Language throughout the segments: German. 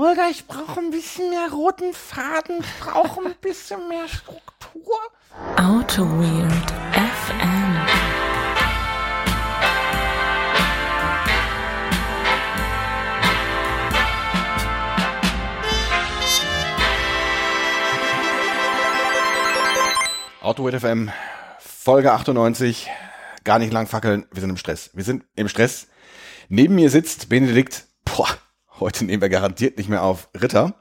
Holger, ich brauche ein bisschen mehr roten Faden, ich brauche ein bisschen mehr Struktur. Auto Weird FM. Autowit FM, Folge 98. Gar nicht lang fackeln, wir sind im Stress. Wir sind im Stress. Neben mir sitzt Benedikt, boah, heute nehmen wir garantiert nicht mehr auf, Ritter.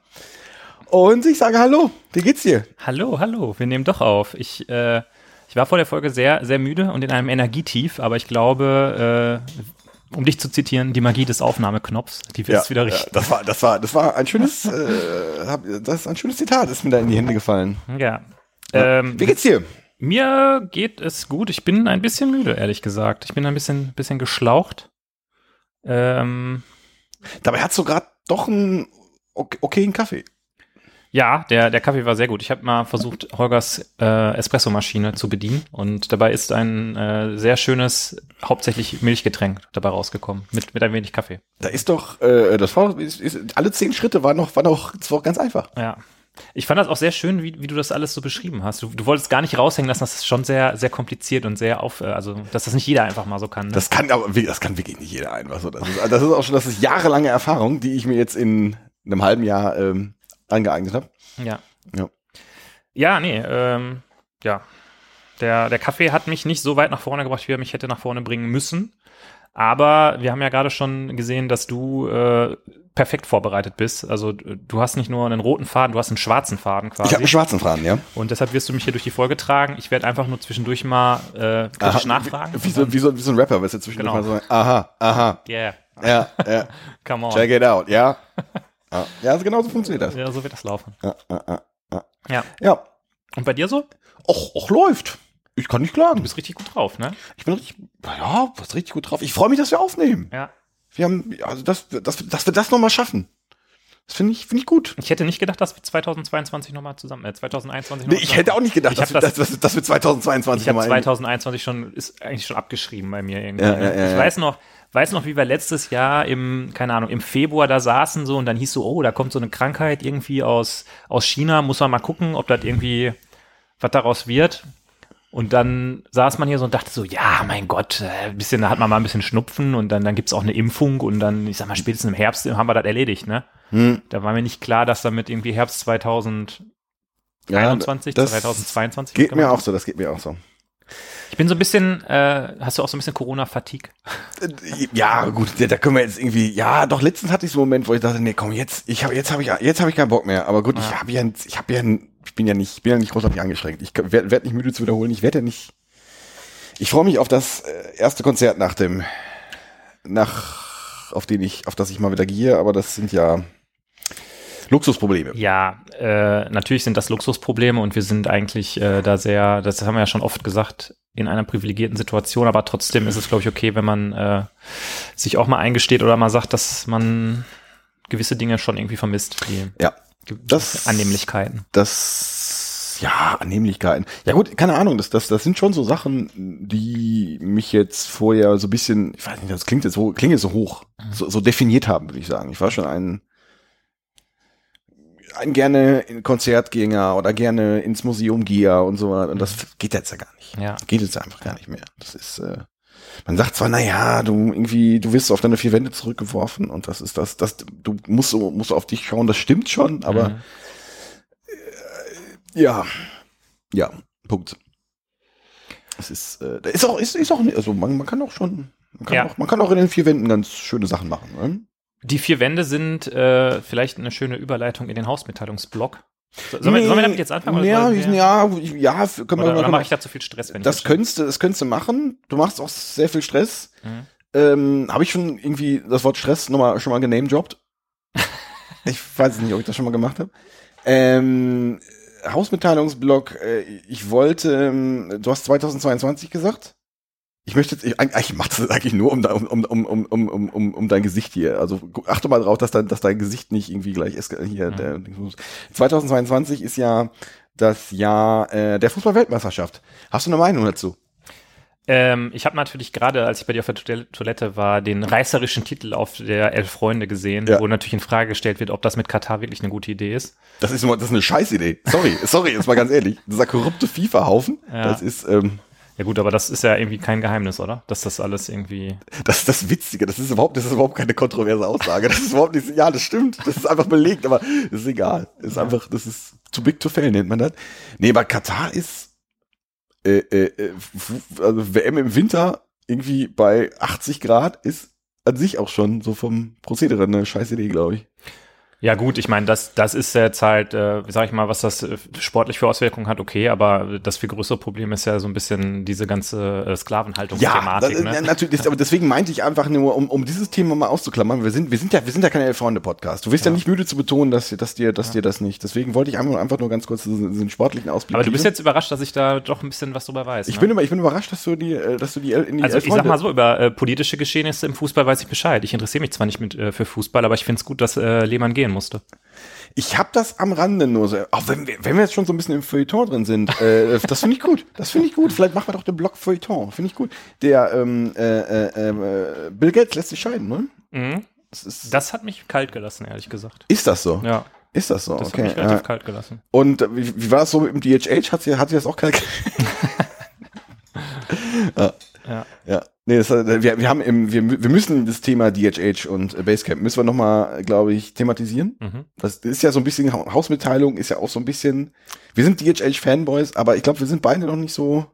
Und ich sage Hallo, wie geht's dir? Hallo, hallo, wir nehmen doch auf. Ich, äh, ich war vor der Folge sehr, sehr müde und in einem Energietief, aber ich glaube, äh, um dich zu zitieren, die Magie des Aufnahmeknopfs, die wird es wieder richtig. Ja, das war, das war, das war ein schönes, äh, das ist ein schönes Zitat, ist mir da in die Hände gefallen. Ja. Ja. Ähm, Wie geht's dir? Mir geht es gut. Ich bin ein bisschen müde, ehrlich gesagt. Ich bin ein bisschen, bisschen geschlaucht. Ähm, Dabei du gerade doch einen ok- okayen Kaffee. ja, der, der Kaffee war sehr gut. Ich habe mal versucht, Holgers äh, Espressomaschine zu bedienen und dabei ist ein äh, sehr schönes, hauptsächlich Milchgetränk dabei rausgekommen, mit, mit ein wenig Kaffee. Da ist doch, äh, das war, ist, ist, alle zehn Schritte waren noch, war noch, das war ganz einfach. Ja. Ich fand das auch sehr schön, wie, wie du das alles so beschrieben hast. Du, du wolltest gar nicht raushängen lassen, das ist schon sehr, sehr kompliziert und sehr auf, äh, also, dass das nicht jeder einfach mal so kann. Ne? Das kann aber, das kann wirklich nicht jeder einfach so. Das ist, das ist auch schon, das ist jahrelange Erfahrung, die ich mir jetzt in einem halben Jahr ähm, angeeignet habe. ja. Ja. Ja, nee, ähm, ja. Der, der Kaffee hat mich nicht so weit nach vorne gebracht, wie er mich hätte nach vorne bringen müssen. Aber wir haben ja gerade schon gesehen, dass du äh, perfekt vorbereitet bist. Also du hast nicht nur einen roten Faden, du hast einen schwarzen Faden quasi. Ich habe einen schwarzen Faden, ja. und deshalb wirst du mich hier durch die Folge tragen. Ich werde einfach nur zwischendurch mal äh, kritisch Aha, nachfragen. Wie, wie, so, wie, so, wie so ein Rapper, weißt du, zwischendurch Genau. mal so, aha, aha, Yeah, ja, ja, come on. check it out, ja. Ja, ja also genau so funktioniert das. Ja, so wird das laufen. Ja, ja, ja, ja. Ja. ja. Und bei dir so? Och, och, läuft. Ich kann nicht klagen. Du bist richtig gut drauf, ne? Ich bin richtig, ja, was richtig gut drauf. Ich freue mich, dass wir aufnehmen. Ja. Wir haben, also, dass, dass, dass wir das nochmal schaffen. Das finde ich, finde ich gut. Ich hätte nicht gedacht, dass wir 2022 nochmal zusammen, äh, 2021 Nee, noch mal ich hätte auch nicht gedacht, dass, wir, das- dass, dass, wir 2022 Ich nochmal- 2021 schon, ist eigentlich schon abgeschrieben bei mir irgendwie. Ja, ne? ja, ja, ich weiß noch, weiß noch, wie wir letztes Jahr im, keine Ahnung, im Februar da saßen so und dann hieß so, oh, da kommt so eine Krankheit irgendwie aus, aus China, muss man mal gucken, ob das irgendwie, was daraus wird. Und dann saß man hier so und dachte so, ja, mein Gott, äh, ein bisschen, da hat man mal ein bisschen Schnupfen und dann, dann gibt's auch eine Impfung und dann, ich sag mal, spätestens im Herbst haben wir das erledigt, ne? Hm. Da war mir nicht klar, dass damit irgendwie Herbst 2021, Ja, das 2022 Geht mir auch so, das geht mir auch so. ich bin so ein bisschen, äh, hast du auch so ein bisschen Corona-Fatigue? Äh, Ja, gut, da, können wir jetzt irgendwie, ja, doch letztens hatte ich so einen Moment, wo ich dachte, nee, komm, jetzt, ich habe, jetzt habe ich, jetzt habe ich keinen Bock mehr. Aber gut, ich habe ja, ich habe ja, ich bin ja nicht, ich bin ja nicht großartig eingeschränkt. Ich werde werd nicht müde zu wiederholen. Ich werde ja nicht. Ich freue mich auf das äh, erste Konzert nach dem, nach, auf den ich, auf das ich mal wieder gehe. Aber das sind ja Luxusprobleme. Ja, äh, natürlich sind das Luxusprobleme und wir sind eigentlich äh, da sehr, das haben wir ja schon oft gesagt, in einer privilegierten Situation, aber trotzdem ist es, glaube ich, okay, wenn man äh, sich auch mal eingesteht oder mal sagt, dass man gewisse Dinge schon irgendwie vermisst, Ja, Das- Annehmlichkeiten. das, ja, Annehmlichkeiten. Ja gut, keine Ahnung, das, das, das sind schon so Sachen, die mich jetzt vorher so ein bisschen, ich weiß nicht, das klingt jetzt so, klingt jetzt so hoch, so, so definiert haben, würde ich sagen. Ich war schon ein, ein gerne in Konzertgänger oder gerne ins Museum geher und so, und das geht jetzt ja gar nicht. Ja. Geht jetzt einfach gar nicht mehr. Das ist, äh, man sagt zwar, na ja, du irgendwie, du wirst auf deine vier Wände zurückgeworfen und das ist das, das, du musst so, musst auf dich schauen, das stimmt schon, aber Mhm. ja, ja, Punkt. Es ist, äh, ist auch, ist, ist auch, also man, man kann auch schon, man kann, Ja. auch, man kann auch in den vier Wänden ganz schöne Sachen machen. Ne? Die vier Wände sind äh, vielleicht eine schöne Überleitung in den Hausmitteilungsblock. So, sollen, wir, sollen wir damit jetzt anfangen? Ja, wir- ja, ja, können wir, können mache ich da zu viel Stress, wenn das ich könntest du, das könntest du machen. Du machst auch sehr viel Stress. Mhm. Ähm, Habe ich schon irgendwie das Wort Stress noch mal, schon mal genamedroppt? ich weiß nicht, ob ich das schon mal gemacht habe. Ähm, Hausmitteilungsblock, äh, ich wollte, ähm, du hast 2022 gesagt? Ich möchte jetzt, ich, eigentlich mach das eigentlich nur um, um, um, um, um, um, um, dein Gesicht hier. Also achte mal drauf, dass dein, dass dein Gesicht nicht irgendwie gleich eska- hier. Mhm. Der, 2022 ist ja das Jahr äh, der Fußball-Weltmeisterschaft. Hast du eine Meinung dazu? Ähm, ich habe natürlich gerade, als ich bei dir auf der Toil- Toilette war, den reißerischen Titel auf der Elf Freunde gesehen, Ja. wo natürlich in Frage gestellt wird, ob das mit Katar wirklich eine gute Idee ist. Das ist, das ist eine Scheißidee. Sorry, sorry, jetzt mal ganz ehrlich. Dieser korrupte FIFA-Haufen, Ja. das ist, ähm, Ja gut, aber das ist ja irgendwie kein Geheimnis, oder? Dass das alles irgendwie. das ist das Witzige. Das ist überhaupt, das ist überhaupt keine kontroverse Aussage. Das ist überhaupt nicht, ja, das stimmt. Das ist einfach belegt, aber das ist egal. Das ist einfach, das ist too big to fail, nennt man das. Nee, aber Katar ist, äh, äh, äh, also WM im Winter irgendwie bei 80 Grad ist an sich auch schon so vom Prozedere eine scheiß Idee, glaube ich. Ja gut, ich meine, das, das ist jetzt halt, äh, sag ich mal, was das äh, sportlich für Auswirkungen hat, okay, aber das viel größere Problem ist ja so ein bisschen diese ganze äh, Ja, Sklavenhaltungsthematik. das, ne? ja, natürlich, aber deswegen meinte ich einfach nur, um, um dieses Thema mal auszuklammern, wir sind, wir sind ja, wir sind ja kein Freunde-Podcast. Du wirst ja. nicht müde zu betonen, dass, dass dir, dass dir das nicht. Deswegen wollte ich einfach, einfach nur ganz kurz diesen, diesen sportlichen Ausblick. aber du bist geben. jetzt überrascht, dass ich da doch ein bisschen was drüber weiß. ich ne? bin immer, ich bin überrascht, dass du die, äh, dass du die in die Also ich sag mal so, über äh, politische Geschehnisse im Fußball weiß ich Bescheid. Ich interessiere mich zwar nicht mit, äh, für Fußball, aber ich finde es gut, dass äh, Lehmann gehen musste. Ich habe das am Rande nur so, auch wenn wir, wenn wir jetzt schon so ein bisschen im Feuilleton drin sind, äh, das finde ich gut. Das finde ich gut. Vielleicht machen wir doch den Blog Feuilleton. Finde ich gut. Der ähm, äh, äh, äh, Bill Gates lässt sich scheiden, ne? Mhm. Das Das hat mich kalt gelassen, ehrlich gesagt. ist das so? Ja, Ist das so? das okay. hat mich relativ ja. kalt gelassen. Und äh, wie, wie war es so mit dem DHH? Hat sie, hat sie das auch kalt? Ja. ja. Nee, das, äh, wir, wir haben im, wir, wir müssen das Thema DHH und äh, Basecamp müssen wir nochmal, glaube ich, thematisieren. Mhm. Das ist ja so ein bisschen Ha- Hausmitteilung, ist ja auch so ein bisschen. Wir sind DHH-Fanboys, aber ich glaube, wir sind beide noch nicht so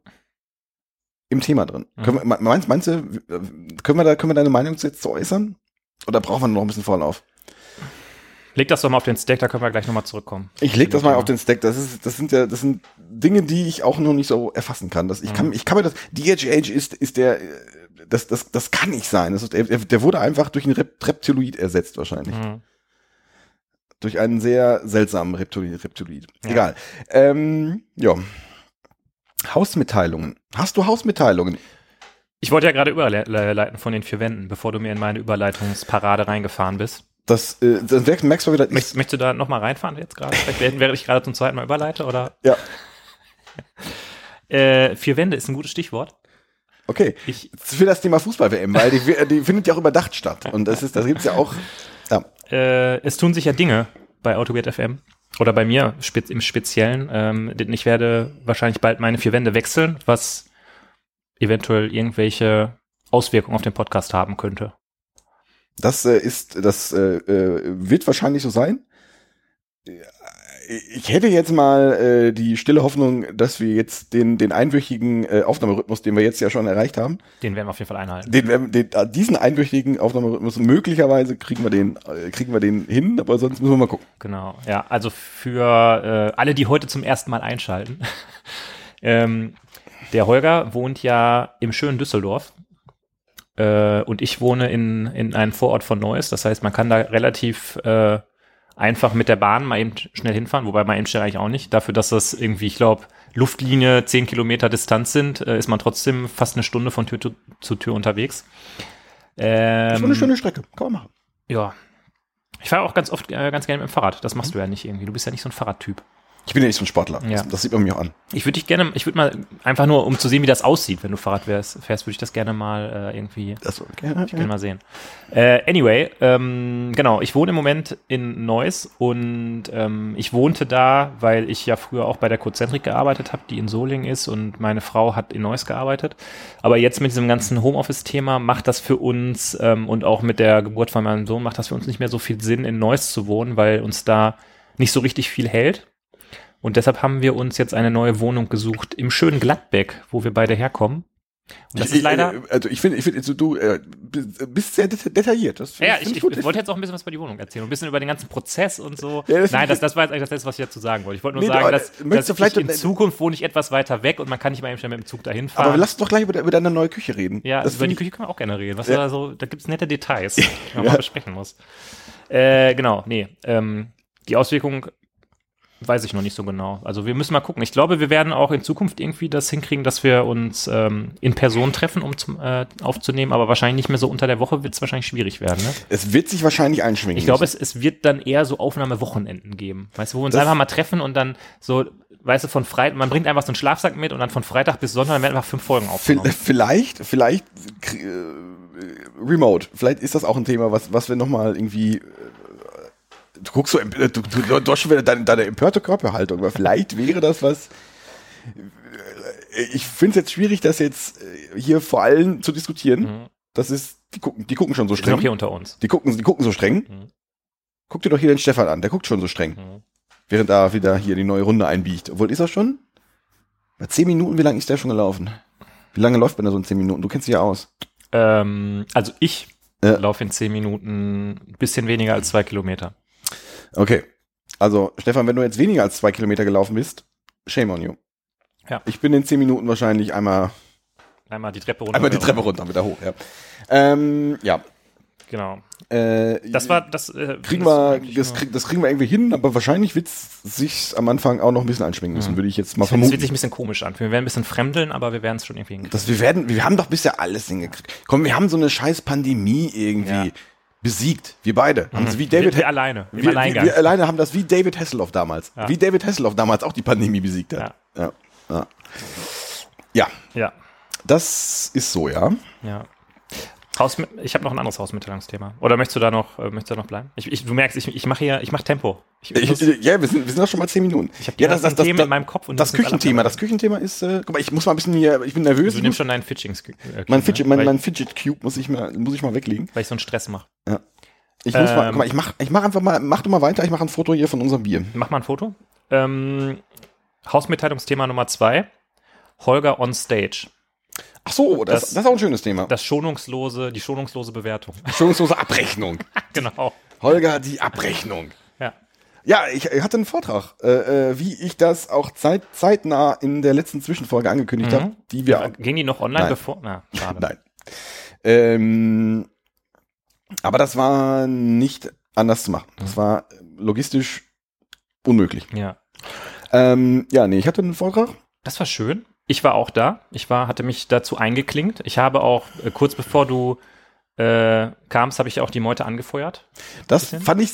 im Thema drin. Mhm. Können wir, meinst, meinst du, können wir da, können wir deine Meinung jetzt so äußern? Oder brauchen wir noch ein bisschen Vorlauf? Leg das doch mal auf den Stack, da können wir gleich nochmal zurückkommen. Ich leg das mal auf den Stack. Das ist, das sind ja, das sind Dinge, die ich auch noch nicht so erfassen kann. Das, ich kann, Mhm. ich kann mir das. DHH ist, ist der, das, das, das kann nicht sein. Das ist, der, der wurde einfach durch einen Rep Reptiloid ersetzt wahrscheinlich. Mhm. Durch einen sehr seltsamen Reptiloid. Reptiloid. Ja. Egal. Ähm, ja. Hausmitteilungen. Hast du Hausmitteilungen? Ich wollte ja gerade überleiten von den vier Wänden, bevor du mir in meine Überleitungsparade reingefahren bist. Das, äh, das merkst merkst du wieder. Ich, Möchtest, du da nochmal reinfahren jetzt gerade? Während während ich gerade zum zweiten Mal überleite, oder? ja, Äh, vier Wände ist ein gutes Stichwort. okay. Ich, Für das Thema Fußball-WM, weil die, die findet ja auch überdacht statt. Und das ist, das gibt's ja auch. Ja. äh, es tun sich ja Dinge bei Autobert FM. Oder bei mir spez im Speziellen. Ähm, denn ich werde wahrscheinlich bald meine vier Wände wechseln, was eventuell irgendwelche Auswirkungen auf den Podcast haben könnte. Das äh, ist, das äh, äh, wird wahrscheinlich so sein. Ich hätte jetzt mal äh, die stille Hoffnung, dass wir jetzt den, den einwöchigen äh, Aufnahmerhythmus, den wir jetzt ja schon erreicht haben, Den werden wir auf jeden Fall einhalten. den, den, äh, diesen einwöchigen Aufnahmerhythmus, möglicherweise kriegen wir den, äh, kriegen wir den hin, aber sonst müssen wir mal gucken. Genau, ja, also für äh, alle, die heute zum ersten Mal einschalten. ähm, der Holger wohnt ja im schönen Düsseldorf äh, und ich wohne in, in einem Vorort von Neuss. Das heißt, man kann da relativ äh, einfach mit der Bahn mal eben schnell hinfahren, wobei mal eben schnell eigentlich auch nicht. Dafür, dass das irgendwie, ich glaube, Luftlinie 10 Kilometer Distanz sind, äh, ist man trotzdem fast eine Stunde von Tür zu, zu Tür unterwegs. Das war eine Ähm, schöne Strecke, kann man machen. ja. Ich fahre auch ganz oft äh, ganz gerne mit dem Fahrrad. Das machst du ja nicht irgendwie. Du bist ja nicht so ein Fahrradtyp. Ich bin ja nicht so ein Sportler, Ja. das, das sieht man mir auch an. Ich würde dich gerne, ich würde mal einfach nur, um zu sehen, wie das aussieht, wenn du Fahrrad fährst, fährst würde ich das gerne mal äh, irgendwie Das, okay. ich gerne mal sehen. Äh, anyway, ähm, genau, ich wohne im Moment in Neuss und ähm, ich wohnte da, weil ich ja früher auch bei der Cozentrik gearbeitet habe, die in Solingen ist und meine Frau hat in Neuss gearbeitet. Aber jetzt mit diesem ganzen Homeoffice-Thema macht das für uns ähm, und auch mit der Geburt von meinem Sohn macht das für uns nicht mehr so viel Sinn, in Neuss zu wohnen, weil uns da nicht so richtig viel hält. Und deshalb haben wir uns jetzt eine neue Wohnung gesucht im schönen Gladbeck, wo wir beide herkommen. Und das Ich- ist leider. äh, Also ich finde, ich finde, also du äh, bist sehr deta- detailliert. Das find Ja, find ich, ich, ich wollte jetzt auch ein bisschen was über die Wohnung erzählen und ein bisschen über den ganzen Prozess und so. Ja, das- Nein, das, das war jetzt eigentlich das Letzte, was ich dazu sagen wollte. Ich wollte nur Nee, sagen, dass, äh, dass du vielleicht- ich in Zukunft wohne ich etwas weiter weg und man kann nicht mal eben schnell mit dem Zug dahin fahren. Aber lassen doch gleich über, über deine neue Küche reden. ja, das über die ich- Küche können wir auch gerne reden. Was Ja. da so, da gibt's nette Details, die man mal besprechen muss. Äh, genau, nee. Ähm, die Auswirkung weiß ich noch nicht so genau. Also wir müssen mal gucken. Ich glaube, wir werden auch in Zukunft irgendwie das hinkriegen, dass wir uns ähm, in Person treffen, um zum, äh, aufzunehmen, aber wahrscheinlich nicht mehr so unter der Woche wird es wahrscheinlich schwierig werden. Ne? Es wird sich wahrscheinlich einschwingen. Ich glaube, es, es wird dann eher so Aufnahmewochenenden geben. Weißt du, wo wir uns Das- einfach mal treffen und dann so weißt du, von Freitag, man bringt einfach so einen Schlafsack mit und dann von Freitag bis Sonntag werden einfach fünf Folgen aufgenommen. Vielleicht, vielleicht äh, Remote. Vielleicht ist das auch ein Thema, was, was wir nochmal irgendwie. Du guckst so, em- äh, du, du, du hast schon wieder deine, deine empörte Körperhaltung, aber vielleicht wäre das was. äh, Ich finde es jetzt schwierig, das jetzt äh, hier vor allem zu diskutieren. Mhm. Das ist, die gucken, die gucken schon so Wir sind auch streng. hier unter uns. Die gucken, die gucken so streng. Mhm. Guck dir doch hier den Stefan an, der guckt schon so streng, Mhm. während er wieder hier die neue Runde einbiegt. Obwohl, ist er schon? Bei zehn Minuten, wie lange ist der schon gelaufen? Wie lange läuft man da so in zehn Minuten? Du kennst dich ja aus. Ähm, also ich Ja. laufe in zehn Minuten ein bisschen weniger als zwei Kilometer. Okay. Also, Stefan, wenn du jetzt weniger als zwei Kilometer gelaufen bist, shame on you. Ja. Ich bin in zehn Minuten wahrscheinlich einmal, Einmal die Treppe runter. einmal die Treppe runter, wieder hoch, ja. Ähm, ja. Genau. Äh, Das war das. Äh, kriegen das wir, das, krieg, das kriegen wir irgendwie hin, aber wahrscheinlich wird es sich am Anfang auch noch ein bisschen einschwingen müssen, Mhm. würde ich jetzt mal Ich finde, es wird vermuten. sich ein bisschen komisch an. Wir werden ein bisschen fremdeln, aber wir werden es schon irgendwie hinkriegen. Das, wir werden, wir haben doch bisher alles hingekriegt. Komm, wir haben so eine scheiß Pandemie irgendwie Ja. Besiegt. Wir beide. Haben es wie David wir, wir alleine, wir, wir, wir alleine haben das wie David Hasselhoff damals. Ja. Wie David Hasselhoff damals auch die Pandemie besiegt hat. Ja. Ja. ja. ja, Das ist so, ja. ja. Haus, ich habe noch ein anderes Hausmitteilungsthema. Oder möchtest du da noch, äh, möchtest du da noch bleiben? Ich, ich, du merkst, ich, ich mache hier, ich mache Tempo. Ich, muss- ja, wir sind, wir sind doch schon mal zehn Minuten. Ich hab ja, die ganzen Themen in meinem Kopf und das Küchenthema. Das Küchenthema ist, äh, guck mal, ich muss mal ein bisschen hier, ich bin nervös. du nimmst schon deinen Fidgeting. Äh, mein, ne? Fidget, mein, mein Fidget Cube muss ich mal, muss ich mal weglegen. weil ich so einen Stress mache. Ich muss mal, Ähm. guck mal, ich mach, ich mach einfach mal, mach du mal weiter, ich mache ein Foto hier von unserem Bier. Mach mal ein Foto. Ähm, Hausmitteilungsthema Nummer zwei. Holger on Stage. Ach so, das, Das- das, ist auch ein schönes Thema. Das schonungslose, die schonungslose Bewertung. Schonungslose Abrechnung. genau. Holger, die Abrechnung. Ja. Ja, ich, ich hatte einen Vortrag, äh, äh, wie ich das auch zeit, zeitnah in der letzten Zwischenfolge angekündigt Mhm. habe, die wir Gehen die noch online Nein. bevor? Na, schade. Nein. Ähm, aber das war nicht anders zu machen. Mhm. Das war logistisch unmöglich. Ja. Ähm, ja, nee, ich hatte einen Vortrag. Das war schön. Ich war auch da. Ich war, hatte mich dazu eingeklinkt. Ich habe auch, äh, kurz bevor du äh, kamst, habe ich auch die Meute angefeuert. Das Bisschen? fand ich,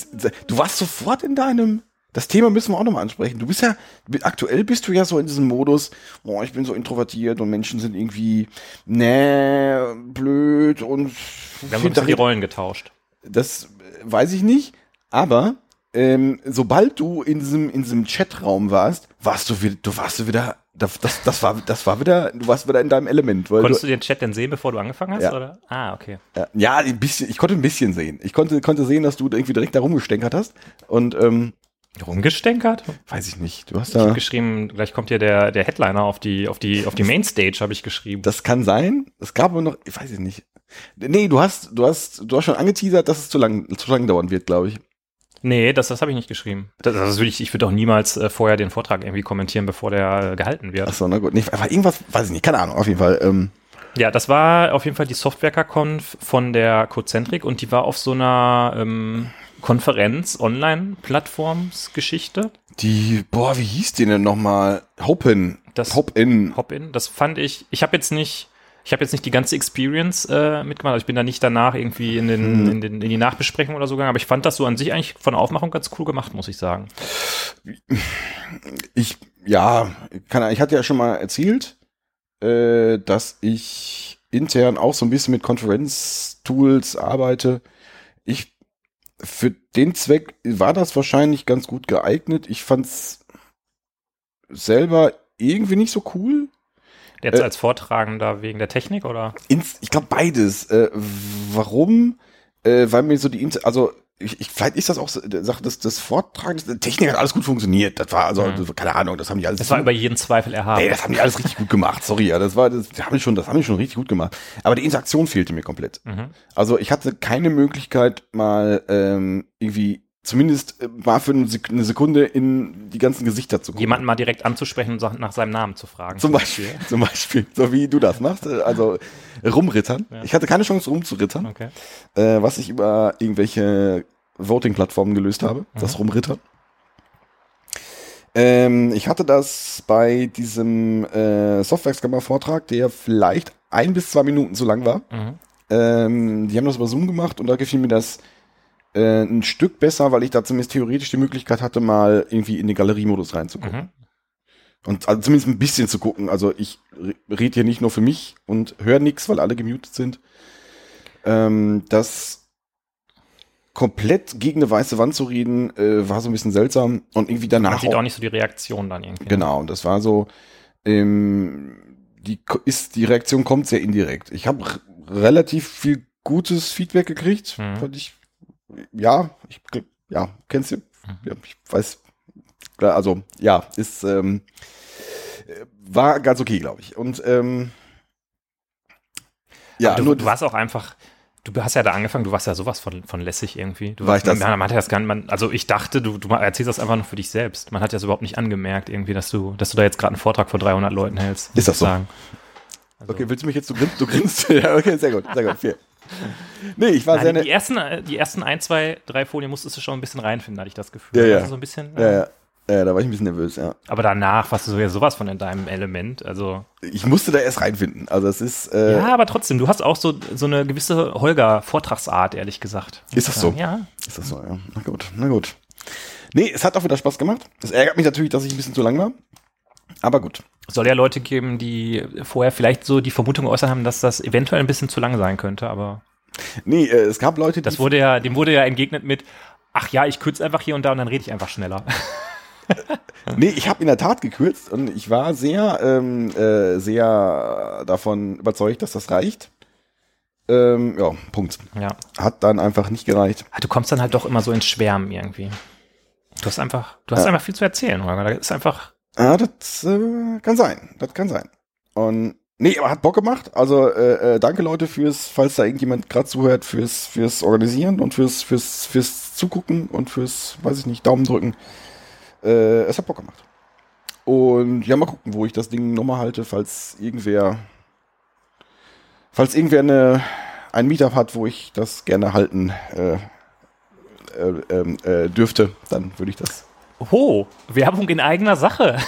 du warst sofort in deinem, das Thema müssen wir auch nochmal ansprechen. Du bist ja, aktuell bist du ja so in diesem Modus, boah, ich bin so introvertiert und Menschen sind irgendwie, nee, blöd und Wir haben so die Rollen getauscht. das äh, weiß ich nicht, aber ähm, sobald du in diesem, in diesem Chatraum warst, warst du wieder, du warst du wieder, das, das, das war, das war wieder, du warst wieder in deinem Element, weil Konntest du, du den Chat denn sehen, bevor du angefangen hast? Ja. Oder? Ah, okay. ja, ein bisschen, ich konnte ein bisschen sehen. Ich konnte, konnte sehen, dass du irgendwie direkt da rumgestänkert hast und, ähm, Rumgestenkert? weiß ich nicht, du hast Ich da, habe geschrieben, gleich kommt hier der, der Headliner auf die, auf die, auf die Mainstage, habe ich geschrieben. das kann sein, es gab aber noch, ich weiß es nicht. Nee, du hast, du hast, du hast schon angeteasert, dass es zu lang, zu lang dauern wird, glaube ich. Nee, das, das habe ich nicht geschrieben. Das, das würde ich, ich würde auch niemals äh, vorher den Vortrag irgendwie kommentieren, bevor der äh, gehalten wird. Achso, na gut. Nee, aber irgendwas, weiß ich nicht, keine Ahnung, auf jeden Fall. Ähm, Ja, das war auf jeden Fall die Softwareconf von der Codecentric und die war auf so einer ähm, Konferenz, Online-Plattformsgeschichte. die, boah, wie hieß die denn nochmal? Hopen. Das- Hop-In. Hop-In. Das fand ich, ich habe jetzt nicht, ich habe jetzt nicht die ganze Experience äh, mitgemacht. Also ich bin da nicht danach irgendwie in, den, Hm. in, den, in die Nachbesprechung oder so gegangen, aber ich fand das so an sich eigentlich von der Aufmachung ganz cool gemacht, muss ich sagen. Ich, ja, kann, ich hatte ja schon mal erzählt, äh, dass ich intern auch so ein bisschen mit Konferenz-Tools arbeite. Ich, für den Zweck war das wahrscheinlich ganz gut geeignet. Ich fand's selber irgendwie nicht so cool. Jetzt Äh, als Vortragender wegen der Technik oder? Ins, ich glaube beides. Äh, warum? Äh, weil mir so die, also ich, ich, vielleicht ist das auch Sache des, des Vortragens. Technik hat alles gut funktioniert. Das war also, Mhm. das, keine Ahnung, das haben die alles. Das war über jeden Zweifel erhaben. Nee, das haben die alles richtig gut gemacht. Sorry, ja, das war, das, das haben die schon, das haben die schon richtig gut gemacht. Aber die Interaktion fehlte mir komplett. mhm. Also ich hatte keine Möglichkeit, mal ähm, irgendwie zumindest äh, mal für eine Sek- eine Sekunde in die ganzen Gesichter zu gucken. Jemanden mal direkt anzusprechen und nach seinem Namen zu fragen. Zum Beispiel, zum Beispiel, so wie du das machst, äh, also rumrittern. Ja. Ich hatte keine Chance rumzurittern, Okay. äh, was ich über irgendwelche Voting-Plattformen gelöst habe, das Mhm. Rumrittern. Ähm, ich hatte das bei diesem äh, Software-Scammer-Vortrag, der vielleicht ein bis zwei Minuten zu lang war. Mhm. Ähm, die haben das über Zoom gemacht und da gefiel mir das äh, ein Stück besser, weil ich da zumindest theoretisch die Möglichkeit hatte, mal irgendwie in den Galeriemodus reinzugucken. Mhm. Und also zumindest ein bisschen zu gucken. Also ich rede hier nicht nur für mich und höre nichts, weil alle gemutet sind. Ähm, das komplett gegen eine weiße Wand zu reden, äh, war so ein bisschen seltsam. Und irgendwie danach. Man sieht auch nicht so die Reaktion dann irgendwie. Genau, und das war so, ähm, die ist, die Reaktion kommt sehr indirekt. Ich habe relativ viel gutes Feedback gekriegt, Mhm. fand ich, ja, ich, ja, kennst du, ja, ich weiß, also, ja, ist, ähm, äh, war ganz okay, glaube ich. Und, ähm, ja, du, du warst auch einfach, du hast ja da angefangen, du warst ja sowas von, von lässig irgendwie. Du War ich das? Man, man hat ja das gar, man, also ich dachte, du, du erzählst das einfach nur für dich selbst. Man hat ja das überhaupt nicht angemerkt irgendwie, dass du, dass du da jetzt gerade einen Vortrag vor 300 Leuten hältst. Ist das so? Also, okay, willst du mich jetzt, du grinst, du grinst, ja, okay, sehr gut, sehr gut, viel. Nee, ich war sehr, Nein, ne, die, ersten, äh, die ersten ein, zwei, drei Folien musstest du schon ein bisschen reinfinden, hatte ich das Gefühl. Ja, ja. Also so ein bisschen, ja, ja, ja, da war ich ein bisschen nervös, ja. Aber danach warst du ja sowas von in deinem Element. Also Ich musste da erst reinfinden, also es ist, äh, ja, aber trotzdem, du hast auch so, so eine gewisse Holger-Vortragsart, ehrlich gesagt. Ist das so? Ja. Ist das so, ja. Na gut, na gut. Nee, es hat auch wieder Spaß gemacht. Es ärgert mich natürlich, dass ich ein bisschen zu lang war. Aber gut. Soll ja Leute geben, die vorher vielleicht so die Vermutung äußern haben, dass das eventuell ein bisschen zu lang sein könnte, aber Nee, äh, es gab Leute, die. das wurde ja, dem wurde ja entgegnet mit, ach ja, ich kürze einfach hier und da und dann rede ich einfach schneller. nee, ich habe in der Tat gekürzt und ich war sehr, ähm, äh, sehr davon überzeugt, dass das reicht. Ähm, ja, Punkt. Ja. Hat dann einfach nicht gereicht. Du kommst dann halt doch immer so ins Schwärmen irgendwie. Du hast einfach, du hast Ja. einfach viel zu erzählen, Holger. Da ist einfach, Ja, das äh, kann sein. Das kann sein. Und nee, aber hat Bock gemacht. Also äh, äh, danke Leute fürs, falls da irgendjemand gerade zuhört, fürs fürs Organisieren und fürs fürs fürs Zugucken und fürs, weiß ich nicht, Daumen drücken. Äh, es hat Bock gemacht. Und ja, mal gucken, wo ich das Ding nochmal halte, falls irgendwer, falls irgendwer eine ein Meetup hat, wo ich das gerne halten äh, äh, ähm, äh, dürfte, dann würde ich das. Ho, Werbung in eigener Sache.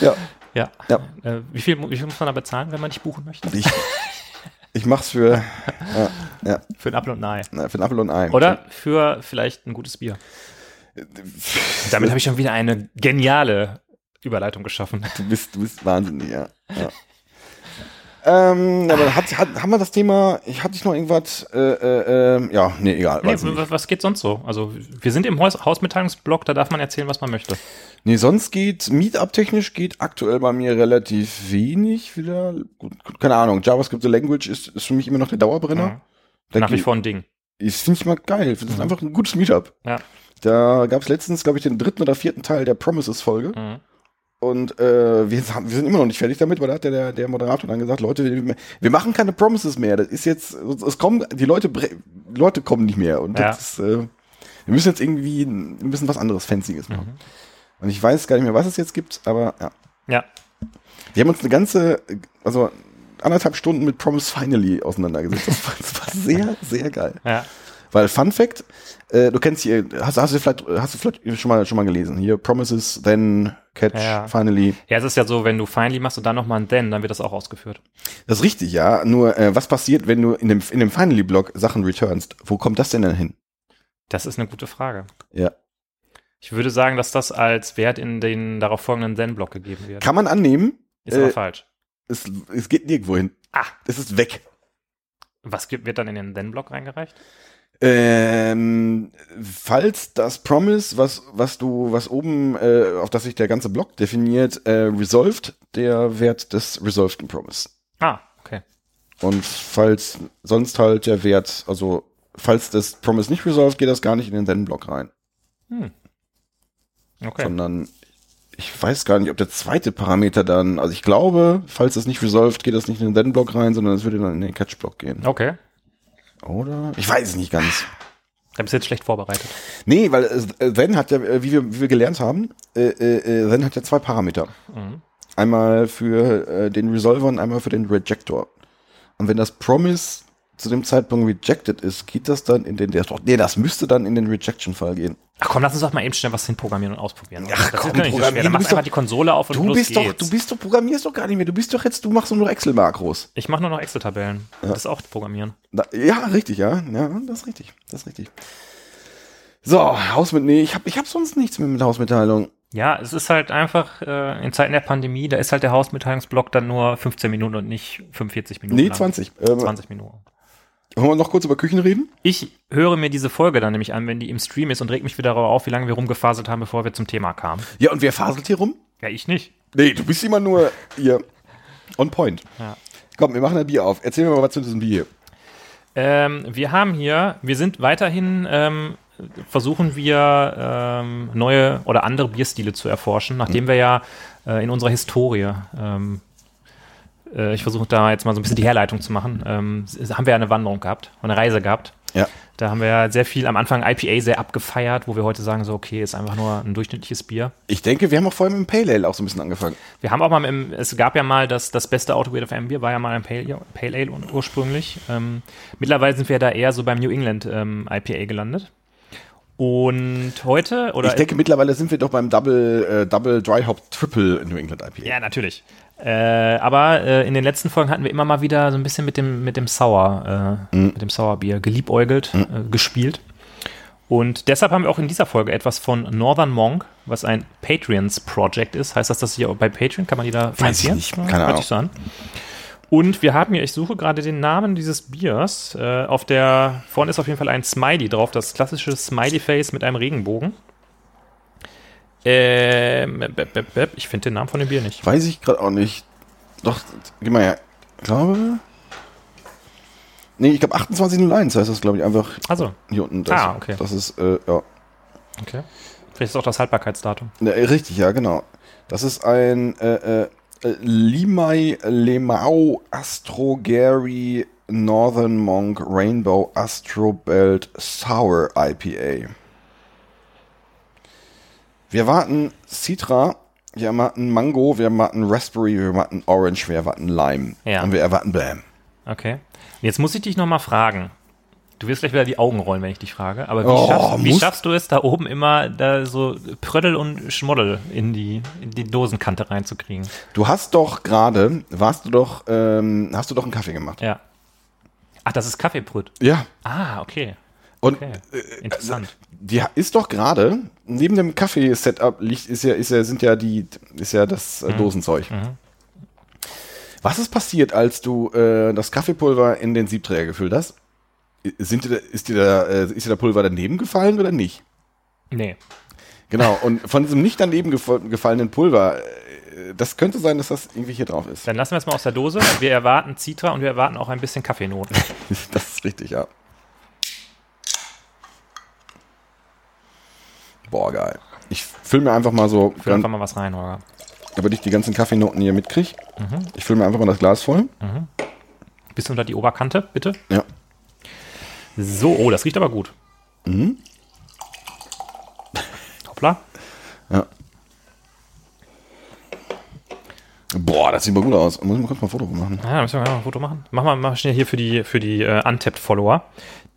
Ja, Ja. Ja. Äh, wie, viel, wie viel muss man da bezahlen, wenn man dich buchen möchte? ich, ich mach's für, ja, ja. Für ein Apfel und ein Ei. Na, für ein Apfel und ein Ei. Oder für vielleicht ein gutes Bier. Damit habe ich schon wieder eine geniale Überleitung geschaffen. Du bist, du bist wahnsinnig, ja. ja. Ähm, aber hat, hat, haben wir das Thema, ich hatte ich noch irgendwas, äh, äh, ähm, ja, nee, egal. Nee, was, geht sonst so? Also, wir sind im Haus Hausmitteilungsblock, da darf man erzählen, was man möchte. nee, sonst geht, Meetup-technisch geht aktuell bei mir relativ wenig wieder. Keine Ahnung, JavaScript the Language ist, ist für mich immer noch der Dauerbrenner. Mhm. Da Nach wie vor ein Ding. Das finde ich mal geil. Das ist Mhm. einfach ein gutes Meetup. Ja. Da gab es letztens, glaube ich, den dritten oder vierten Teil der Promises-Folge. Mhm. Und äh, wir, haben, wir sind immer noch nicht fertig damit, weil da hat der, der, der Moderator dann gesagt, Leute, wir, wir machen keine Promises mehr. Das ist jetzt, es kommen, die Leute, Leute kommen nicht mehr. Und Ja. das ist, äh, wir müssen jetzt irgendwie, wir müssen was anderes Fancyes machen. Mhm. Und ich weiß gar nicht mehr, was es jetzt gibt, aber ja. Ja. Wir haben uns eine ganze, also anderthalb Stunden mit Promise Finally auseinandergesetzt. Das war, das war sehr, sehr geil. Ja. Weil Fun Fact, äh, du kennst hier, hast, hast du vielleicht, hast du vielleicht schon mal schon mal gelesen. Hier Promises, then Catch, Ja. Finally. Ja, es ist ja so, wenn du Finally machst und dann nochmal ein Then, dann wird das auch ausgeführt. Das ist richtig, ja. Nur äh, was passiert, wenn du in dem in dem Finally Block Sachen returnst? Wo kommt das denn dann hin? Das ist eine gute Frage. Ja. Ich würde sagen, dass das als Wert in den darauf folgenden Then-Block gegeben wird. Kann man annehmen. Ist aber äh, falsch. Es, es geht nirgendwo hin. Ah. Es ist weg. Was gibt, wird dann in den Then-Block reingereicht? Ähm, falls das Promise, was, was du, was oben, äh, auf das sich der ganze Block definiert, äh, resolved, der Wert des resolveden Promise. Ah, okay. Und falls sonst halt der Wert, also falls das Promise nicht resolved, geht das gar nicht in den Then-Block rein. Hm. Okay. Sondern ich weiß gar nicht, ob der zweite Parameter dann, also ich glaube, falls das nicht resolved, geht das nicht in den Then-Block rein, sondern es würde dann in den Catch-Block gehen. Okay. Oder? Ich weiß es nicht ganz. Da bist du jetzt schlecht vorbereitet. Nee, weil äh, hat ja, äh, wie wir, wie wir gelernt haben, äh, äh, äh, hat ja zwei Parameter. Mhm. Einmal für äh, den Resolver und einmal für den Rejector. Und wenn das Promise zu dem Zeitpunkt rejected ist, geht das dann in den, der, nee, das müsste dann in den Rejection-Fall gehen. Ach komm, lass uns doch mal eben schnell was hinprogrammieren und ausprobieren. Ach, das komm, so programmieren, Dann du machst einfach doch- die Konsole auf und Du bist doch, geht's. du bist doch, programmierst doch gar nicht mehr. Du bist doch jetzt, du machst doch nur Excel-Makros. ich mache nur noch Excel-Tabellen. Das ist auch Programmieren. Da- Ja, richtig, ja. Ja, das ist richtig. Das ist richtig. So, Haus mit, nee, ich hab, ich hab sonst nichts mehr mit Hausmitteilung. Ja, es ist halt einfach äh, in Zeiten der Pandemie, da ist halt der Hausmitteilungsblock dann nur 15 Minuten und nicht 45 Minuten. Nee, lang. 20. Ähm, 20 Minuten. Wollen wir noch kurz über Küchen reden? Ich höre mir diese Folge dann nämlich an, wenn die im Stream ist und reg mich wieder darauf auf, wie lange wir rumgefaselt haben, bevor wir zum Thema kamen. Ja, und wer faselt hier rum? Ja, ich nicht. Nee, du bist immer nur hier on point. Ja. Komm, wir machen ein Bier auf. Erzähl mir mal was zu diesem Bier. Ähm, wir haben hier, wir sind weiterhin, ähm, versuchen wir ähm, neue oder andere Bierstile zu erforschen, nachdem wir ja äh, in unserer Historie, ähm, äh, ich versuche da jetzt mal so ein bisschen die Herleitung zu machen, ähm, haben wir ja eine Wanderung gehabt, eine Reise gehabt. Ja. Da haben wir ja sehr viel am Anfang IPA sehr abgefeiert, wo wir heute sagen, so, okay, ist einfach nur ein durchschnittliches Bier. Ich denke, wir haben auch vorher mit dem Pale Ale auch so ein bisschen angefangen. Wir haben auch mal, im, es gab ja mal das, das beste Autoweird FM Bier, war ja mal ein Pale, Pale Ale ur- ursprünglich. Ähm, mittlerweile sind wir da eher so beim New England ähm, IPA gelandet. Und heute, oder? ich denke, mittlerweile sind wir doch beim Double, äh, Double Dry Hop Triple New England IPA. ja, natürlich. Äh, aber äh, in den letzten Folgen hatten wir immer mal wieder so ein bisschen mit dem, mit dem Sour, äh, mit dem Sourbier geliebäugelt, äh, gespielt. Und deshalb haben wir auch in dieser Folge etwas von Northern Monk, was ein Patreons Project ist. Heißt das, dass hier bei Patreon kann man die da finanzieren? nicht. Ja, Keine hört Ahnung. sich so an. Und wir haben hier, ich suche gerade den Namen dieses Biers. Äh, auf der, vorne ist auf jeden Fall ein Smiley drauf, das klassische Smiley-Face mit einem Regenbogen. Ähm, ich finde den Namen von dem Bier nicht. Weiß ich gerade auch nicht. Doch, gib mal her. Ich glaube. Nee, ich glaube 2801 heißt das, glaube ich, einfach Also, hier unten. Das, Ah, okay. Das ist, äh, ja. okay. Vielleicht ist auch das Haltbarkeitsdatum. Ne, richtig, ja, genau. Das ist ein äh, äh, äh, Limay Lemau Astro Gary Northern Monk Rainbow Astro Belt Sour IPA. Wir warten Citra, wir erwarten Mango, wir erwarten Raspberry, wir erwarten Orange, wir erwarten Lime. Ja. Und wir erwarten Bam. Okay. Jetzt muss ich dich nochmal fragen. Du wirst gleich wieder die Augen rollen, wenn ich dich frage. Aber wie, Oh, schaffst, wie schaffst du es, da oben immer da so Prödel und Schmoddel in die, in die Dosenkante reinzukriegen? Du hast doch gerade, warst du doch, ähm, hast du doch einen Kaffee gemacht. Ja. Ach, das ist Kaffeebrüt. Ja. Ah, okay. Und Okay. äh, Interessant. Die ist doch gerade neben dem Kaffee-Setup liegt ist ja ist ja sind ja die ist ja das Mhm. äh, Dosenzeug. Was ist passiert, als du äh, das Kaffeepulver in den Siebträger gefüllt hast? Sind dir, ist dir da äh, ist dir der Pulver daneben gefallen oder nicht? Nee. Genau. Und von diesem nicht daneben gefallenen Pulver, äh, das könnte sein, dass das irgendwie hier drauf ist. Dann lassen wir es mal aus der Dose. Wir erwarten Citra und wir erwarten auch ein bisschen Kaffeenoten. Das ist richtig, ja. Boah, geil. Ich fülle mir einfach mal so, Füll einfach mal was rein, Holger. damit ich die ganzen Kaffeenoten hier mitkriege. Mhm. Ich fülle mir einfach mal das Glas voll. Bisschen unter die Oberkante, bitte. Ja. So, oh, das riecht aber gut. Mhm. Hoppla. Boah, das sieht mal gut aus. Muss ich mal kurz mal ein Foto machen. Ja, müssen wir mal ein Foto machen. Mach mal, mach schnell hier für die, für die äh, Untapped-Follower.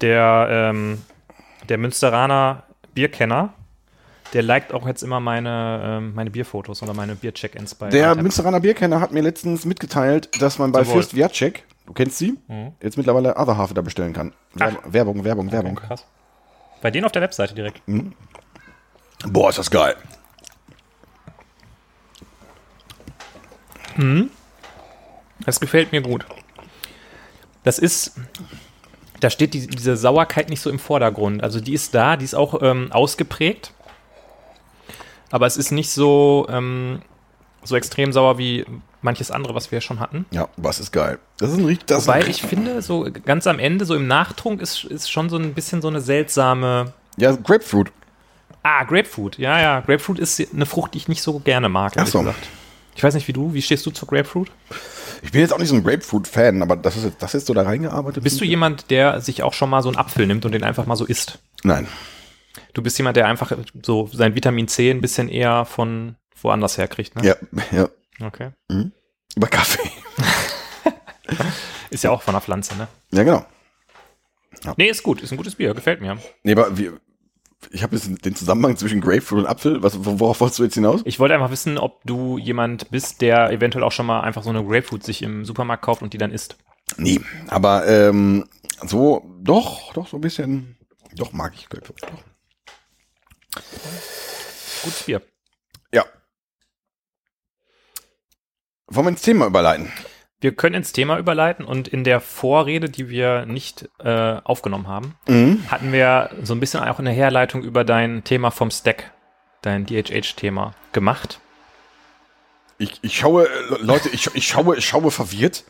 Der, ähm, der Münsteraner Bierkenner, der liked auch jetzt immer meine, ähm, meine Bierfotos oder meine Bier-Check-ins bei Der. Münsteraner Bierkenner hat mir letztens mitgeteilt, dass man bei Zum Wohl. Fürst Wiatschek, du kennst sie, Mhm. jetzt mittlerweile Other Half da bestellen kann. Werb Werbung, Werbung, Werbung. Okay, krass. Bei denen auf der Webseite direkt. Boah, ist das geil. Das gefällt mir gut. Das ist, da steht die, diese Sauerkeit nicht so im Vordergrund. Also die ist da, die ist auch ähm, ausgeprägt. Aber es ist nicht so, ähm, so extrem sauer wie manches andere, was wir schon hatten. Ja, was ist geil. Das ist ein richtig, das Wobei ich finde, so ganz am Ende, so im Nachtrunk, ist, ist schon so ein bisschen so eine seltsame. ja, Grapefruit. Ah, Grapefruit. Ja, ja. Grapefruit ist eine Frucht, die ich nicht so gerne mag. Ach so. gesagt. Ich weiß nicht, wie du. Wie stehst du zu Grapefruit? Ich bin jetzt auch nicht so ein Grapefruit-Fan, aber das ist das ist so da reingearbeitet. Bist du jemand, der sich auch schon mal so einen Apfel nimmt und den einfach mal so isst? Nein. Du bist jemand, der einfach so sein Vitamin C ein bisschen eher von woanders her kriegt, ne? Ja, ja. Okay. Über Kaffee. Ist ja auch von der Pflanze, ne? Ja, genau. Nee, ist gut. Ist ein gutes Bier. Gefällt mir. Nee, aber wir, ich habe jetzt den Zusammenhang zwischen Grapefruit und Apfel. Was, worauf wolltest du jetzt hinaus? Ich wollte einfach wissen, ob du jemand bist, der eventuell auch schon mal einfach so eine Grapefruit sich im Supermarkt kauft und die dann isst. Nee, aber ähm, so, doch, doch, so ein bisschen, doch mag ich Grapefruit. Doch. Gutes Bier. Ja. Wollen wir ins Thema überleiten? Wir können ins Thema überleiten und in der Vorrede, die wir nicht äh, aufgenommen haben, Mhm. hatten wir so ein bisschen auch eine Herleitung über dein Thema vom Stack, dein DHH-Thema gemacht. Ich, ich schaue, äh, Leute, ich, ich schaue, ich schaue verwirrt.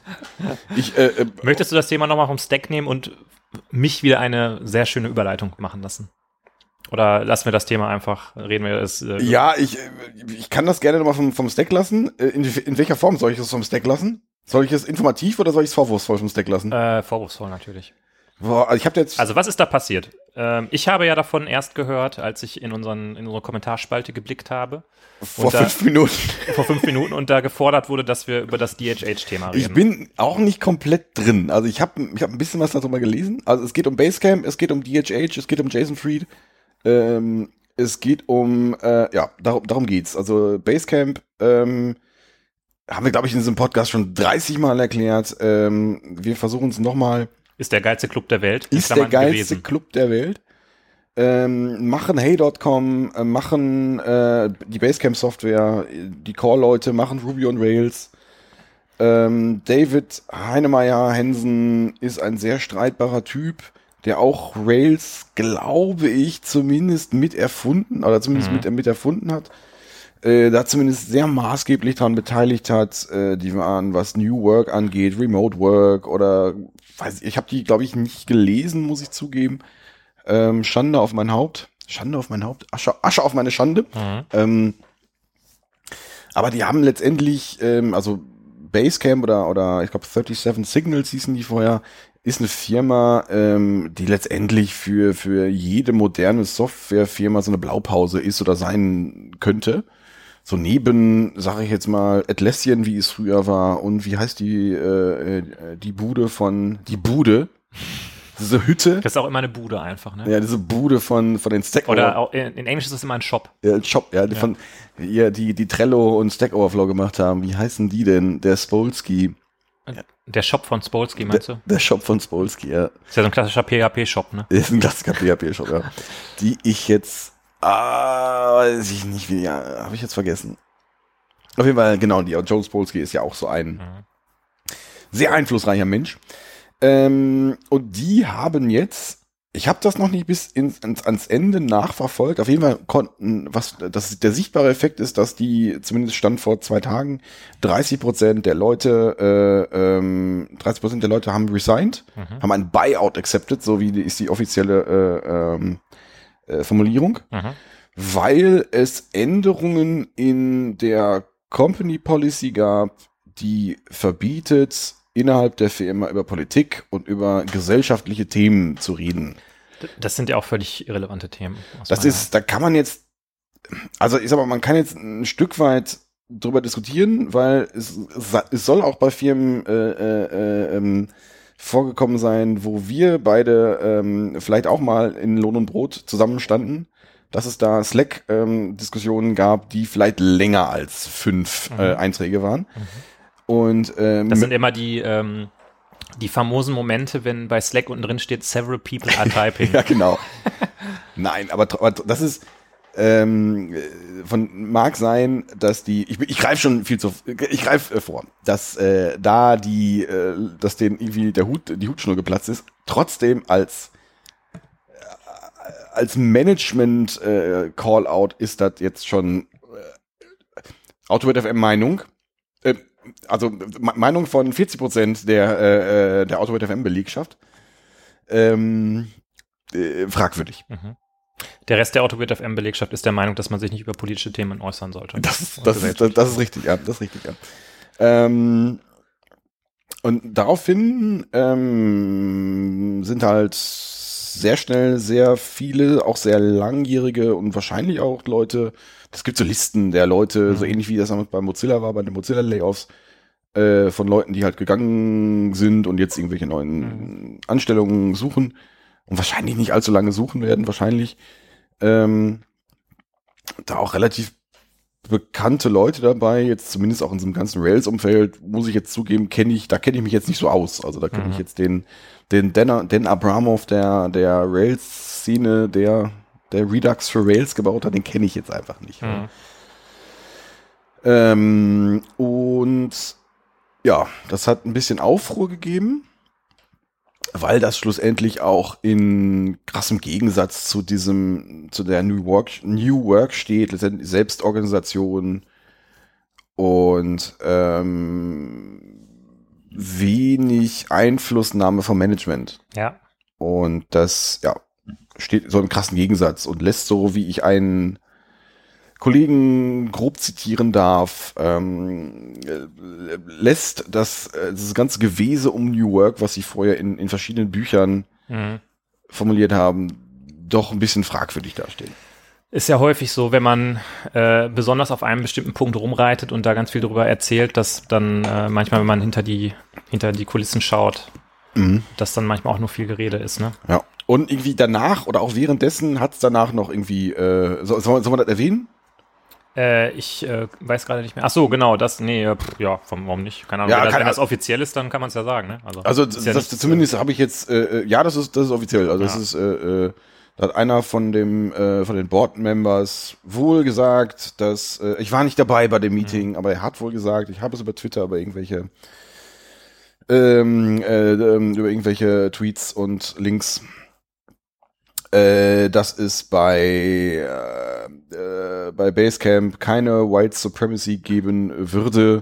Ich, äh, äh, Möchtest du das Thema nochmal vom Stack nehmen und mich wieder eine sehr schöne Überleitung machen lassen? Oder lassen wir das Thema einfach, reden wir es. Äh, ja, ich, ich kann das gerne nochmal vom, vom Stack lassen. Äh, In, in welcher Form soll ich es vom Stack lassen? Soll ich es informativ oder soll ich es vorwurfsvoll vom Stack lassen? Äh, vorwurfsvoll natürlich. Boah, also ich habe jetzt. Also was ist da passiert? Ähm, ich habe ja davon erst gehört, als ich in, unseren, in unsere Kommentarspalte geblickt habe, vor und da- fünf Minuten. vor fünf Minuten, und da gefordert wurde, dass wir über das DHH-Thema reden. Ich bin auch nicht komplett drin. Also ich habe ich hab ein bisschen was darüber gelesen. Also es geht um Basecamp, es geht um DHH, es geht um Jason Fried. Ähm, es geht um, äh, ja, darum, darum geht's. Also Basecamp ähm, haben wir, glaube ich, in diesem Podcast schon 30 Mal erklärt. Ähm, wir versuchen es nochmal. ist der geilste Club der Welt. Ist der geilste gewesen. Club der Welt. Ähm, machen Hey.com, äh, machen äh, die Basecamp-Software, die Core-Leute, machen Ruby on Rails. Ähm, David Heinemeier Hensen ist ein sehr streitbarer Typ, der auch Rails, glaube ich, zumindest mit erfunden oder zumindest Mhm. mit, mit erfunden hat. Äh, da zumindest sehr maßgeblich daran beteiligt hat. Äh, die waren, was New Work angeht, Remote Work oder weiß ich, ich habe die, glaube ich, nicht gelesen, muss ich zugeben. Ähm, Schande auf mein Haupt. Schande auf mein Haupt. Asche, Asche auf meine Schande. Mhm. Ähm, aber die haben letztendlich, ähm, also Basecamp oder, oder ich glaube 37 Signals hießen die vorher, ist eine Firma, ähm, die letztendlich für, für jede moderne Softwarefirma so eine Blaupause ist oder sein könnte. So neben, sage ich jetzt mal, Atlassian, wie es früher war, und wie heißt die, äh, äh, die Bude von, die Bude, diese Hütte, Das ist auch immer eine Bude einfach, ne? ja, diese Bude von, von den Stack Oder auch, in, in Englisch ist das immer ein Shop. ja, Shop, ja, die von ja, die die Trello und Stack Overflow gemacht haben. Wie heißen die denn? Der Spolsky, Der Shop von Spolsky, meinst du? der Shop von Spolsky, ja. Ist ja so ein klassischer PHP-Shop, ne? Der ist ein klassischer PHP Shop, ja. Die ich jetzt ah, weiß ich nicht, wie ja, habe ich jetzt vergessen. Auf jeden Fall genau, die Joe Spolsky ist ja auch so ein sehr einflussreicher Mensch. Ähm, und die haben jetzt ich habe das noch nicht bis ins, ins, ans Ende nachverfolgt. Auf jeden Fall konnten, was das, der sichtbare Effekt ist, dass die, zumindest stand vor zwei Tagen, 30 Prozent der Leute, äh, ähm, 30 Prozent der Leute haben resigned, haben ein Buyout accepted, so wie die, ist die offizielle äh, ähm, äh, Formulierung, Mhm. weil es Änderungen in der Company Policy gab, die verbietet, innerhalb der Firma über Politik und über gesellschaftliche Themen zu reden. Das sind ja auch völlig irrelevante Themen. Das ist, da kann man jetzt, also ich sag mal, man kann jetzt ein Stück weit drüber diskutieren, weil es, es soll auch bei Firmen äh, äh, äh, ähm, vorgekommen sein, wo wir beide ähm, vielleicht auch mal in Lohn und Brot zusammenstanden, dass es da Slack-Diskussionen gab, die vielleicht länger als fünf äh, Einträge waren. Und ähm, Das sind immer die, ähm, die famosen Momente, wenn bei Slack unten drin steht, several people are typing. Ja, genau. Nein, aber, aber das ist ähm, äh, von mag sein, dass die ich, ich greife schon viel zu ich greife äh, vor, dass äh, da die äh, dass denen irgendwie der Hut die Hutschnur geplatzt ist, trotzdem als äh, als Management äh, Callout ist das jetzt schon äh, Autowert FM Meinung also Me- Meinung von 40 Prozent der äh, äh, der Autowert FM Belegschaft ähm, äh, fragwürdig. Der Rest der Autogrid FM-Belegschaft ist der Meinung, dass man sich nicht über politische Themen äußern sollte. Das das, ist, das, das ist richtig, ja, das ist richtig, ja. Ähm, und daraufhin ähm, sind halt sehr schnell sehr viele, auch sehr langjährige und wahrscheinlich auch Leute, es gibt so Listen der Leute, so ähnlich wie das damals bei Mozilla war, bei den Mozilla-Layoffs, äh, von Leuten, die halt gegangen sind und jetzt irgendwelche neuen Anstellungen suchen und wahrscheinlich nicht allzu lange suchen werden, wahrscheinlich. Ähm, da auch relativ bekannte Leute dabei, jetzt zumindest auch in diesem ganzen Rails-Umfeld, muss ich jetzt zugeben, kenne ich, da kenne ich mich jetzt nicht so aus. Also da kenne ich jetzt den, den Dan, Dan Abramov der, der Rails-Szene, der, der Redux für Rails gebaut hat, den kenne ich jetzt einfach nicht. Mhm. Ähm, und ja, das hat ein bisschen Aufruhr gegeben, weil das schlussendlich auch in krassem Gegensatz zu diesem, zu der New Work, New Work steht, Selbstorganisation und ähm, wenig Einflussnahme vom Management. Ja. Und das, ja, steht so im krassen Gegensatz und lässt so, wie ich einen Kollegen grob zitieren darf, ähm, äh, lässt das, äh, das ganze Gewese um New Work, was sie vorher in, in verschiedenen Büchern Mhm. formuliert haben, doch ein bisschen fragwürdig dastehen. Ist ja häufig so, wenn man äh, besonders auf einem bestimmten Punkt rumreitet und da ganz viel darüber erzählt, dass dann äh, manchmal, wenn man hinter die, hinter die Kulissen schaut, Mhm. dass dann manchmal auch nur viel Gerede ist, ne? Ja. Und irgendwie danach oder auch währenddessen hat es danach noch irgendwie, äh, soll, soll, soll man das erwähnen? Äh, ich äh, weiß gerade nicht mehr. Ach so, genau, das, nee, äh, pff, ja, vom, warum nicht? Keine Ahnung. Ja, wenn, das, keine wenn das offiziell ist, dann kann man es ja sagen, ne? Also ist ja das, nichts, zumindest habe ich jetzt, äh, äh, ja, das ist das ist offiziell. Also das Ja. ist, äh, äh, da hat einer von dem äh, von den Board Members wohl gesagt, dass äh, ich war nicht dabei bei Mhm. dem Meeting, aber er hat wohl gesagt, ich habe es über Twitter, über irgendwelche ähm, äh, ähm, über irgendwelche Tweets und Links, äh, dass es bei äh, äh, bei Basecamp keine White Supremacy geben würde.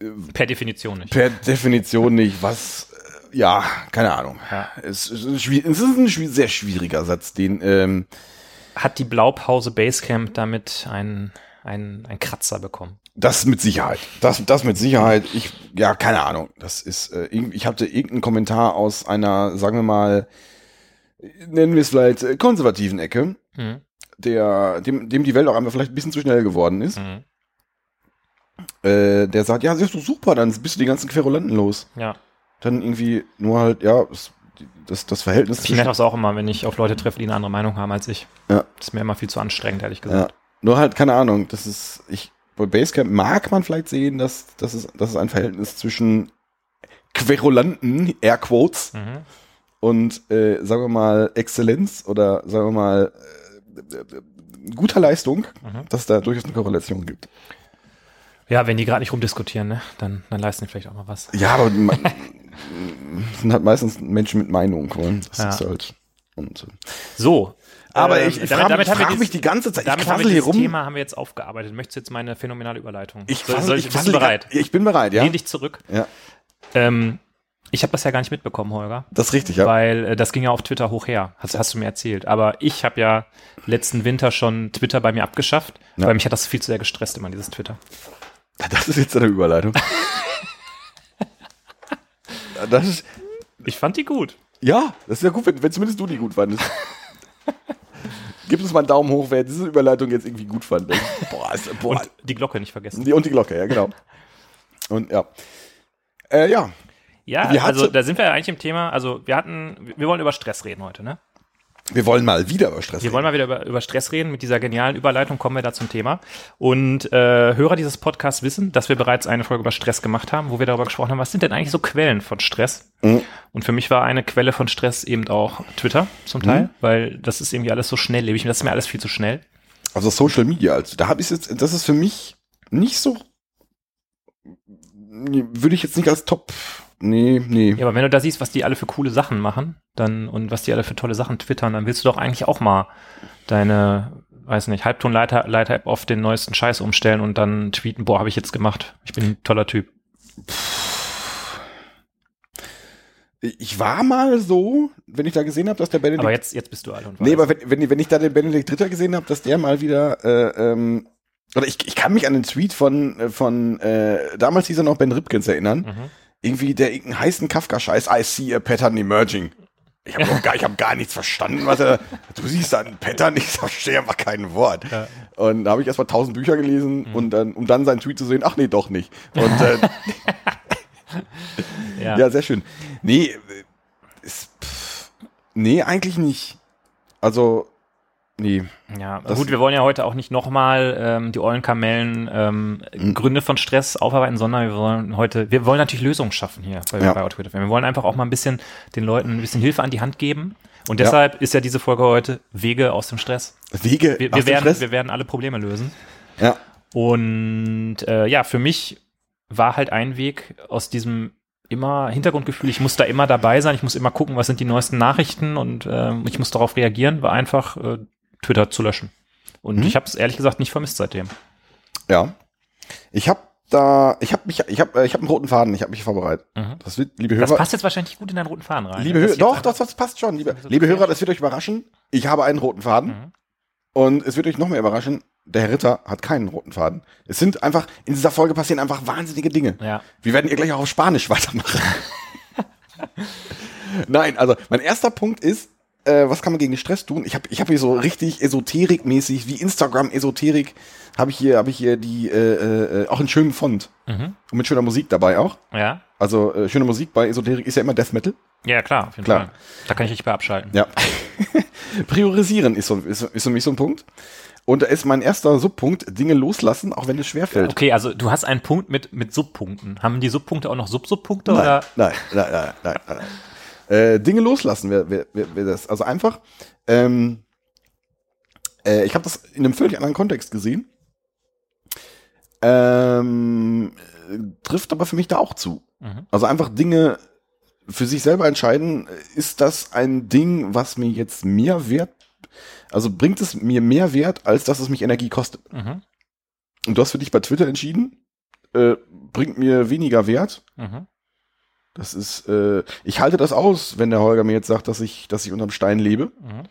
Mhm. Per Definition nicht. Per Definition nicht, was, äh, ja, keine Ahnung. Ja. Es, ist ein es ist ein sehr schwieriger Satz, den, ähm, Hat die Blaupause Basecamp damit einen, einen, einen Kratzer bekommen? Das mit Sicherheit. Das, das mit Sicherheit. Ich, ja, keine Ahnung. Das ist, äh, ich hatte irgendeinen Kommentar aus einer, sagen wir mal, nennen wir es vielleicht äh, konservativen Ecke, Mhm. der, dem, dem die Welt auch einfach vielleicht ein bisschen zu schnell geworden ist. Mhm. Äh, der sagt, ja, ist doch super, dann bist du die ganzen Querulanten los. Ja. Dann irgendwie nur halt, ja, das, das, Verhältnis Ich merke das auch immer, wenn ich auf Leute treffe, die eine andere Meinung haben als ich. Ja. Das ist mir immer viel zu anstrengend, ehrlich Ja. gesagt. Nur halt, keine Ahnung, das ist, ich, bei Basecamp mag man vielleicht sehen, dass, dass, es, dass es ein Verhältnis zwischen Querulanten, Airquotes, Mhm. und, äh, sagen wir mal, Exzellenz oder, sagen wir mal, äh, guter Leistung, Mhm. dass es da durchaus eine Korrelation gibt. Ja, wenn die gerade nicht rumdiskutieren, ne? dann, dann leisten die vielleicht auch mal was. Ja, aber man, sind halt meistens Menschen mit Meinung, das Ja. ist halt, und, äh, So. Aber ähm, ich, ich frage frag mich die ganze Zeit, ich Damit haben wir hier dieses rum. Thema haben wir jetzt aufgearbeitet. Möchtest du jetzt meine phänomenale Überleitung? Ich, quassel, soll, ich, quassel die bereit? Ich bin bereit, ja. Lehn dich zurück. Ja, Ähm, ich habe das ja gar nicht mitbekommen, Holger. das ist richtig, ja. Weil äh, das ging ja auf Twitter hoch her. Hast, hast du mir erzählt. Aber ich habe ja letzten Winter schon Twitter bei mir abgeschafft, Ja. weil mich hat das viel zu sehr gestresst, immer dieses Twitter. Das ist jetzt eine Überleitung. Das ist, Ich fand die gut. ja, das ist ja gut, wenn, wenn zumindest du die gut fandest. Gib uns mal einen Daumen hoch, wer diese Überleitung jetzt irgendwie gut fand. Boah, ist, boah. Und die Glocke nicht vergessen. Die, und die Glocke, ja, genau. Und ja. Äh, ja, Ja, also so- da sind wir ja eigentlich im Thema. Also wir hatten, wir wollen über Stress reden heute, ne? Wir wollen mal wieder über Stress Wir wollen mal wieder über, über Stress reden. Mit dieser genialen Überleitung kommen wir da zum Thema. Und äh, Hörer dieses Podcasts wissen, dass wir bereits eine Folge über Stress gemacht haben, wo wir darüber gesprochen haben, was sind denn eigentlich so Quellen von Stress? Mhm. Und für mich war eine Quelle von Stress eben auch Twitter zum Teil, weil das ist irgendwie alles so schnelllebig. Das ist mir alles viel zu schnell. Also Social Media, also da habe ich jetzt, das ist für mich nicht so, würde ich jetzt nicht als Top, nee, nee. Ja, aber wenn du da siehst, was die alle für coole Sachen machen, dann und was die alle für tolle Sachen twittern, dann willst du doch eigentlich auch mal deine, weiß nicht, Halbtonleiter Leiter App auf den neuesten Scheiß umstellen und dann tweeten, boah, habe ich jetzt gemacht. Ich bin ein toller Typ. Ich war mal so, wenn ich da gesehen habe, dass der Benedikt Aber jetzt, jetzt bist du alle und Nee, weiß. aber wenn, wenn, wenn ich da den Benedikt Dritter gesehen habe, dass der mal wieder, äh, ähm, oder ich, ich kann mich an den Tweet von, äh, von äh, damals hieß er noch Ben Ripkins erinnern, Mhm. Irgendwie der irgendeinen heißen Kafka-Scheiß, I see a pattern emerging. Ich habe gar, ich hab gar nichts verstanden, was er, du siehst da einen Pattern, ich verstehe einfach kein Wort. Ja. Und da habe ich erst mal tausend Bücher gelesen und dann, um dann seinen Tweet zu sehen, ach nee, doch nicht. Und äh, ja. ja, sehr schön. Nee, äh, ist, pff, nee, eigentlich nicht. Also, nee. Ja, Das- gut, wir wollen ja heute auch nicht nochmal ähm, die ollen Kamellen ähm, Mhm. Gründe von Stress aufarbeiten, sondern wir wollen heute, wir wollen natürlich Lösungen schaffen hier bei, Ja. bei. Wir wollen einfach auch mal ein bisschen den Leuten ein bisschen Hilfe an die Hand geben. Und deshalb ist ja diese Folge heute Wege aus dem Stress. Wege Wir, aus wir, dem werden, Stress? wir werden alle Probleme lösen. Ja. Und äh, ja, für mich war halt ein Weg aus diesem immer Hintergrundgefühl, ich muss da immer dabei sein, ich muss immer gucken, was sind die neuesten Nachrichten und äh, ich muss darauf reagieren, war einfach äh, Twitter zu löschen. Und Mhm. ich habe es ehrlich gesagt nicht vermisst seitdem. Ja. Ich habe da, ich habe mich, ich habe, ich habe einen roten Faden. Ich habe mich vorbereitet. Mhm. Das wird, liebe Das Hörer, passt jetzt wahrscheinlich gut in deinen roten Faden rein. liebe ne? Hörer, Das jetzt doch, einfach- das, das passt schon. Liebe, so liebe Hörer, das wird euch überraschen. Ich habe einen roten Faden. Mhm. Und es wird euch noch mehr überraschen. Der Herr Ritter hat keinen roten Faden. Es sind einfach, in dieser Folge passieren einfach wahnsinnige Dinge. Ja. Wir werden ihr gleich auch auf Spanisch weitermachen. Nein, also mein erster Punkt ist, äh, was kann man gegen Stress tun? Ich habe ich hab hier so richtig esoterikmäßig, wie Instagram-Esoterik, habe ich hier, habe ich hier die, äh, äh, auch einen schönen Font. Mhm. Und mit schöner Musik dabei auch. Ja. Also äh, schöne Musik bei Esoterik ist ja immer Death Metal. Ja, klar, auf jeden Klar. Fall. Da kann ich richtig bei abschalten. Ja. Priorisieren ist, so, ist, ist für mich so ein Punkt. Und da ist mein erster Subpunkt, Dinge loslassen, auch wenn es schwerfällt. Okay, also du hast einen Punkt mit, mit Subpunkten. Haben die Subpunkte auch noch Sub-Subpunkte Nein, oder? nein, nein, nein, nein, nein. Äh, Dinge loslassen wäre wär, wär, wär das. Also einfach, ähm, äh, ich habe das in einem völlig anderen Kontext gesehen. Ähm, äh, trifft aber für mich da auch zu. Mhm. Also einfach Dinge für sich selber entscheiden, ist das ein Ding, was mir jetzt mehr Wert, also bringt es mir mehr Wert, als dass es mich Energie kostet. Mhm. Und du hast für dich bei Twitter entschieden, äh, bringt mir weniger Wert. Mhm. Das ist, äh, ich halte das aus, wenn der Holger mir jetzt sagt, dass ich, dass ich unterm Stein lebe. Mhm.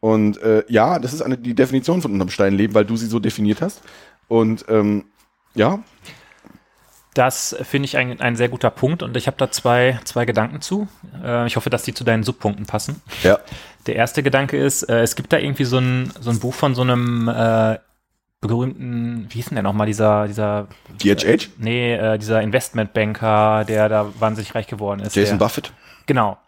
Und äh, ja, das ist eine, die Definition von unterm Stein leben, weil du sie so definiert hast. Und ähm, ja, Das finde ich ein, ein sehr guter Punkt und ich habe da zwei, zwei Gedanken zu. Äh, ich hoffe, dass die zu deinen Subpunkten passen. ja, Der erste Gedanke ist, äh, es gibt da irgendwie so ein, so ein Buch von so einem äh, berühmten, wie hieß denn der nochmal, dieser, dieser, DHH, nee, äh, dieser Investmentbanker, der da wahnsinnig reich geworden ist. Jason der, Buffett. Genau.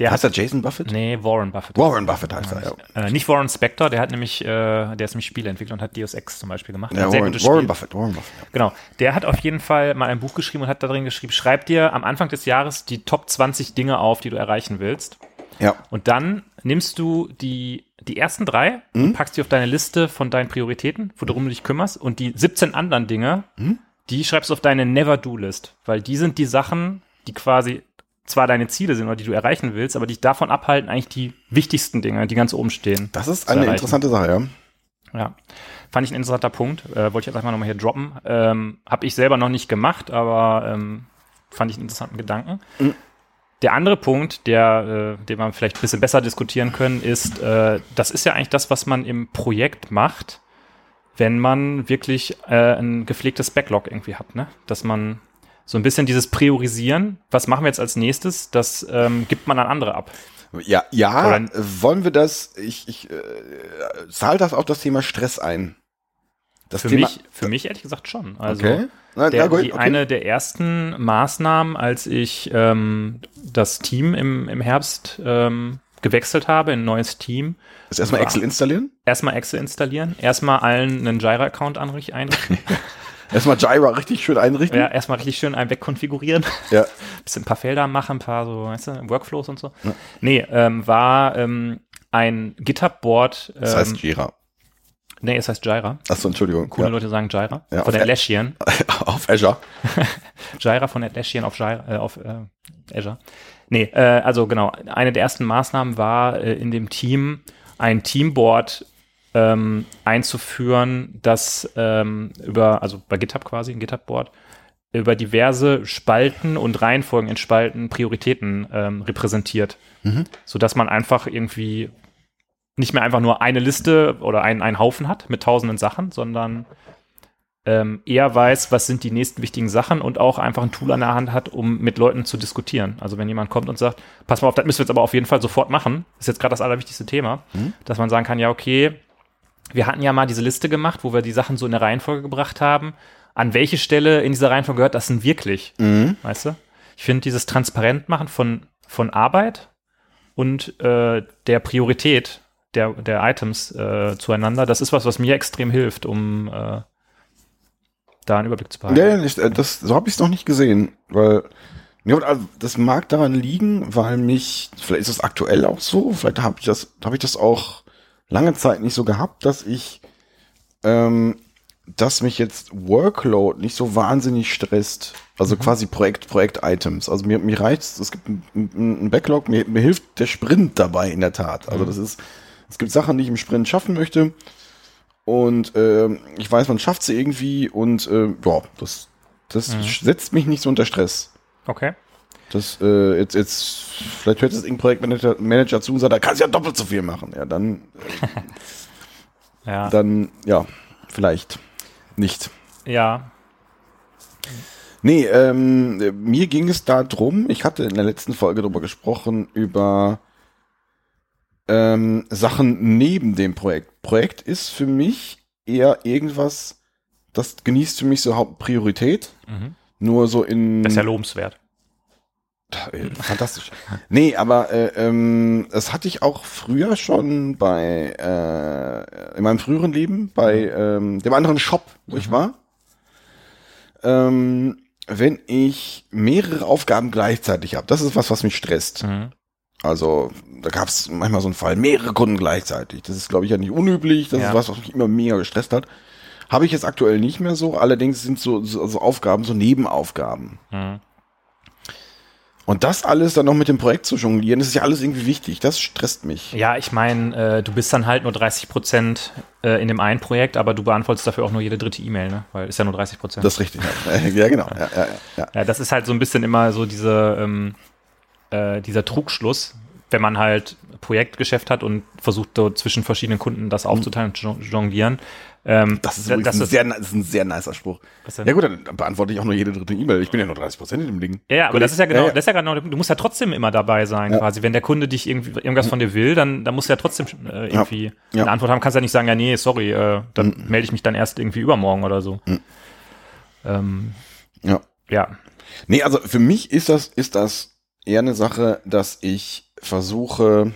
Der Heißt hat, er Jason Buffett? nee, Warren Buffett. Warren Buffett heißt er, ja. Äh, nicht Warren Spector, der hat nämlich, äh, der ist nämlich Spieleentwickler und hat Deus Ex zum Beispiel gemacht. ja Warren, Warren. Buffett, Warren Buffett. Ja. Genau. Der hat auf jeden Fall mal ein Buch geschrieben und hat da drin geschrieben, schreib dir am Anfang des Jahres die Top 20 Dinge auf, die du erreichen willst. Ja, Und dann nimmst du die, die ersten drei und packst die auf deine Liste von deinen Prioritäten, worum du dich kümmerst. Und die 17 anderen Dinge, die schreibst du auf deine Never-Do-List. Weil die sind die Sachen, die quasi zwar deine Ziele sind oder die du erreichen willst, aber dich davon abhalten, eigentlich die wichtigsten Dinge, die ganz oben stehen. das ist eine erreichen. interessante Sache, ja. Ja, fand ich ein interessanter Punkt. Äh, wollte ich jetzt einfach nochmal hier droppen. Ähm, Habe ich selber noch nicht gemacht, aber ähm, fand ich einen interessanten Gedanken. Der andere Punkt, der, äh, den wir vielleicht ein bisschen besser diskutieren können, ist, äh, das ist ja eigentlich das, was man im Projekt macht, wenn man wirklich äh, ein gepflegtes Backlog irgendwie hat, ne? Dass man so ein bisschen dieses Priorisieren, was machen wir jetzt als nächstes, das ähm, gibt man an andere ab. Ja, ja, Oder- wollen wir das, ich, ich äh, zahle das auf das Thema Stress ein. Das Für Thema, mich, für mich ehrlich gesagt schon. Also, okay. Na, Der, na gut, die, okay. Eine der ersten Maßnahmen, als ich ähm, das Team im, im Herbst ähm, gewechselt habe, in ein neues Team, Ist erstmal Excel installieren? erstmal Excel installieren, erstmal allen einen Jira-Account anrichten, einrichten, Erstmal Jira richtig schön einrichten? ja, erstmal richtig schön einen wegkonfigurieren, Ja. bisschen ein paar Felder machen, ein paar so, weißt du, Workflows und so. Nee, ähm, war ähm, ein GitHub-Board, ähm, Das heißt Jira. Nee, es heißt Jira. Achso, Entschuldigung. Coole Ja. Leute sagen Jira. Ja, von Atlassian. Auf Azure. Jira von Atlassian auf, Jira, äh, auf äh, Azure. Nee, äh, also genau, eine der ersten Maßnahmen war äh, in dem Team ein Teamboard ähm, einzuführen, das ähm, über, also bei GitHub quasi, ein GitHub-Board, über diverse Spalten und Reihenfolgen in Spalten Prioritäten ähm, repräsentiert. Mhm. Sodass man einfach irgendwie nicht mehr einfach nur eine Liste oder einen, einen Haufen hat mit tausenden Sachen, sondern ähm, eher weiß, was sind die nächsten wichtigen Sachen und auch einfach ein Tool an der Hand hat, um mit Leuten zu diskutieren. Also wenn jemand kommt und sagt, pass mal auf, das müssen wir jetzt aber auf jeden Fall sofort machen, ist jetzt gerade das allerwichtigste Thema, dass man sagen kann, ja, okay, wir hatten ja mal diese Liste gemacht, wo wir die Sachen so in eine Reihenfolge gebracht haben. An welche Stelle in dieser Reihenfolge gehört das denn wirklich? Mhm. Weißt du? Ich finde dieses Transparentmachen von, von Arbeit und äh, der Priorität der, der Items äh, zueinander, das ist was, was mir extrem hilft, um äh, da einen Überblick zu behalten. Ja, ich, äh, das, so habe ich es noch nicht gesehen, weil ja, also, das mag daran liegen, weil mich, vielleicht ist es aktuell auch so, vielleicht habe ich das, habe ich das auch lange Zeit nicht so gehabt, dass ich ähm, dass mich jetzt Workload nicht so wahnsinnig stresst. Also quasi Projekt, Projekt-Items. Also mir, mir reicht es gibt ein, ein Backlog, mir, mir hilft der Sprint dabei in der Tat. Also das ist, es gibt Sachen, die ich im Sprint schaffen möchte. Und ähm, ich weiß, man schafft sie irgendwie und äh, ja, das, das setzt mich nicht so unter Stress. Okay. Das, äh, jetzt, jetzt, vielleicht hört jetzt irgendein Projektmanager Manager zu und sagt, da kannst du ja doppelt so viel machen. Ja, dann, Ja. dann, ja, vielleicht nicht. ja. Nee, ähm, mir ging es da drum, ich hatte in der letzten Folge darüber gesprochen, über ähm, Sachen neben dem Projekt. Projekt ist für mich eher irgendwas, das genießt für mich so Hauptpriorität. Mhm. Nur so in. Das ist ja lobenswert. Äh, Fantastisch. Nee, aber äh, ähm, das hatte ich auch früher schon bei äh, in meinem früheren Leben bei ähm, dem anderen Shop, wo ich war. Ähm, wenn ich mehrere Aufgaben gleichzeitig habe, das ist was, was mich stresst. Mhm. Also da gab es manchmal so einen Fall, mehrere Kunden gleichzeitig. Das ist, glaube ich, ja nicht unüblich. Das Ja. ist was, was mich immer mega gestresst hat. Habe ich jetzt aktuell nicht mehr so. Allerdings sind so, so, so Aufgaben, so Nebenaufgaben. Mhm. Und das alles dann noch mit dem Projekt zu jonglieren, das ist ja alles irgendwie wichtig. Das stresst mich. Ja, ich meine, äh, du bist dann halt nur 30 Prozent äh, in dem einen Projekt, aber du beantwortest dafür auch nur jede dritte E-Mail, ne? Weil ist ja nur 30 Prozent. Das ist richtig. Ja, ja genau. Ja, ja, ja. Ja, das ist halt so ein bisschen immer so diese, ähm, äh, dieser Trugschluss, wenn man halt Projektgeschäft hat und versucht so zwischen verschiedenen Kunden das aufzuteilen und jon- jonglieren. Ähm, Das ist, das ein ist- sehr, das ist ein sehr nicer Spruch. Ja gut, dann beantworte ich auch nur jede dritte E-Mail. Ich bin ja nur 30 Prozent in dem Ding. Ja, ja, aber das ist ja genau, ja, ja. das ist ja genau, du musst ja trotzdem immer dabei sein, Ja. quasi. Wenn der Kunde dich irgendwie irgendwas von dir will, dann, dann musst du ja trotzdem äh, irgendwie eine Antwort haben. Kannst ja nicht sagen, ja, nee, sorry, äh, dann melde ich mich dann erst irgendwie übermorgen oder so. Ähm, Ja. ja. Nee, also für mich ist das, ist das eher eine Sache, dass ich versuche,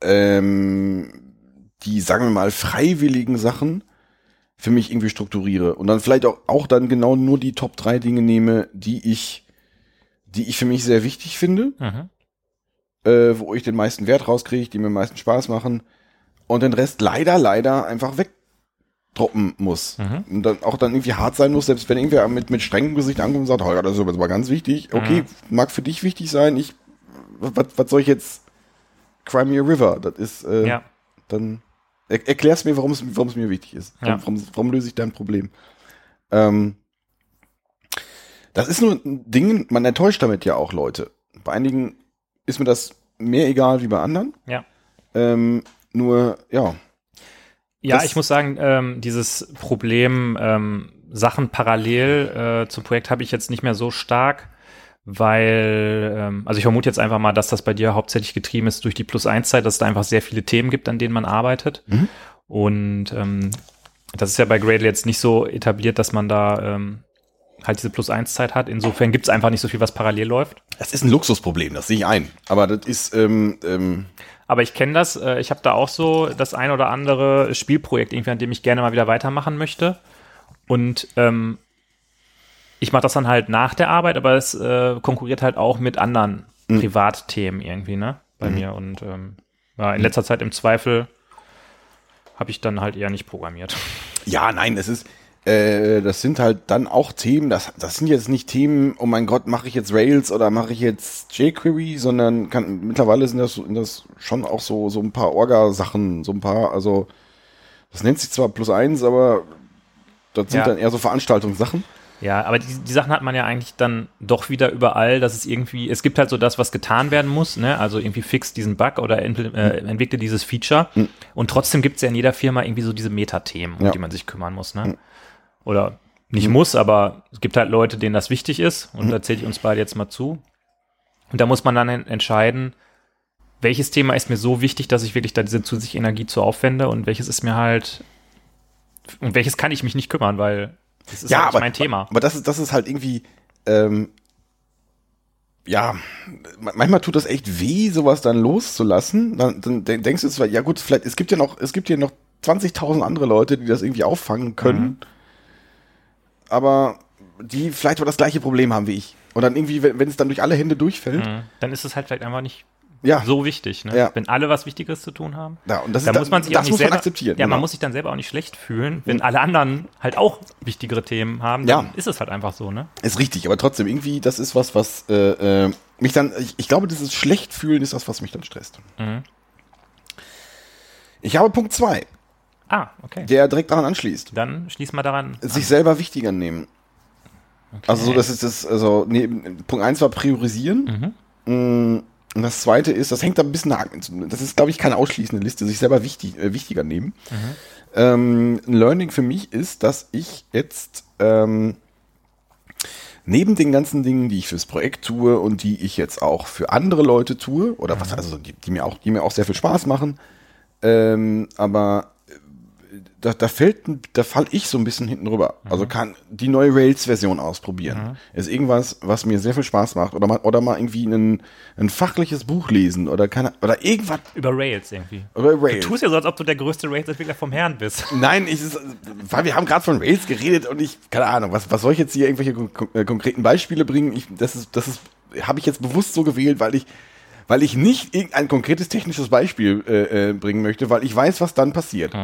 ähm, die, sagen wir mal, freiwilligen Sachen für mich irgendwie strukturiere und dann vielleicht auch, auch dann genau nur die Top drei Dinge nehme, die ich, die ich für mich sehr wichtig finde, Mhm. äh, wo ich den meisten Wert rauskriege, die mir am meisten Spaß machen und den Rest leider, leider einfach wegdroppen muss. Mhm. Und dann auch dann irgendwie hart sein muss, selbst wenn irgendwer mit, mit strengem Gesicht ankommt und sagt, Holger, das ist aber ganz wichtig. Okay, mag für dich wichtig sein, ich, was, was soll ich jetzt, Crimea River, das ist, äh, Ja. dann er, erklär's mir, warum es, mir wichtig ist. Ja. warum, warum löse ich dein Problem? Ähm, das ist nur ein Ding, man enttäuscht damit ja auch Leute. Bei einigen ist mir das mehr egal wie bei anderen. Ja. Ähm, nur, ja. Ja, Das- ich muss sagen, ähm, dieses Problem, ähm, Sachen parallel äh, zum Projekt habe ich jetzt nicht mehr so stark, weil, ähm, also ich vermute jetzt einfach mal, dass das bei dir hauptsächlich getrieben ist durch die Plus-1-Zeit, dass es da einfach sehr viele Themen gibt, an denen man arbeitet. Mhm. Und ähm, das ist ja bei Gradle jetzt nicht so etabliert, dass man da ähm, halt diese Plus-1-Zeit hat. Insofern gibt es einfach nicht so viel, was parallel läuft. Das ist ein Luxusproblem, das sehe ich ein. Aber das ist, ähm, ähm, Aber ich kenne das, äh, ich habe da auch so das ein oder andere Spielprojekt, irgendwie, an dem ich gerne mal wieder weitermachen möchte. Und ähm, ich mache das dann halt nach der Arbeit, aber es äh, konkurriert halt auch mit anderen Privatthemen irgendwie, ne? Bei mir. Und ähm, ja, in letzter Zeit im Zweifel habe ich dann halt eher nicht programmiert. ja, nein, es ist, äh, das sind halt dann auch Themen, das, das sind jetzt nicht Themen, oh mein Gott, mache ich jetzt Rails oder mache ich jetzt jQuery, sondern kann, mittlerweile sind das, sind das schon auch so, so ein paar Orga-Sachen, so ein paar, also, das nennt sich zwar plus eins, aber das sind Ja. dann eher so Veranstaltungssachen. Ja, aber die, die Sachen hat man ja eigentlich dann doch wieder überall, dass es irgendwie, es gibt halt so das, was getan werden muss, ne? Also irgendwie fix diesen Bug oder entl- äh, entwickle dieses Feature. Und trotzdem gibt es ja in jeder Firma irgendwie so diese Metathemen, um Ja. die man sich kümmern muss, ne? Oder nicht muss, aber es gibt halt Leute, denen das wichtig ist. Und da zähle ich uns beide jetzt mal zu. Und da muss man dann en- entscheiden, welches Thema ist mir so wichtig, dass ich wirklich da diese zusätzliche Energie zu aufwende und welches ist mir halt, und welches kann ich mich nicht kümmern, weil das ist ja, halt nicht aber, mein Thema. aber das ist, das ist halt irgendwie, ähm, ja, ma- manchmal tut das echt weh, sowas dann loszulassen. Dann, dann de- denkst du zwar, ja gut, vielleicht, es gibt ja noch, es gibt ja noch 20.000 andere Leute, die das irgendwie auffangen können. Mhm. Aber die vielleicht aber das gleiche Problem haben wie ich. Und dann irgendwie, wenn, wenn es dann durch alle Hände durchfällt, Mhm. Dann ist es halt vielleicht einfach nicht ja. so wichtig. Ne? Ja. Wenn alle was Wichtigeres zu tun haben. Ja, und das da ist, muss man sich das auch nicht muss selber, man akzeptieren. Ja, man genau. muss sich dann selber auch nicht schlecht fühlen, wenn alle anderen halt auch wichtigere Themen haben. Dann Ja. ist es halt einfach so, ne? Ist richtig, aber trotzdem irgendwie, das ist was, was äh, äh, mich dann, ich, ich glaube, dieses Schlechtfühlen ist das, was mich dann stresst. Mhm. Ich habe Punkt zwei, Ah, okay. der direkt daran anschließt. Dann schließ mal daran. Sich selber wichtiger nehmen. Also so, das ist das, also neben, Punkt eins war priorisieren. Mm, Und das zweite ist, das hängt da ein bisschen nach, das ist, glaube ich, keine ausschließende Liste, sich selber wichtig, äh, wichtiger nehmen. Ähm, ein Learning für mich ist, dass ich jetzt ähm, neben den ganzen Dingen, die ich fürs Projekt tue und die ich jetzt auch für andere Leute tue, oder was, also die, die mir auch, die mir auch sehr viel Spaß machen, ähm, aber da, da fällt, da fall ich so ein bisschen hinten rüber. Also kann die neue Rails-Version ausprobieren. Ist irgendwas, was mir sehr viel Spaß macht. Oder mal, oder mal irgendwie ein, ein fachliches Buch lesen oder keine, oder irgendwas Über Rails irgendwie. über Du Rails. tust ja so, als ob du der größte Rails-Entwickler vom Herrn bist. Nein, ich, weil wir haben gerade von Rails geredet und ich, keine Ahnung, was, was soll ich jetzt hier irgendwelche kon äh, konkreten Beispiele bringen? Ich, das ist, das ist, habe ich jetzt bewusst so gewählt, weil ich, weil ich nicht irgendein konkretes technisches Beispiel äh, äh, bringen möchte, weil ich weiß, was dann passiert.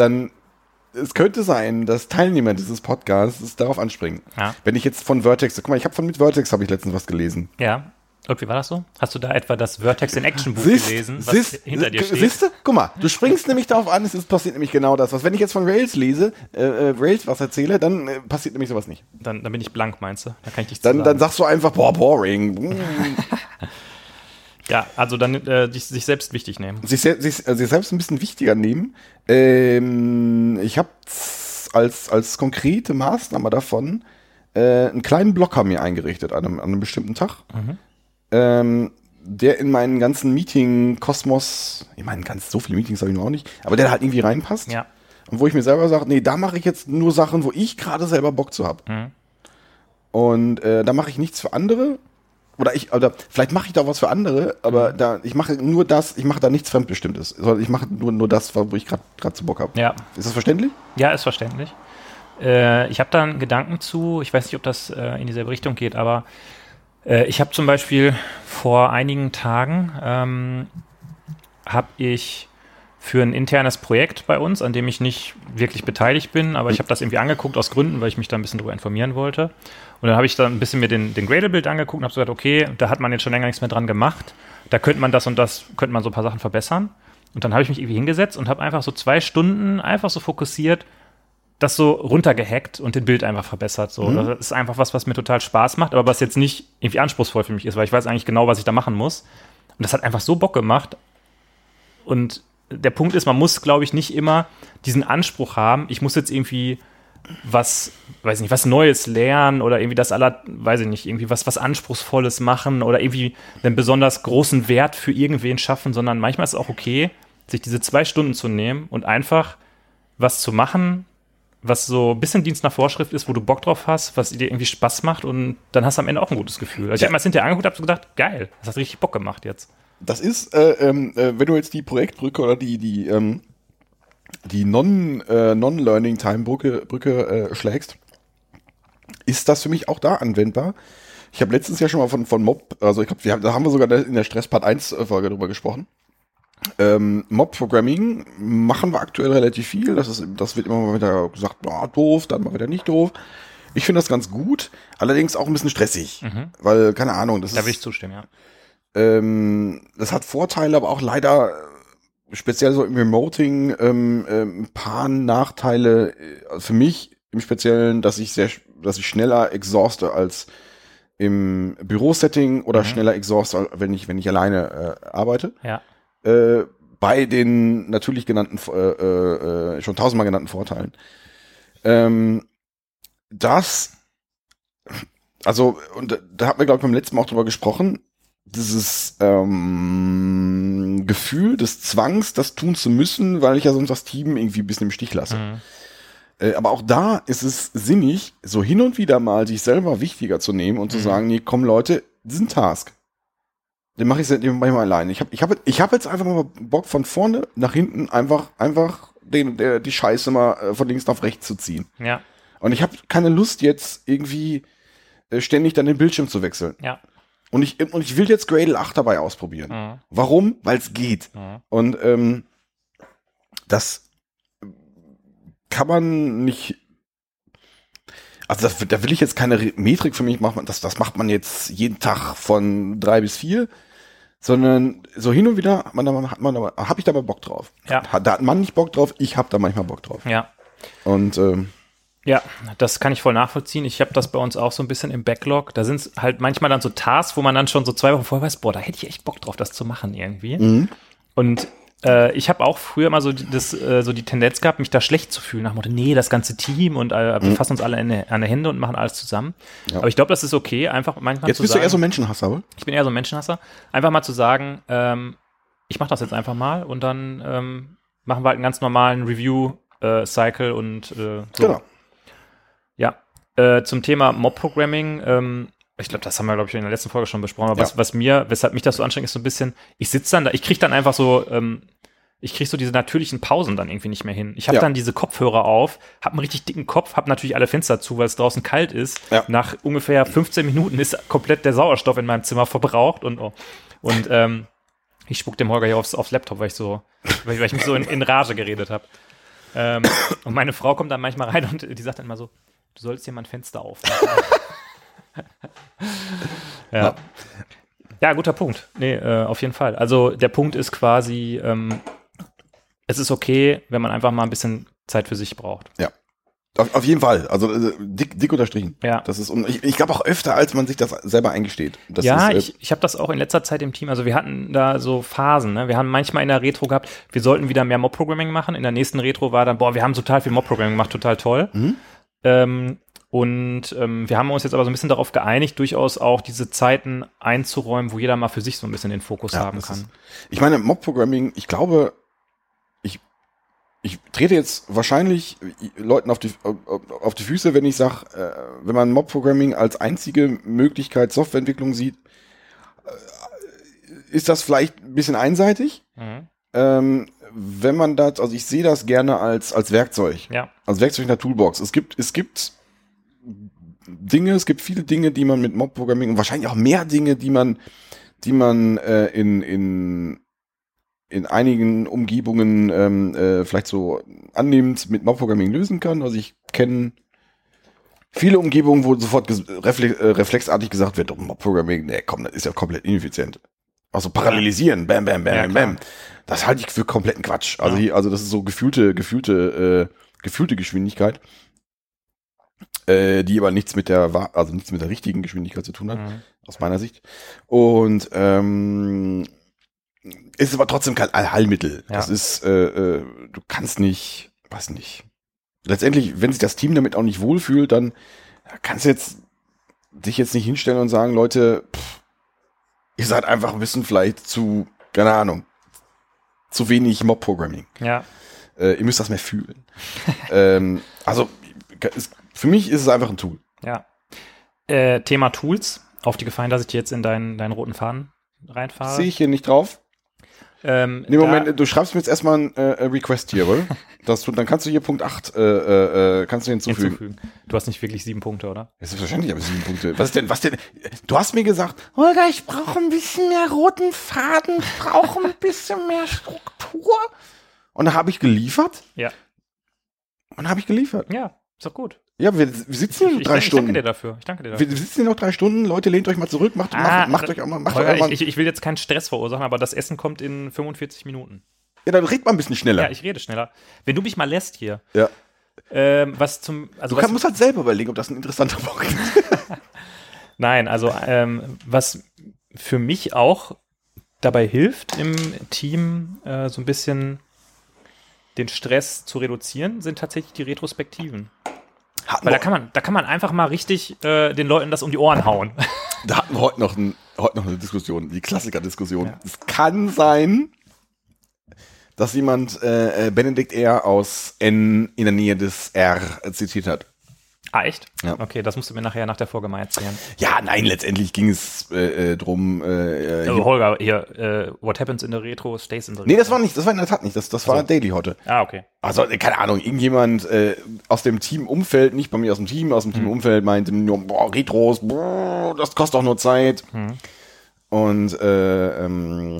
Dann, es könnte sein, dass Teilnehmer dieses Podcasts darauf anspringen. Ja. Wenn ich jetzt von Vertex, guck mal, ich habe von mit Vertex habe ich letztens was gelesen. Ja. Und wie war das so? Hast du da etwa das Vertex in Action Buch Siehst, gelesen, was siehst, hinter dir steht? Siehst du? Guck mal, du springst nämlich darauf an, es ist, passiert nämlich genau das. Was, wenn ich jetzt von Rails lese, äh, äh, Rails was erzähle, dann äh, passiert nämlich sowas nicht. Dann, dann bin ich blank, meinst du? Da kann ich dich Dann, dann sagst du einfach, boah, boring. Ja, also dann äh, sich selbst wichtig nehmen. sich, se- sich, äh, sich selbst ein bisschen wichtiger nehmen. Ähm, ich habe als, als konkrete Maßnahme davon äh, einen kleinen Blocker mir eingerichtet an einem, an einem bestimmten Tag. Ähm, der in meinen ganzen Meeting-Kosmos, ich meine, ganz so viele Meetings habe ich noch auch nicht, aber der halt irgendwie reinpasst. Ja. Und wo ich mir selber sage, nee, da mache ich jetzt nur Sachen, wo ich gerade selber Bock zu habe. Mhm. Und äh, da mache ich nichts für andere. Oder ich, oder vielleicht mache ich da was für andere, aber da, ich mache nur das, ich mache da nichts Fremdbestimmtes. Sondern ich mache nur, nur das, wo ich gerade gerade zu Bock habe. Ja, Ist das verständlich? ja, ist verständlich. Äh, ich habe da einen Gedanken zu, ich weiß nicht, ob das äh, in dieselbe Richtung geht, aber äh, ich habe zum Beispiel vor einigen Tagen ähm, habe ich für ein internes Projekt bei uns, an dem ich nicht wirklich beteiligt bin, aber ich habe das irgendwie angeguckt aus Gründen, weil ich mich da ein bisschen drüber informieren wollte. Und dann habe ich da ein bisschen mir den, den Gradle-Bild angeguckt und habe so gesagt, okay, da hat man jetzt schon länger nichts mehr dran gemacht. Da könnte man das und das, könnte man so ein paar Sachen verbessern. Und dann habe ich mich irgendwie hingesetzt und habe einfach so zwei Stunden einfach so fokussiert, das so runtergehackt und den Bild einfach verbessert. So. Das ist einfach was, was mir total Spaß macht, aber was jetzt nicht irgendwie anspruchsvoll für mich ist, weil ich weiß eigentlich genau, was ich da machen muss. Und das hat einfach so Bock gemacht. Und der Punkt ist, man muss, glaube ich, nicht immer diesen Anspruch haben, ich muss jetzt irgendwie was, weiß nicht, was Neues lernen oder irgendwie das aller, weiß ich nicht, irgendwie was, was Anspruchsvolles machen oder irgendwie einen besonders großen Wert für irgendwen schaffen, sondern manchmal ist es auch okay, sich diese zwei Stunden zu nehmen und einfach was zu machen, was so ein bisschen Dienst nach Vorschrift ist, wo du Bock drauf hast, was dir irgendwie Spaß macht und dann hast du am Ende auch ein gutes Gefühl. Also ich habe mir das hinterher angeguckt und habe gedacht, geil, das hat richtig Bock gemacht jetzt. Das ist, äh, ähm, äh, wenn du jetzt die Projektbrücke oder die, die, ähm, die äh, Non-Learning-Time-Brücke Brücke, äh, schlägst, ist das für mich auch da anwendbar. Ich habe letztens ja schon mal von, von Mob, also ich glaube, da haben wir sogar in der Stresspart 1 Folge drüber gesprochen. Ähm, Mob-Programming machen wir aktuell relativ viel. Das, ist, das wird immer mal wieder gesagt, ah, doof, dann mal wieder nicht doof. Ich finde das ganz gut, allerdings auch ein bisschen stressig, weil, keine Ahnung, das Da ist will ich zustimmen, ja. ähm, das hat Vorteile, aber auch leider äh, speziell so im Remoting ähm, ähm, ein paar Nachteile äh, für mich im Speziellen, dass ich sehr, dass ich schneller exhauste als im Bürosetting oder schneller exhauste, wenn ich wenn ich alleine äh, arbeite. Ja. Äh, bei den natürlich genannten, äh, äh, äh, schon tausendmal genannten Vorteilen. Ähm, das, also, und da- hatten wir, glaube ich, beim letzten Mal auch drüber gesprochen, dieses ähm, Gefühl des Zwangs, das tun zu müssen, weil ich ja sonst das Team irgendwie ein bisschen im Stich lasse. Mhm. Äh, aber auch da ist es sinnig, so hin und wieder mal sich selber wichtiger zu nehmen und zu sagen, nee, komm Leute, das ist ein Task. Den mache ich se- den mach ich mal alleine. Ich habe ich hab, ich hab jetzt einfach mal Bock von vorne nach hinten einfach einfach den der, die Scheiße mal äh, von links nach rechts zu ziehen. Ja, Und ich habe keine Lust jetzt irgendwie äh, ständig dann den Bildschirm zu wechseln. ja. Und ich, und ich will jetzt Gradle 8 dabei ausprobieren. Mhm. Warum? Weil es geht. Mhm. Und ähm, das kann man nicht. Also das, da will ich jetzt keine Metrik für mich machen. Das, das macht man jetzt jeden Tag von drei bis vier, sondern so hin und wieder hat man da, hat man da, hab ich da mal Bock drauf. Ja. Da hat man nicht Bock drauf, ich hab da manchmal Bock drauf. Ja. Und ähm, Ja, das kann ich voll nachvollziehen. Ich habe das bei uns auch so ein bisschen im Backlog. Da sind halt manchmal dann so Tasks, wo man dann schon so zwei Wochen vorher weiß, boah, da hätte ich echt Bock drauf, das zu machen irgendwie. Mhm. Und äh, ich habe auch früher immer so die, das, äh, so die Tendenz gehabt, mich da schlecht zu fühlen. Nach dem Motto, nee, das ganze Team und äh, wir fassen uns alle an die, an die Hände und machen alles zusammen. Mhm. Ja. Aber ich glaube, das ist okay, einfach manchmal jetzt zu bist sagen, du eher so Menschenhasser, oder? ich bin eher so ein Menschenhasser, einfach mal zu sagen, ähm, ich mache das jetzt einfach mal und dann ähm, machen wir halt einen ganz normalen Review-Cycle und äh, so. Genau. Ja, äh, zum Thema Mob-Programming, ähm, ich glaube, das haben wir, glaube ich, in der letzten Folge schon besprochen, aber was, Ja. was mir, weshalb mich das so anstrengt, ist so ein bisschen, ich sitze dann da, ich kriege dann einfach so, ähm, ich kriege so diese natürlichen Pausen dann irgendwie nicht mehr hin. Ich habe Ja. dann diese Kopfhörer auf, habe einen richtig dicken Kopf, habe natürlich alle Fenster zu, weil es draußen kalt ist. Ja. Nach ungefähr 15 Minuten ist komplett der Sauerstoff in meinem Zimmer verbraucht und, oh. und ähm, ich spuck dem Holger hier aufs, aufs Laptop, weil ich so, weil ich, weil ich mich so in, in Rage geredet habe. Ähm, und meine Frau kommt dann manchmal rein und die sagt dann immer so, du solltest hier mal ein Fenster aufmachen. ja. ja, guter Punkt. Nee, äh, auf jeden Fall. Also der Punkt ist quasi, ähm, es ist okay, wenn man einfach mal ein bisschen Zeit für sich braucht. Auf, auf jeden Fall. Also äh, dick, dick unterstrichen. Ja. Das ist ich, ich glaube auch öfter, als man sich das selber eingesteht. Das ja, ist, äh, ich, ich habe das auch in letzter Zeit im Team. Also wir hatten da so Phasen. Ne? Wir haben manchmal in der Retro gehabt, wir sollten wieder mehr Mob-Programming machen. In der nächsten Retro war dann, boah, wir haben total viel Mob-Programming gemacht, total toll. Mhm. Ähm, und ähm, wir haben uns jetzt aber so ein bisschen darauf geeinigt, durchaus auch diese Zeiten einzuräumen, wo jeder mal für sich so ein bisschen den Fokus Ja, haben kann. ist- Ich meine, Mob-Programming, ich glaube, ich, ich trete jetzt wahrscheinlich Leuten auf die, auf die Füße, wenn ich sage, äh, wenn man Mob-Programming als einzige Möglichkeit Softwareentwicklung sieht, äh, ist das vielleicht ein bisschen einseitig. Mhm. Ähm, wenn man das, also ich sehe das gerne als, als Werkzeug. Ja, als Werkzeug in der Toolbox. Es gibt, es gibt Dinge, es gibt viele Dinge, die man mit Mob-Programming und wahrscheinlich auch mehr Dinge, die man, die man äh, in, in, in einigen Umgebungen ähm, äh, vielleicht so annehmend mit Mob-Programming lösen kann. Also ich kenne viele Umgebungen, wo sofort ges- äh, reflexartig gesagt wird, oh, Mob-Programming, nee, komm, das ist ja komplett ineffizient. Also parallelisieren, bam, bam, bam, Ja, bam. Das halte ich für kompletten Quatsch. Also, Ja. hier, also das ist so gefühlte, gefühlte, äh, gefühlte Geschwindigkeit, äh, die aber nichts mit der, also nichts mit der richtigen Geschwindigkeit zu tun hat, Mhm. aus meiner Sicht. Und ähm, ist aber trotzdem kein Allheilmittel. Ja. Das ist, äh, äh, du kannst nicht, weiß nicht. Letztendlich, wenn sich das Team damit auch nicht wohlfühlt, dann kannst du jetzt dich jetzt nicht hinstellen und sagen, Leute, pff, ihr seid einfach ein bisschen vielleicht zu, keine Ahnung, zu wenig Mob-Programming. ja, Äh, ihr müsst das mehr fühlen. ähm, also, ist, für mich ist es einfach ein Tool. ja. Äh, Thema Tools, auf die Gefallen, dass ich dir jetzt in deinen, deinen roten Faden reinfahre. Sehe ich hier nicht drauf. Ähm, Nee, da- Moment, du schreibst mir jetzt erstmal ein äh, Request hier, oder? Das du, dann kannst du hier Punkt 8 äh, äh, äh, kannst du hinzufügen. hinzufügen. Du hast nicht wirklich sieben Punkte, oder? Das ist wahrscheinlich aber sieben Punkte. Was denn, was denn? Du hast mir gesagt, Holger, ich brauche ein bisschen mehr roten Faden, ich brauche ein bisschen mehr Struktur. Und da habe ich geliefert. Ja. Und habe ich geliefert. Ja, ist doch gut. Ja, wir, wir sitzen hier noch ich, drei ich, ich Stunden. danke dir dafür. Ich danke dir dafür. Wir sitzen hier noch drei Stunden. Leute, lehnt euch mal zurück. Macht, Ah, macht, macht euch auch mal, macht euch auch mal. ich, ich, ich will jetzt keinen Stress verursachen, aber das Essen kommt in 45 Minuten. ja, dann redet mal ein bisschen schneller. Ja, ich rede schneller. Wenn du mich mal lässt hier, Ja. ähm, was zum, also Du was, kannst, musst halt selber überlegen, ob das ein interessanter Punkt ist. nein, also ähm, was für mich auch dabei hilft im Team äh, so ein bisschen den Stress zu reduzieren, sind tatsächlich die Retrospektiven. Hatten Weil da kann man, da kann man einfach mal richtig äh, den Leuten das um die Ohren hauen. Da hatten wir heute noch, ein, heute noch eine Diskussion, die Klassiker-Diskussion. Ja. Es kann sein, dass jemand äh, äh, Benedikt R. aus N in der Nähe des R zitiert hat. Ah, echt? Ja. Okay, das musst du mir nachher nach der Folge mal erzählen. Ja, nein, letztendlich ging es äh, äh, drum. Äh, äh, Also Holger, hier, äh, what happens in the retro stays in the retro. nee, das war nicht, das war in der Tat nicht, das, das war Also. Daily heute. Ah, okay. Also, keine Ahnung, irgendjemand äh, aus dem Teamumfeld, nicht bei mir aus dem Team, aus dem Teamumfeld meinte, ja, boah, Retros, boah, das kostet doch nur Zeit. Und äh, ähm,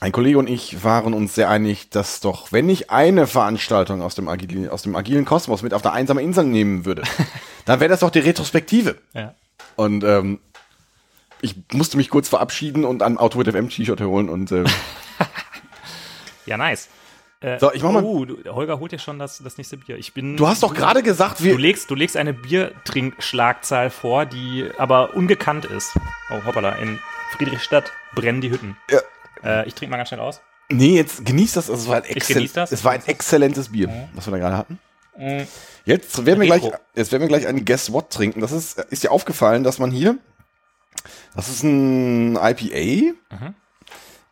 ein Kollege und ich waren uns sehr einig, dass doch, wenn ich eine Veranstaltung aus dem, agilen, aus dem agilen Kosmos mit auf der einsamen Insel nehmen würde, dann wäre das doch die Retrospektive. Ja. Und ähm, ich musste mich kurz verabschieden und ein Auto FM T-Shirt holen und äh, Ja, nice. Äh, So, ich mach mal- Oh, du, Holger holt dir schon das, das nächste Bier. Ich bin. du hast doch gerade gesagt, Du wir legst, du legst eine Biertrinkschlagzahl vor, die aber ungekannt ist. Oh, hoppala, in Friedrichstadt brennen die Hütten. Ja. Äh, ich trinke mal ganz schnell aus. Nee, jetzt genießt das, also es war ein, excel genieß das. es war ein exzellentes Bier, was wir da gerade hatten. Mm, Jetzt werden wir gleich, jetzt werden wir gleich ein Guess What trinken. Das ist, ist dir aufgefallen, dass man hier, das ist ein IPA, Mhm.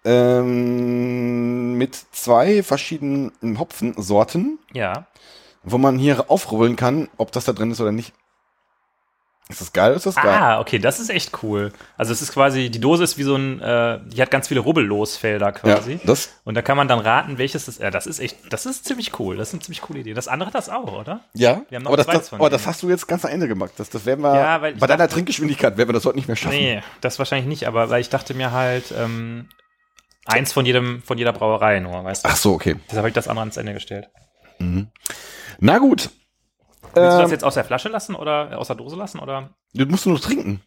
ähm, mit zwei verschiedenen Hopfensorten, Ja. wo man hier aufrubbeln kann, ob das da drin ist oder nicht. Ist das geil ist das geil? Ah, okay, das ist echt cool. Also es ist quasi, die Dose ist wie so ein, äh, die hat ganz viele Rubbellosfelder ja, quasi. das, Und da kann man dann raten, welches das ist. Ja, das ist echt, das ist ziemlich cool. Das ist eine ziemlich coole Idee. Das andere hat das auch, oder? ja, Wir haben noch aber, das, das, aber das hast du jetzt ganz am Ende gemacht. Das, das werden wir, Ja, bei deiner dachte- Trinkgeschwindigkeit werden wir das heute nicht mehr schaffen. Nee, das wahrscheinlich nicht, aber weil ich dachte mir halt, ähm, eins von jedem, von jeder Brauerei nur, weißt du? Ach so, okay. Deshalb habe ich das andere ans Ende gestellt. Na gut. Willst du das Ähm, jetzt aus der Flasche lassen oder äh, aus der Dose lassen oder? du musst nur noch trinken.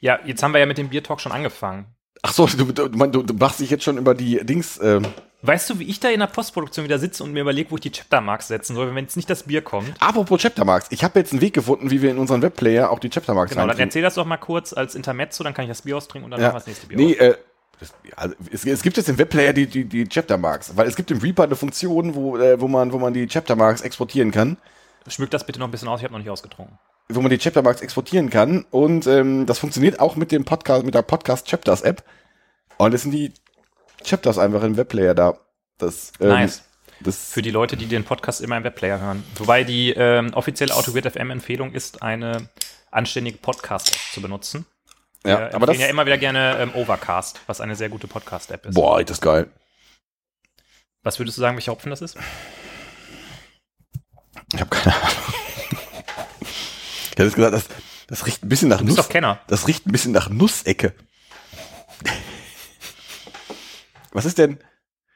Ja, jetzt haben wir ja mit dem Biertalk schon angefangen. Ach so, du, du, du, du machst dich jetzt schon über die Dings. Ähm, Weißt du, wie ich da in der Postproduktion wieder sitze und mir überlege, wo ich die Chaptermarks setzen soll, wenn jetzt nicht das Bier kommt? apropos Chaptermarks. Ich habe jetzt einen Weg gefunden, wie wir in unseren Webplayer auch die Chaptermarks Genau, dann erzähl das doch mal kurz als Intermezzo, dann kann ich das Bier austrinken und dann Ja. machen wir das nächste Bier Nee, aus. äh, das, also, es, es gibt jetzt im Webplayer die, die, die Chaptermarks, weil es gibt im Reaper eine Funktion, wo, äh, wo, man, wo man die Chaptermarks exportieren kann. Schmück das bitte noch ein bisschen aus, ich habe noch nicht ausgetrunken. Wo man die Chaptermarks exportieren kann. Und ähm, das funktioniert auch mit dem Podcast, mit der Podcast Chapters App. Und es sind die Chapters einfach im Webplayer da. Das, ähm, Nice. Das, Für die Leute, die den Podcast immer im Webplayer hören. Wobei die ähm, offizielle AutoGrid FM Empfehlung ist, eine anständige Podcast-App zu benutzen. ja, Wir aber das. ja immer wieder gerne ähm, Overcast, was eine sehr gute Podcast-App ist. boah, das ist geil. Was würdest du sagen, welcher Hopfen das ist? Ich habe keine Ahnung. Ich hätte gesagt, das, das riecht ein bisschen nach Du bist Nuss. doch Kenner. Das riecht ein bisschen nach Nussecke. Was ist denn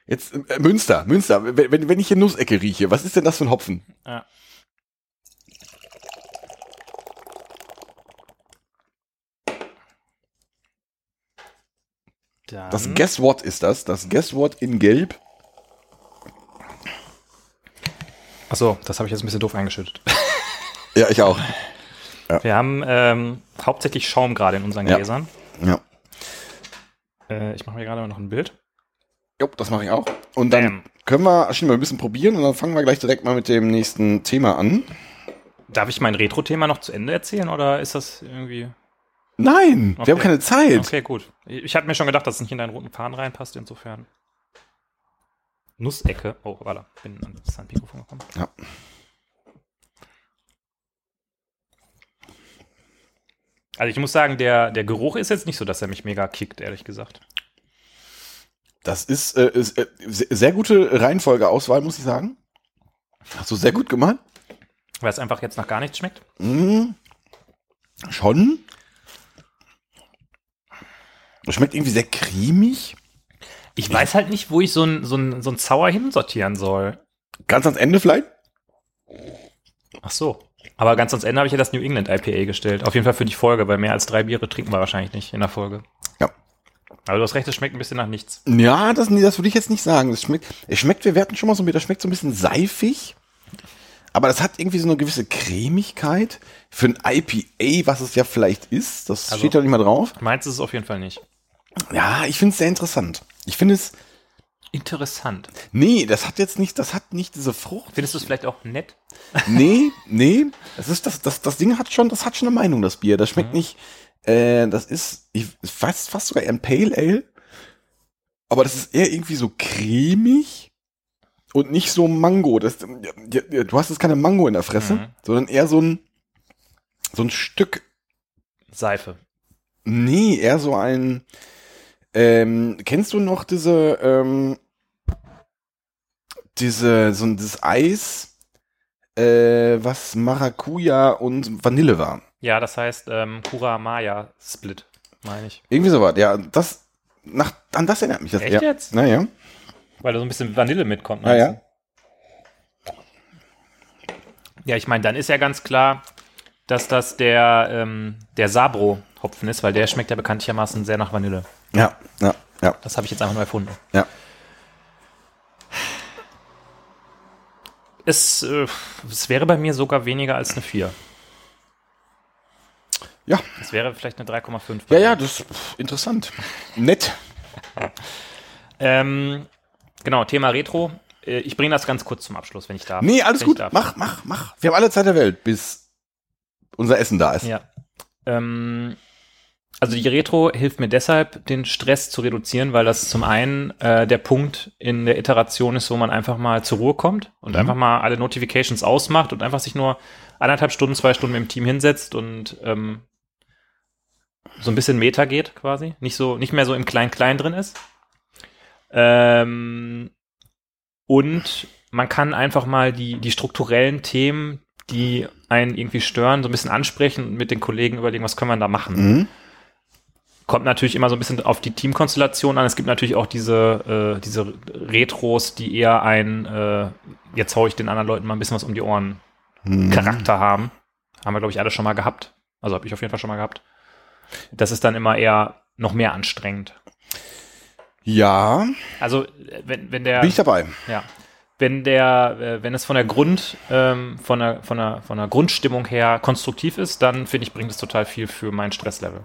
jetzt äh, Münster? Münster. Wenn, wenn- wenn ich hier Nussecke rieche, was ist denn das für ein Hopfen? Ja. Dann, Das Guess What ist das. Das Guess What in Gelb. Achso, das habe ich jetzt ein bisschen doof eingeschüttet. Ja, ich auch. Wir haben ähm, hauptsächlich Schaum gerade in unseren Ja. Gläsern. Ja. Äh, ich mache mir gerade noch ein Bild. Jo, das mache ich auch. Und dann Bam. können wir schon mal ein bisschen probieren und dann fangen wir gleich direkt mal mit dem nächsten Thema an. Darf ich mein Retro-Thema noch zu Ende erzählen oder ist das irgendwie. Nein, Okay. wir haben keine Zeit. Okay, gut. Ich, ich hatte mir schon gedacht, dass es nicht in deinen roten Faden reinpasst, insofern. Nussecke. Oh, warte, bin an das Mikrofon gekommen. Ja. Also ich muss sagen, der, der Geruch ist jetzt nicht so, dass er mich mega kickt, ehrlich gesagt. Das ist, äh, ist äh, se- sehr gute Reihenfolgeauswahl, muss ich sagen. Hast du sehr gut gemacht. Weil es einfach jetzt nach gar nichts schmeckt. Mhm. Schon. Das schmeckt irgendwie sehr cremig. Ich weiß halt nicht, wo ich so ein, so ein, so ein Sauer hinsortieren soll. Ganz ans Ende vielleicht. Ach so. Aber ganz ans Ende habe ich ja das New England IPA gestellt. Auf jeden Fall für die Folge, weil mehr als drei Biere trinken wir wahrscheinlich nicht in der Folge. Ja. Aber du hast recht, es schmeckt ein bisschen nach nichts. Ja, das, das würde ich jetzt nicht sagen. Das schmeckt, es schmeckt, wir hatten schon mal so, das schmeckt so ein bisschen seifig. Aber das hat irgendwie so eine gewisse Cremigkeit. Für ein IPA, was es ja vielleicht ist, das Also- steht da nicht mal drauf. Meins ist es auf jeden Fall nicht. Ja, ich finde es sehr interessant. Ich finde es, Interessant. nee, das hat jetzt nicht, das hat nicht diese Frucht. Findest du es vielleicht auch nett? Nee, nee, das ist das, das, das Ding hat schon, das hat schon eine Meinung, das Bier. Das schmeckt Mhm. nicht, äh, das ist, ich weiß fast sogar eher ein Pale Ale. Aber das ist eher irgendwie so cremig und nicht so Mango. Das, du hast jetzt keine Mango in der Fresse, Mhm. sondern eher so ein, so ein Stück, Seife. nee, eher so ein, ähm, kennst du noch diese, ähm, diese, so ein, dieses Eis, äh, was Maracuja und Vanille war? Ja, das heißt ähm, Kura Maya Split. meine ich. Irgendwie sowas. Ja, das, nach, an das erinnert mich das. Echt ja. jetzt? Naja. Weil da so ein bisschen Vanille mitkommt. Ja, meinst ja. du? Ja, ich meine, dann ist ja ganz klar, dass das der, ähm, der Sabro-Hopfen ist, weil der schmeckt ja bekanntlichermaßen sehr nach Vanille. Ja, ja, ja, Das habe ich jetzt einfach nur erfunden. ja. Es, äh, es wäre bei mir sogar weniger als eine 4. Ja, Es wäre vielleicht eine 3,5. ja, ja, das ist interessant. Nett. Ähm, genau, Thema Retro. Äh, Ich bringe das ganz kurz zum Abschluss, wenn ich darf. Nee, alles Wenn gut. Mach, mach, mach. Wir haben alle Zeit der Welt, bis unser Essen da ist. Ja. Ähm, also die Retro hilft mir deshalb, den Stress zu reduzieren, weil das zum einen äh, der Punkt in der Iteration ist, wo man einfach mal zur Ruhe kommt und Mhm. einfach mal alle Notifications ausmacht und einfach sich nur anderthalb Stunden, zwei Stunden mit dem Team hinsetzt und ähm, so ein bisschen Meta geht quasi, nicht so, nicht mehr so im Klein-Klein drin ist. Ähm, und man kann einfach mal die, die strukturellen Themen, die einen irgendwie stören, so ein bisschen ansprechen und mit den Kollegen überlegen, was können wir da machen. Mhm. Kommt natürlich immer so ein bisschen auf die Teamkonstellation an. Es gibt natürlich auch diese, äh, diese Retros, die eher ein, äh, jetzt hau ich den anderen Leuten mal ein bisschen was um die Ohren Mhm. Charakter haben. Haben wir, glaube ich, alle schon mal gehabt. Also habe ich auf jeden Fall schon mal gehabt. Das ist dann immer eher noch mehr anstrengend. Ja, Also, äh, wenn, wenn der. bin ich dabei. Ja. Wenn der, äh, wenn es von der Grund, ähm, von der, von der, von der Grundstimmung her konstruktiv ist, dann finde ich, bringt es total viel für mein Stresslevel.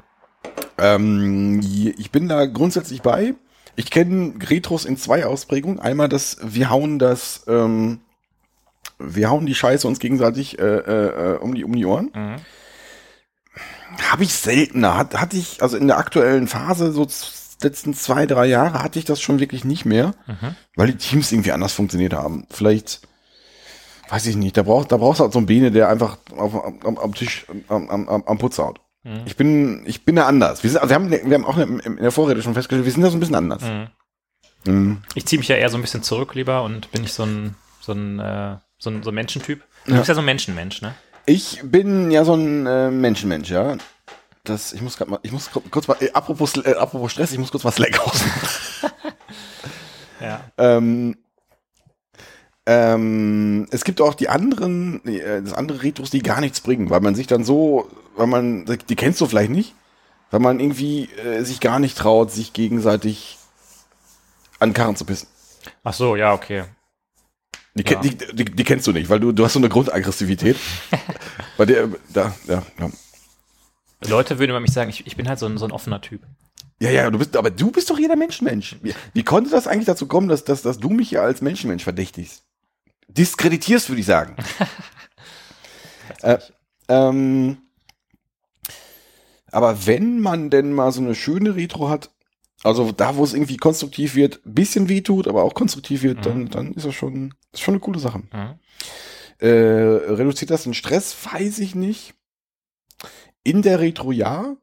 Ähm, ich bin da grundsätzlich bei. Ich kenne Retros in zwei Ausprägungen. Einmal das, wir hauen das, ähm, wir hauen die Scheiße uns gegenseitig äh, äh, um die um die Ohren. Mhm. Habe ich seltener. Hat, hatte ich, also in der aktuellen Phase, so letzten zwei, drei Jahre, hatte ich das schon wirklich nicht mehr, Mhm. weil die Teams irgendwie anders funktioniert haben. Vielleicht, weiß ich nicht, da braucht, da brauchst du halt so einen Bene, der einfach auf, am, am Tisch am, am, am am Putz haut. Mhm. Ich bin, ich bin da anders. Wir, sind, also wir, haben, wir haben auch in der Vorrede schon festgestellt, wir sind da so ein bisschen anders. Mhm. Mhm. Ich ziehe mich ja eher so ein bisschen zurück lieber und bin nicht so ein, so ein, äh, so ein, so ein Menschentyp. Du Ja. bist ja so ein Menschenmensch, ne? Ich bin ja so ein äh, Menschenmensch, ja. Das, ich muss grad mal, ich muss kurz mal, äh, apropos, äh, apropos Stress, ich muss kurz mal Slack aus. Ja. ähm, ähm, es gibt auch die anderen, äh, das andere Retros, die gar nichts bringen, weil man sich dann so, weil man, die kennst du vielleicht nicht, weil man irgendwie äh, sich gar nicht traut, sich gegenseitig an den Karren zu pissen. Ach so, ja, okay. Die, Ja. die, die, die kennst du nicht, weil du, du hast so eine Grundaggressivität. Bei der, da, ja, ja. Leute würden über mich sagen, ich, ich bin halt so ein, so ein offener Typ. Ja, ja, du bist, aber du bist doch jeder Menschenmensch. Wie, wie konnte das eigentlich dazu kommen, dass, dass, dass du mich hier als Menschenmensch verdächtigst? Diskreditierst, würde ich sagen. äh, ähm, aber wenn man denn mal so eine schöne Retro hat, also da, wo es irgendwie konstruktiv wird, bisschen wehtut, aber auch konstruktiv wird, Mhm. dann, dann ist das schon, ist schon eine coole Sache. Mhm. Äh, reduziert das den Stress? Weiß ich nicht. In der Retro ja.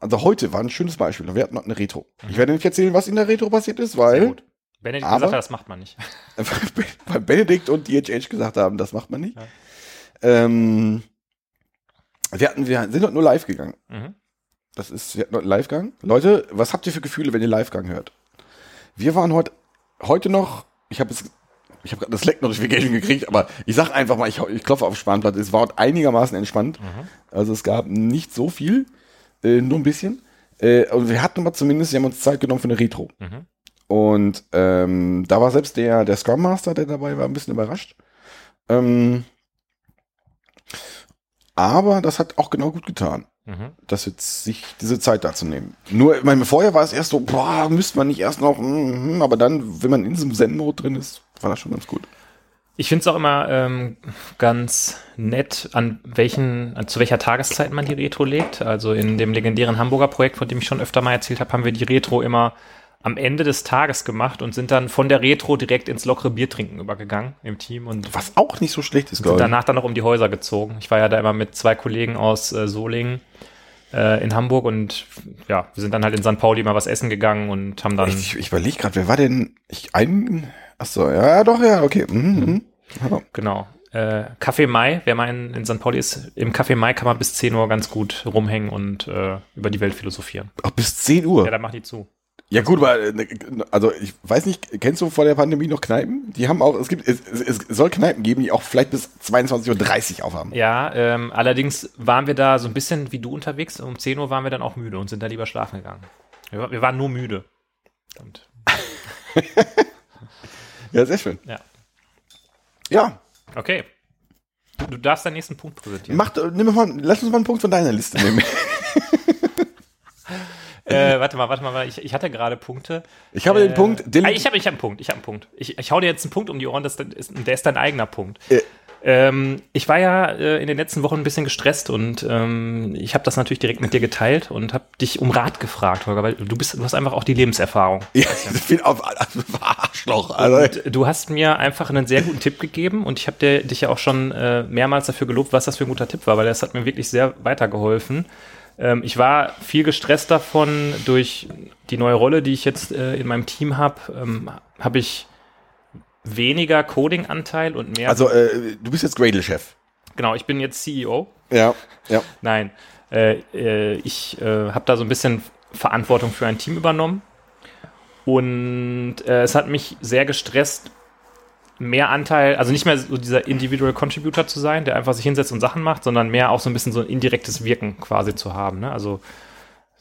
Also heute war ein schönes Beispiel. Wir hatten noch eine Retro. Ich werde nicht erzählen, was in der Retro passiert ist, Mhm. Weil. Benedikt aber- gesagt hat, das macht man nicht. weil Benedikt und DHH gesagt haben, das macht man nicht. Ja. Ähm, wir, hatten, wir sind dort nur live gegangen. Mhm. Das ist, wir hatten dort einen Livegang. Leute, was habt ihr für Gefühle, wenn ihr Livegang hört? Wir waren heute, heute noch, ich habe es, ich habe gerade eine Slack-Notification gekriegt, aber ich sag einfach mal, ich, ich klopfe auf Spanplatte, es war heute einigermaßen entspannt. Mhm. Also es gab nicht so viel, äh, nur ein bisschen. Äh, und wir hatten aber zumindest, wir haben uns Zeit genommen für eine Retro. Mhm. Und ähm, da war selbst der, der Scrum Master, der dabei war, ein bisschen überrascht. Ähm, aber das hat auch genau gut getan, Mhm. das jetzt sich diese Zeit da zu nehmen. Nur, ich meine, vorher war es erst so, boah, müsste man nicht erst noch, mm, mm, aber dann, wenn man in diesem Zen-Mode drin ist, war das schon ganz gut. Ich finde es auch immer ähm, ganz nett, an welchen, zu welcher Tageszeit man die Retro legt. Also in dem legendären Hamburger Projekt, von dem ich schon öfter mal erzählt habe, haben wir die Retro immer am Ende des Tages gemacht und sind dann von der Retro direkt ins lockere Biertrinken übergegangen im Team und Was auch nicht so schlecht ist, glaube ich. danach dann noch um die Häuser gezogen. Ich war ja da immer mit zwei Kollegen aus äh, Solingen äh, in Hamburg und ja, wir sind dann halt in St. Pauli mal was essen gegangen und haben dann Ich, ich überlege gerade, wer war denn, ich, ein, achso, ja, doch, ja, okay. Mhm, mhm. Ja. Genau. äh, Café Mai, wer mal in, in St. Pauli ist, im Café Mai kann man bis 10 Uhr ganz gut rumhängen und äh, über die Welt philosophieren. Ach, bis 10 Uhr. Ja, da macht die zu. Ja gut, aber äh, also ich weiß nicht, kennst du vor der Pandemie noch Kneipen? Die haben auch, es gibt, es, es soll Kneipen geben, die auch vielleicht bis 22.30 Uhr aufhaben. Ja, ähm, allerdings waren wir da so ein bisschen wie du unterwegs. Um 10 Uhr waren wir dann auch müde und sind da lieber schlafen gegangen. Wir, wir waren nur müde. Und, Ja, sehr schön. ja. Ja, Okay. Du, du darfst deinen nächsten Punkt präsentieren. mach, äh, nimm mal, lass uns mal einen Punkt von deiner Liste nehmen. Äh, warte mal, warte mal, warte, ich, ich hatte gerade Punkte. Ich habe Äh, den Punkt, den, ah, ich habe ich hab einen Punkt, ich habe einen Punkt. Ich, ich hau dir jetzt einen Punkt um die Ohren, das ist, der ist dein eigener Punkt. Äh. Ähm, ich war ja äh, in den letzten Wochen ein bisschen gestresst und ähm, ich habe das natürlich direkt mit dir geteilt und habe dich um Rat gefragt, Holger, weil du bist, du hast einfach auch die Lebenserfahrung. ja, ich bin auf, also, Arschloch, also, du hast mir einfach einen sehr guten Tipp gegeben und ich habe dir- dich ja auch schon äh, mehrmals dafür gelobt, was das für ein guter Tipp war, weil das hat mir wirklich sehr weitergeholfen. Ähm, ich war viel gestresst davon durch die neue Rolle, die ich jetzt äh, in meinem Team habe. Ähm, habe ich weniger Coding-Anteil und mehr. also äh, du bist jetzt Gradle-Chef. genau, ich bin jetzt CEO. Ja, ja. Nein, äh, äh, ich äh, habe da so ein bisschen Verantwortung für ein Team übernommen und äh, es hat mich sehr gestresst, mehr Anteil, also nicht mehr so dieser Individual Contributor zu sein, der einfach sich hinsetzt und Sachen macht, sondern mehr auch so ein bisschen so ein indirektes Wirken quasi zu haben. Ne? Also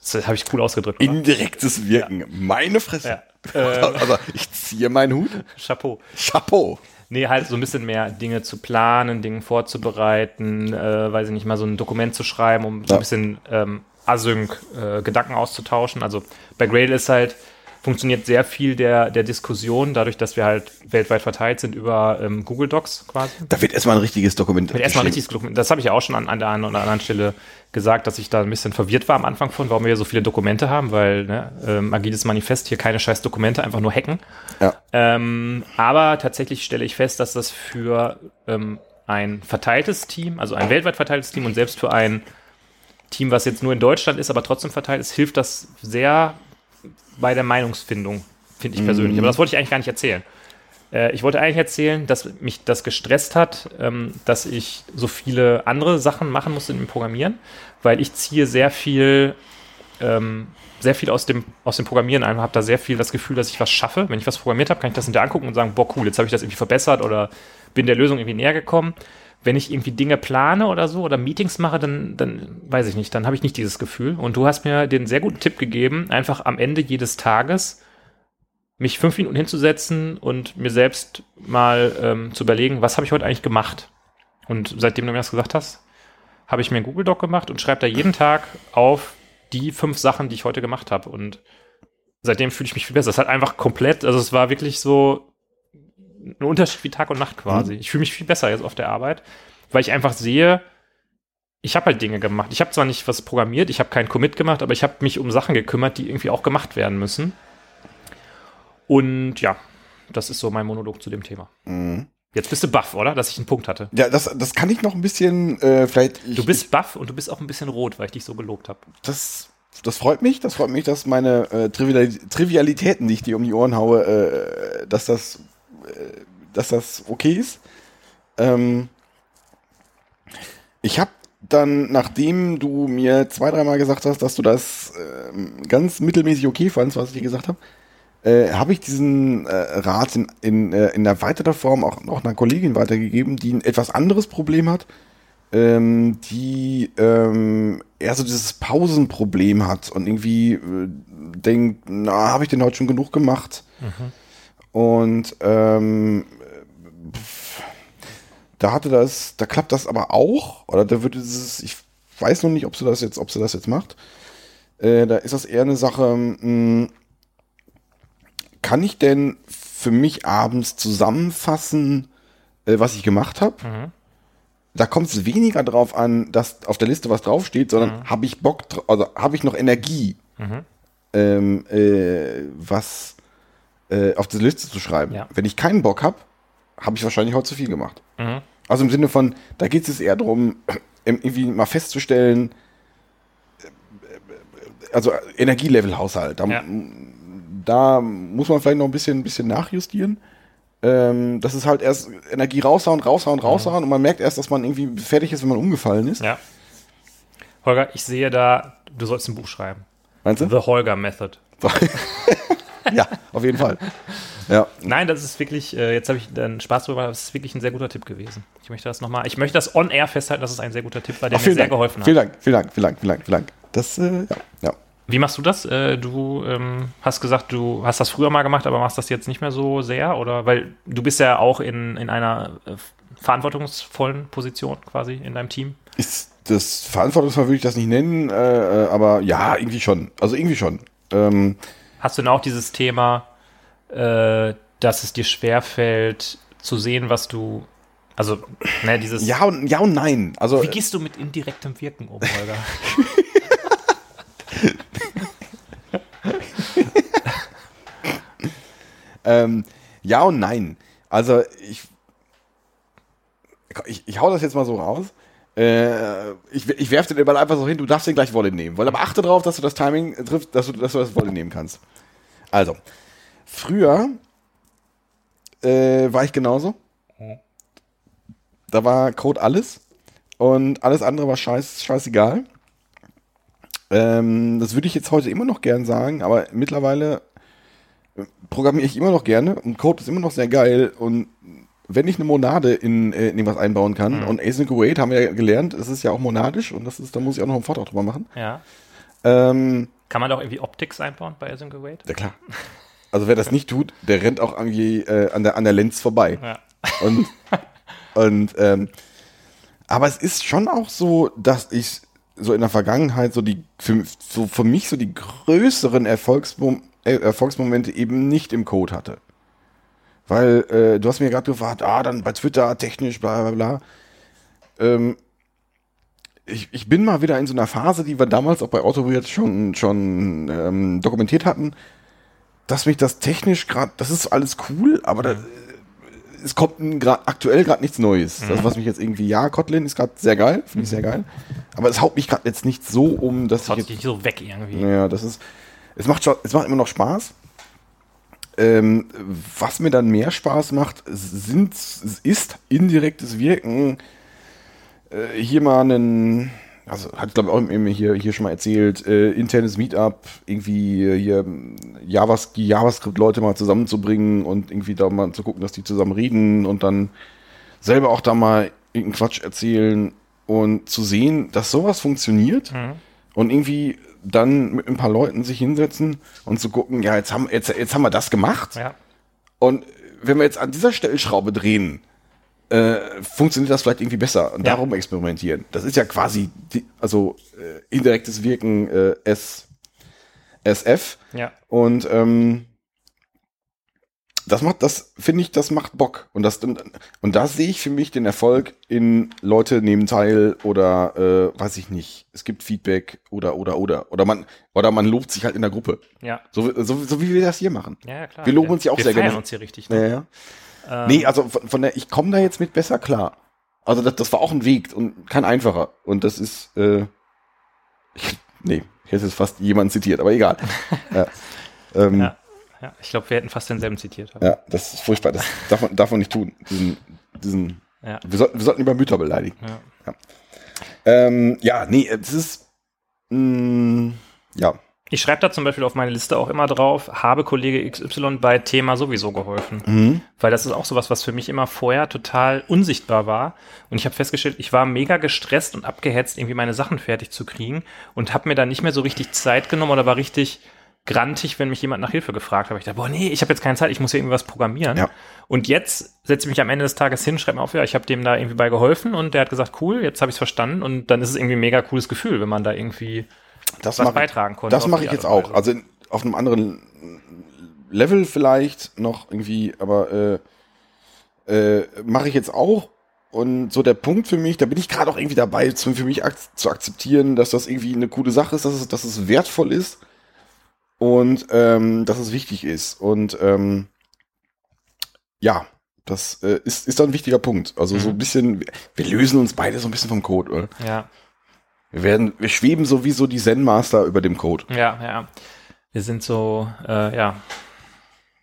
das habe ich cool ausgedrückt. Oder? Indirektes Wirken. Meine Fresse. Ja. Also ich ziehe meinen Hut. Chapeau. Chapeau. Nee, halt so ein bisschen mehr Dinge zu planen, Dinge vorzubereiten, äh, weiß ich nicht, mal so ein Dokument zu schreiben, um so Ja. ein bisschen ähm, async äh, Gedanken auszutauschen. Also bei Gradle ist halt, funktioniert sehr viel der, der Diskussion, dadurch, dass wir halt weltweit verteilt sind über ähm, Google Docs quasi. Da wird erstmal ein richtiges Dokument. Wird erstmal geschrieben. richtiges Dokument. Das habe ich ja auch schon an, an der einen oder anderen Stelle gesagt, dass ich da ein bisschen verwirrt war am Anfang von, warum wir hier so viele Dokumente haben, weil ne, ähm, agiles Manifest hier keine scheiß Dokumente, einfach nur hacken. Ja. Ähm, aber tatsächlich stelle ich fest, dass das für ähm, ein verteiltes Team, also ein weltweit verteiltes Team und selbst für ein Team, was jetzt nur in Deutschland ist, aber trotzdem verteilt ist, hilft das sehr bei der Meinungsfindung, finde ich persönlich. Aber das wollte ich eigentlich gar nicht erzählen. Äh, ich wollte eigentlich erzählen, dass mich das gestresst hat, ähm, dass ich so viele andere Sachen machen musste im Programmieren, weil ich ziehe sehr viel, ähm, sehr viel aus dem, aus dem Programmieren ein, habe da sehr viel das Gefühl, dass ich was schaffe. Wenn ich was programmiert habe, kann ich das hinterher angucken und sagen, boah, cool, jetzt habe ich das irgendwie verbessert oder bin der Lösung irgendwie näher gekommen. Wenn ich irgendwie Dinge plane oder so oder Meetings mache, dann, dann weiß ich nicht, dann habe ich nicht dieses Gefühl. Und du hast mir den sehr guten Tipp gegeben, einfach am Ende jedes Tages mich fünf Minuten hinzusetzen und mir selbst mal ähm, zu überlegen, was habe ich heute eigentlich gemacht. Und seitdem du mir das gesagt hast, habe ich mir einen Google Doc gemacht und schreibe da jeden Tag auf die fünf Sachen, die ich heute gemacht habe. Und seitdem fühle ich mich viel besser. Es hat einfach komplett, also es war wirklich so ein Unterschied wie Tag und Nacht quasi. Ich fühle mich viel besser jetzt auf der Arbeit, weil ich einfach sehe, ich habe halt Dinge gemacht. Ich habe zwar nicht was programmiert, ich habe keinen Commit gemacht, aber ich habe mich um Sachen gekümmert, die irgendwie auch gemacht werden müssen. Und ja, das ist so mein Monolog zu dem Thema. Mhm. Jetzt bist du baff, oder? Dass ich einen Punkt hatte. Ja, das, das kann ich noch ein bisschen, äh, vielleicht. Ich, Du bist baff und du bist auch ein bisschen rot, weil ich dich so gelobt habe. Das, das freut mich. Das freut mich, dass meine äh, Trivial Trivialitäten, die ich dir um die Ohren haue, äh, dass das, dass das okay ist. Ähm, ich habe dann, nachdem du mir zwei, dreimal gesagt hast, dass du das ähm, ganz mittelmäßig okay fandst, was ich dir gesagt habe, äh, habe ich diesen äh, Rat in, in, äh, in erweiterter Form auch noch einer Kollegin weitergegeben, die ein etwas anderes Problem hat, ähm, die ähm, eher so dieses Pausenproblem hat und irgendwie äh, denkt, na, habe ich denn heute schon genug gemacht? Und ähm, da hatte das, da klappt das aber auch, oder da wird es, ich weiß noch nicht, ob sie das jetzt, ob sie das jetzt macht. Äh, da ist das eher eine Sache, mh, kann ich denn für mich abends zusammenfassen, äh, was ich gemacht habe? Da kommt es weniger drauf an, dass auf der Liste was draufsteht, sondern habe ich Bock, also habe ich noch Energie, ähm, äh, was äh, auf die Liste zu schreiben. Ja. Wenn ich keinen Bock habe, habe ich wahrscheinlich heute zu viel gemacht. Mhm. Also im Sinne von, da geht es jetzt eher darum, irgendwie mal festzustellen, äh, also Energielevelhaushalt. Da, Ja. da muss man vielleicht noch ein bisschen, ein bisschen nachjustieren. Ähm, das ist halt erst Energie raushauen, raushauen, raushauen und man merkt erst, dass man irgendwie fertig ist, wenn man umgefallen ist. Ja. Holger, ich sehe da, du sollst ein Buch schreiben. Meinst du? The Holger Method. ja, auf jeden Fall. Ja, Nein, das ist wirklich, äh, jetzt habe ich dann Spaß drüber, aber es ist wirklich ein sehr guter Tipp gewesen. Ich möchte das nochmal, ich möchte das on air festhalten, dass es ein sehr guter Tipp war, der Ach, mir sehr Dank. geholfen hat. Vielen Dank, vielen Dank, vielen Dank, vielen Dank, vielen Dank. Das, äh, ja, ja. Wie machst du das? Äh, du ähm, hast gesagt, du hast das früher mal gemacht, aber machst das jetzt nicht mehr so sehr? Oder weil du bist ja auch in, in einer äh, verantwortungsvollen Position quasi in deinem Team. Ist das verantwortungsvoll würde ich das nicht nennen, aber ja, irgendwie schon. Also irgendwie schon. Ähm, Hast du denn auch dieses Thema, äh, dass es dir schwerfällt zu sehen, was du, also, ne, dieses, ja, und, ja und nein. Also, wie gehst du mit indirektem Wirken um, Holger? ähm, ja und nein. Also ich, ich, ich hau das jetzt mal so raus. Äh, ich, ich werfe den Ball einfach so hin, du darfst den gleich Wolle nehmen. Weil aber achte darauf, dass du das Timing trifft, dass du, dass du das Wolle nehmen kannst. Also, früher äh, war ich genauso. Da war Code alles und alles andere war scheiß, scheißegal. Ähm, das würde ich jetzt heute immer noch gern sagen, aber mittlerweile programmiere ich immer noch gerne und Code ist immer noch sehr geil und wenn ich eine Monade in, äh, in irgendwas einbauen kann Mhm. und Async Await haben wir ja gelernt, es ist ja auch monadisch und das ist, da muss ich auch noch einen Vortrag drüber machen. ja. Ähm, Kann man da auch irgendwie Optics einbauen bei Async Await? ja klar. Also wer das nicht tut, der rennt auch irgendwie äh, an der an der Lens vorbei. Ja. Und, und ähm, aber es ist schon auch so, dass ich so in der Vergangenheit so die für, so für mich so die größeren Erfolgsmom äh, Erfolgsmomente eben nicht im Code hatte. Weil äh, du hast mir gerade gefragt, ah, dann bei Twitter technisch, bla bla bla. Ähm, ich, ich bin mal wieder in so einer Phase, die wir damals auch bei AutoWeird schon, schon ähm, dokumentiert hatten, dass mich das technisch gerade, das ist alles cool, aber da, es kommt gerade aktuell gerade nichts Neues. Das, was mich jetzt irgendwie, ja, Kotlin ist gerade sehr geil, finde ich sehr geil. Aber es haut mich gerade jetzt nicht so um, dass ich Haut jetzt, dich so weg irgendwie. naja, das ist, es macht es macht immer noch Spaß. Ähm, was mir dann mehr Spaß macht, sind, ist indirektes Wirken. Äh, hier mal einen, also hat glaube ich auch hier, hier schon mal erzählt, äh, internes Meetup, irgendwie hier Javas, die JavaScript-Leute mal zusammenzubringen und irgendwie da mal zu gucken, dass die zusammen reden und dann selber auch da mal irgendeinen Quatsch erzählen und zu sehen, dass sowas funktioniert Mhm. und irgendwie dann mit ein paar Leuten sich hinsetzen und zu gucken, ja, jetzt haben, jetzt, jetzt haben wir das gemacht Ja. und wenn wir jetzt an dieser Stellschraube drehen, äh, funktioniert das vielleicht irgendwie besser und Ja. darum experimentieren. Das ist ja quasi, die, also äh, indirektes Wirken äh, S, SF Ja. und ähm, das macht, das finde ich, das macht Bock und das und da sehe ich für mich den Erfolg in Leute nehmen teil oder äh, weiß ich nicht. Es gibt Feedback oder oder oder oder man oder man lobt sich halt in der Gruppe. Ja. So, so, so wie wir das hier machen. Ja, ja, klar. Wir loben uns ja auch wir sehr gerne. uns hier richtig. Ja, Ne? ja. Ähm, Nee, also von, von der, ich komme da jetzt mit besser klar. Also das, das war auch ein Weg und kein einfacher. Und das ist, äh, ich, nee, ich hätte jetzt fast jemanden zitiert, aber egal. ja. Ähm, ja. Ja. ja, ich glaube, wir hätten fast denselben zitiert. das ist furchtbar. Das darf man, darf man nicht tun. Diesen, diesen, Ja. wir, sollten, wir sollten über Mütter beleidigen. Ja. Ähm, ja, nee, das ist, mh, ja, Ich schreibe da zum Beispiel auf meine Liste auch immer drauf, habe Kollege XY bei Thema sowieso geholfen. mhm. Weil das ist auch sowas, was für mich immer vorher total unsichtbar war. Und ich habe festgestellt, ich war mega gestresst und abgehetzt, irgendwie meine Sachen fertig zu kriegen und habe mir dann nicht mehr so richtig Zeit genommen oder war richtig grantig, wenn mich jemand nach Hilfe gefragt hat. Ich dachte, boah, nee, ich habe jetzt keine Zeit, ich muss hier irgendwas programmieren. Ja. Und jetzt setze ich mich am Ende des Tages hin, schreibe mir auf, ja, ich habe dem da irgendwie bei geholfen und der hat gesagt, cool, jetzt habe ich es verstanden und dann ist es irgendwie ein mega cooles Gefühl, wenn man da irgendwie das was beitragen konnte. Das mache ich jetzt auch. Also in, auf einem anderen Level vielleicht noch irgendwie, aber äh, äh, mache ich jetzt auch. Und so der Punkt für mich, da bin ich gerade auch irgendwie dabei, für mich ak zu akzeptieren, dass das irgendwie eine coole Sache ist, dass es, dass es wertvoll ist und ähm, dass es wichtig ist. Und ähm, ja, das äh, ist, ist dann ein wichtiger Punkt. Also so ein Mhm. bisschen, wir lösen uns beide so ein bisschen vom Code, oder? ja. Wir werden, wir schweben sowieso die Zen-Master über dem Code. Ja, ja. Wir sind so, äh, ja.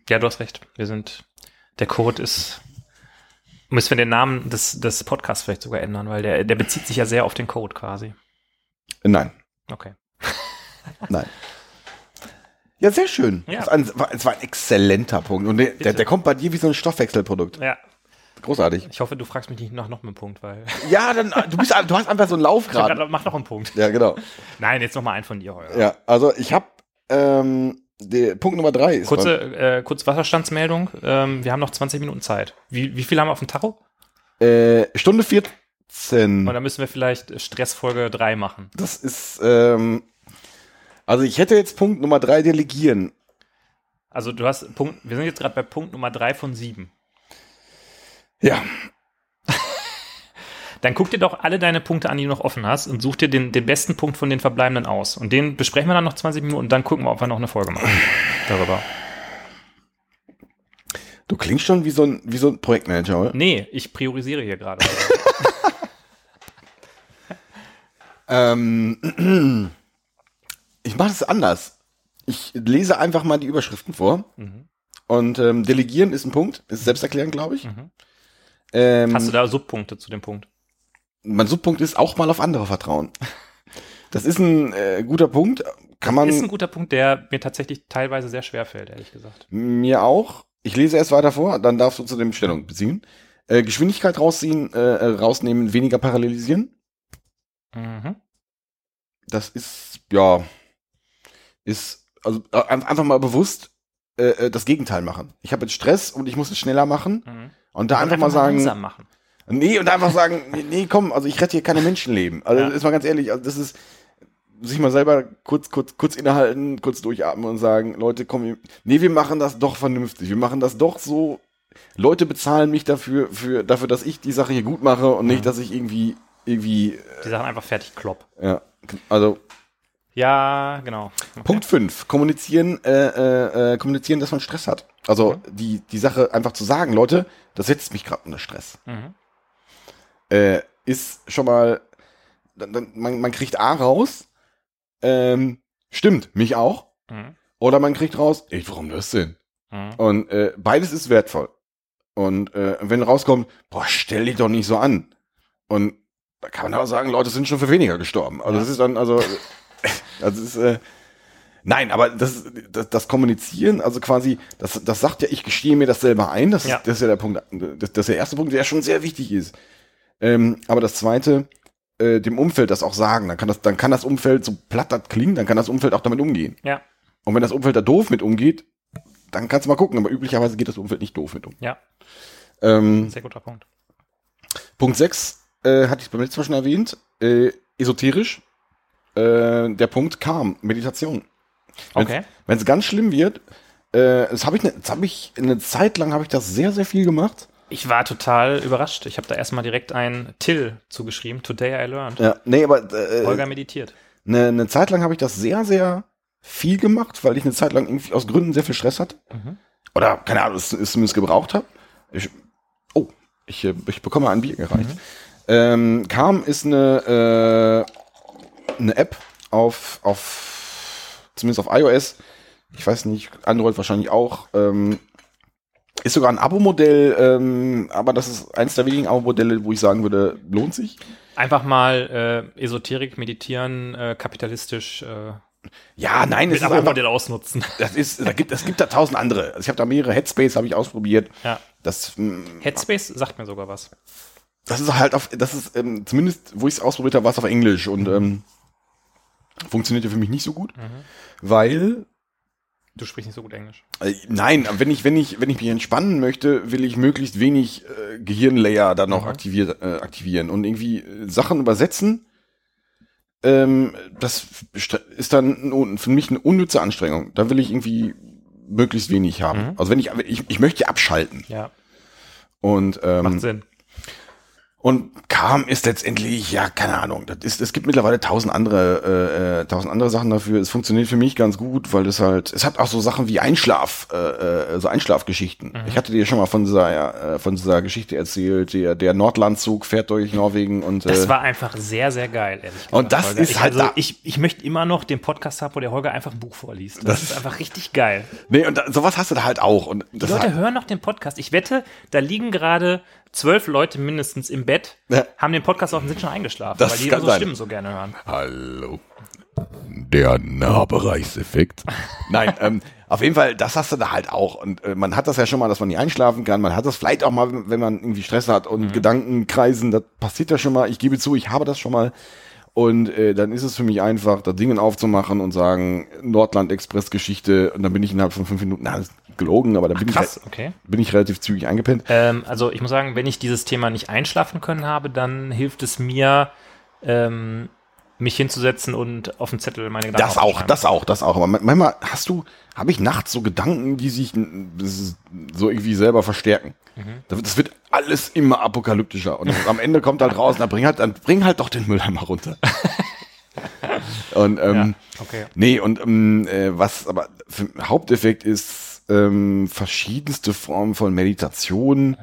Ja, du hast recht. Wir sind Der Code ist. Müssen wir den Namen des, des Podcasts vielleicht sogar ändern, weil der, der bezieht sich ja sehr auf den Code quasi. Nein, Okay. nein. Ja, sehr schön. Ja. Es, war ein, war, es war ein exzellenter Punkt. Und der, der, der kommt bei dir wie so ein Stoffwechselprodukt. Ja. Großartig. Ich hoffe, du fragst mich nicht nach noch einem Punkt, weil. Ja, dann, du bist, du hast einfach so einen Lauf hab gerade. Mach noch einen Punkt. Ja, genau. Nein, jetzt noch mal einen von dir, Holger. Ja, also ich habe ähm, der Punkt Nummer drei ist Kurze, äh, kurz Wasserstandsmeldung. Ähm, wir haben noch 20 Minuten Zeit. Wie, wie viel haben wir auf dem Tacho? äh, Stunde 14. Und dann müssen wir vielleicht Stressfolge 3 machen. Das ist ähm, also ich hätte jetzt Punkt Nummer drei delegieren. Also du hast Punkt, wir sind jetzt gerade bei Punkt Nummer 3 von 7. Ja, Dann guck dir doch alle deine Punkte an, die du noch offen hast und such dir den, den besten Punkt von den verbleibenden aus. Und den besprechen wir dann noch 20 Minuten und dann gucken wir, ob wir noch eine Folge machen darüber. du klingst schon wie so ein wie so ein Projektmanager, oder? Nee, ich priorisiere hier gerade. Ähm, ich mache es anders. Ich lese einfach mal die Überschriften vor. Mhm. Und ähm, delegieren ist ein Punkt, ist selbsterklärend, glaube ich. Ähm, Mhm. Hast du da Subpunkte zu dem Punkt? mein Subpunkt ist auch mal auf andere vertrauen. Das ist ein äh, guter Punkt. Kann man Ist ein guter Punkt, der mir tatsächlich teilweise sehr schwer fällt, ehrlich gesagt. mir auch. Ich lese erst weiter vor, dann darfst du zu dem Stellung beziehen. Äh, Geschwindigkeit rausziehen, äh, rausnehmen, weniger parallelisieren. Mhm. Das ist, ja, ist, also äh, ein- einfach mal bewusst äh, äh, das Gegenteil machen. Ich habe jetzt Stress und ich muss es schneller machen. Mhm. Und da Und einfach, mal sagen, machen. nee, und einfach sagen, nee, komm, also ich rette hier keine Menschenleben. Also Ja. ist mal ganz ehrlich, also das ist, sich mal selber kurz, kurz, kurz innehalten, kurz durchatmen und sagen, Leute, komm, nee, wir machen das doch vernünftig. Wir machen das doch so. Leute bezahlen mich dafür, für, dafür, dass ich die Sache hier gut mache und nicht, dass ich irgendwie, irgendwie, Die Sachen einfach fertig klopp. ja, also Ja, genau. Okay. Punkt 5. Kommunizieren, äh, äh, äh, kommunizieren, dass man Stress hat. Also die, die Sache einfach zu sagen, Leute, das setzt mich gerade unter Stress. Mhm. Äh, ist schon mal, man, man kriegt A raus, ähm, stimmt, mich auch. Mhm. Oder man kriegt raus, ey, warum das denn? Mhm. Und äh, beides ist wertvoll. Und äh, wenn rauskommt, boah, stell dich doch nicht so an. Und da kann man auch sagen, Leute sind schon für weniger gestorben. Also Ja. das ist dann, also, also ist, äh, nein, aber das, das, das Kommunizieren, also quasi, das, das sagt ja, ich gestehe mir das selber ein. Das, Ja. ist, das ist ja der Punkt, das, das ist der erste Punkt, der schon sehr wichtig ist. Ähm, aber das zweite, äh, dem Umfeld das auch sagen. Dann kann das, dann kann das Umfeld, so platt das klingt, dann kann das Umfeld auch damit umgehen. Ja, Und wenn das Umfeld da doof mit umgeht, dann kannst du mal gucken. Aber üblicherweise geht das Umfeld nicht doof mit um. ja, Ähm, sehr guter Punkt. Punkt 6 äh, hatte ich beim letzten Mal schon erwähnt. Äh, esoterisch. Äh, der Punkt kam, Meditation. Okay. Wenn es ganz schlimm wird, äh, das habe ich, ne, das hab ich eine Zeit lang habe ich das sehr, sehr viel gemacht. Ich war total überrascht. Ich habe da erstmal direkt ein Till zugeschrieben. Today I learned. Ja, nee, aber äh, Holger meditiert. eine, eine Zeit lang habe ich das sehr, sehr viel gemacht, weil ich eine Zeit lang irgendwie aus Gründen sehr viel Stress hatte. Mhm. Oder, keine Ahnung, es, es zumindest gebraucht habe. Ich, oh, ich, äh, ich bekomme ein Bier gereicht. Ähm, Calm ist eine, äh, eine App auf, auf, zumindest auf iOS. Ich weiß nicht, Android wahrscheinlich auch. Ähm, ist sogar ein Abo-Modell, ähm, aber das ist eins der wenigen Abo-Modelle, wo ich sagen würde, lohnt sich. Einfach mal äh, Esoterik, meditieren, äh, kapitalistisch äh, Ja, nein, es mit ist einfach, Abo-Modell ausnutzen. das ist, da gibt, es gibt da tausend andere. Also ich habe da mehrere Headspace, habe ich ausprobiert. ja. Das, mm, Headspace sagt mir sogar was. das ist halt auf, das ist ähm, zumindest, wo ich es ausprobiert habe, war es auf Englisch und ähm, funktionierte für mich nicht so gut, weil Du sprichst nicht so gut Englisch. äh, nein, wenn ich wenn ich wenn ich mich entspannen möchte, will ich möglichst wenig äh, Gehirnlayer dann noch Mhm. aktiviert, äh, aktivieren und irgendwie äh, Sachen übersetzen. Ähm, das ist dann für mich eine unnütze Anstrengung. Da will ich irgendwie möglichst wenig haben. Mhm. Also wenn ich ich, ich möchte abschalten Ja, und ähm, macht Sinn. Und kam, ist letztendlich, ja, keine Ahnung. Das ist, es gibt mittlerweile tausend andere, äh, äh, tausend andere Sachen dafür. Es funktioniert für mich ganz gut, weil es halt, es hat auch so Sachen wie Einschlaf, äh, äh, so Einschlafgeschichten. Ich hatte dir schon mal von dieser, äh, von dieser Geschichte erzählt, der, der Nordlandzug fährt durch Norwegen und Das äh, war einfach sehr, sehr geil, ehrlich gesagt. Und das Holger. ist ich, halt also da- ich, ich möchte immer noch den Podcast haben, wo der Holger einfach ein Buch vorliest. Das, ist einfach richtig geil. nee, und da, sowas hast du da halt auch. Und Die das Leute hat, hören noch den Podcast. Ich wette, da liegen gerade zwölf Leute mindestens im Bett, Ja. haben den Podcast auf und sind schon eingeschlafen, Das weil die unsere sein. Stimmen so gerne hören. Hallo. Der Nahbereichseffekt. Nein, ähm, auf jeden Fall, das hast du da halt auch. Und äh, man hat das ja schon mal, dass man nicht einschlafen kann. Man hat das vielleicht auch mal, wenn man irgendwie Stress hat und Gedanken kreisen. Das passiert ja schon mal. Ich gebe zu, ich habe das schon mal. Und äh, dann ist es für mich einfach, da Dingen aufzumachen und sagen, Nordland-Express-Geschichte. Und dann bin ich innerhalb von fünf Minuten, na, gelogen, aber dann bin, ich, okay. bin ich relativ zügig eingepennt. Ähm, also ich muss sagen, wenn ich dieses Thema nicht einschlafen können habe, dann hilft es mir, ähm, mich hinzusetzen und auf dem Zettel meine Gedanken Das auch, das auch, das auch. Aber manchmal hast du, habe ich nachts so Gedanken, die sich so irgendwie selber verstärken. Das das wird alles immer apokalyptischer. Und am Ende kommt halt raus, na bring halt, dann bring halt doch den Mülleimer runter. und ähm, Ja, okay. nee, und ähm, äh, was aber für, Haupteffekt ist ähm, verschiedenste Formen von Meditation.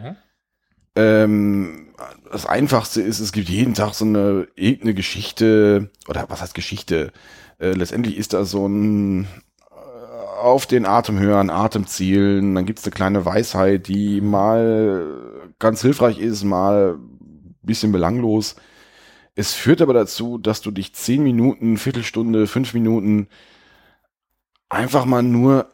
Ähm, das Einfachste ist, es gibt jeden Tag so eine irgendeine Geschichte, oder was heißt Geschichte? Äh, letztendlich ist da so ein äh, auf den Atem hören, Atem zielen, dann gibt's eine kleine Weisheit, die mal ganz hilfreich ist, mal ein bisschen belanglos. Es führt aber dazu, dass du dich zehn Minuten, Viertelstunde, fünf Minuten einfach mal nur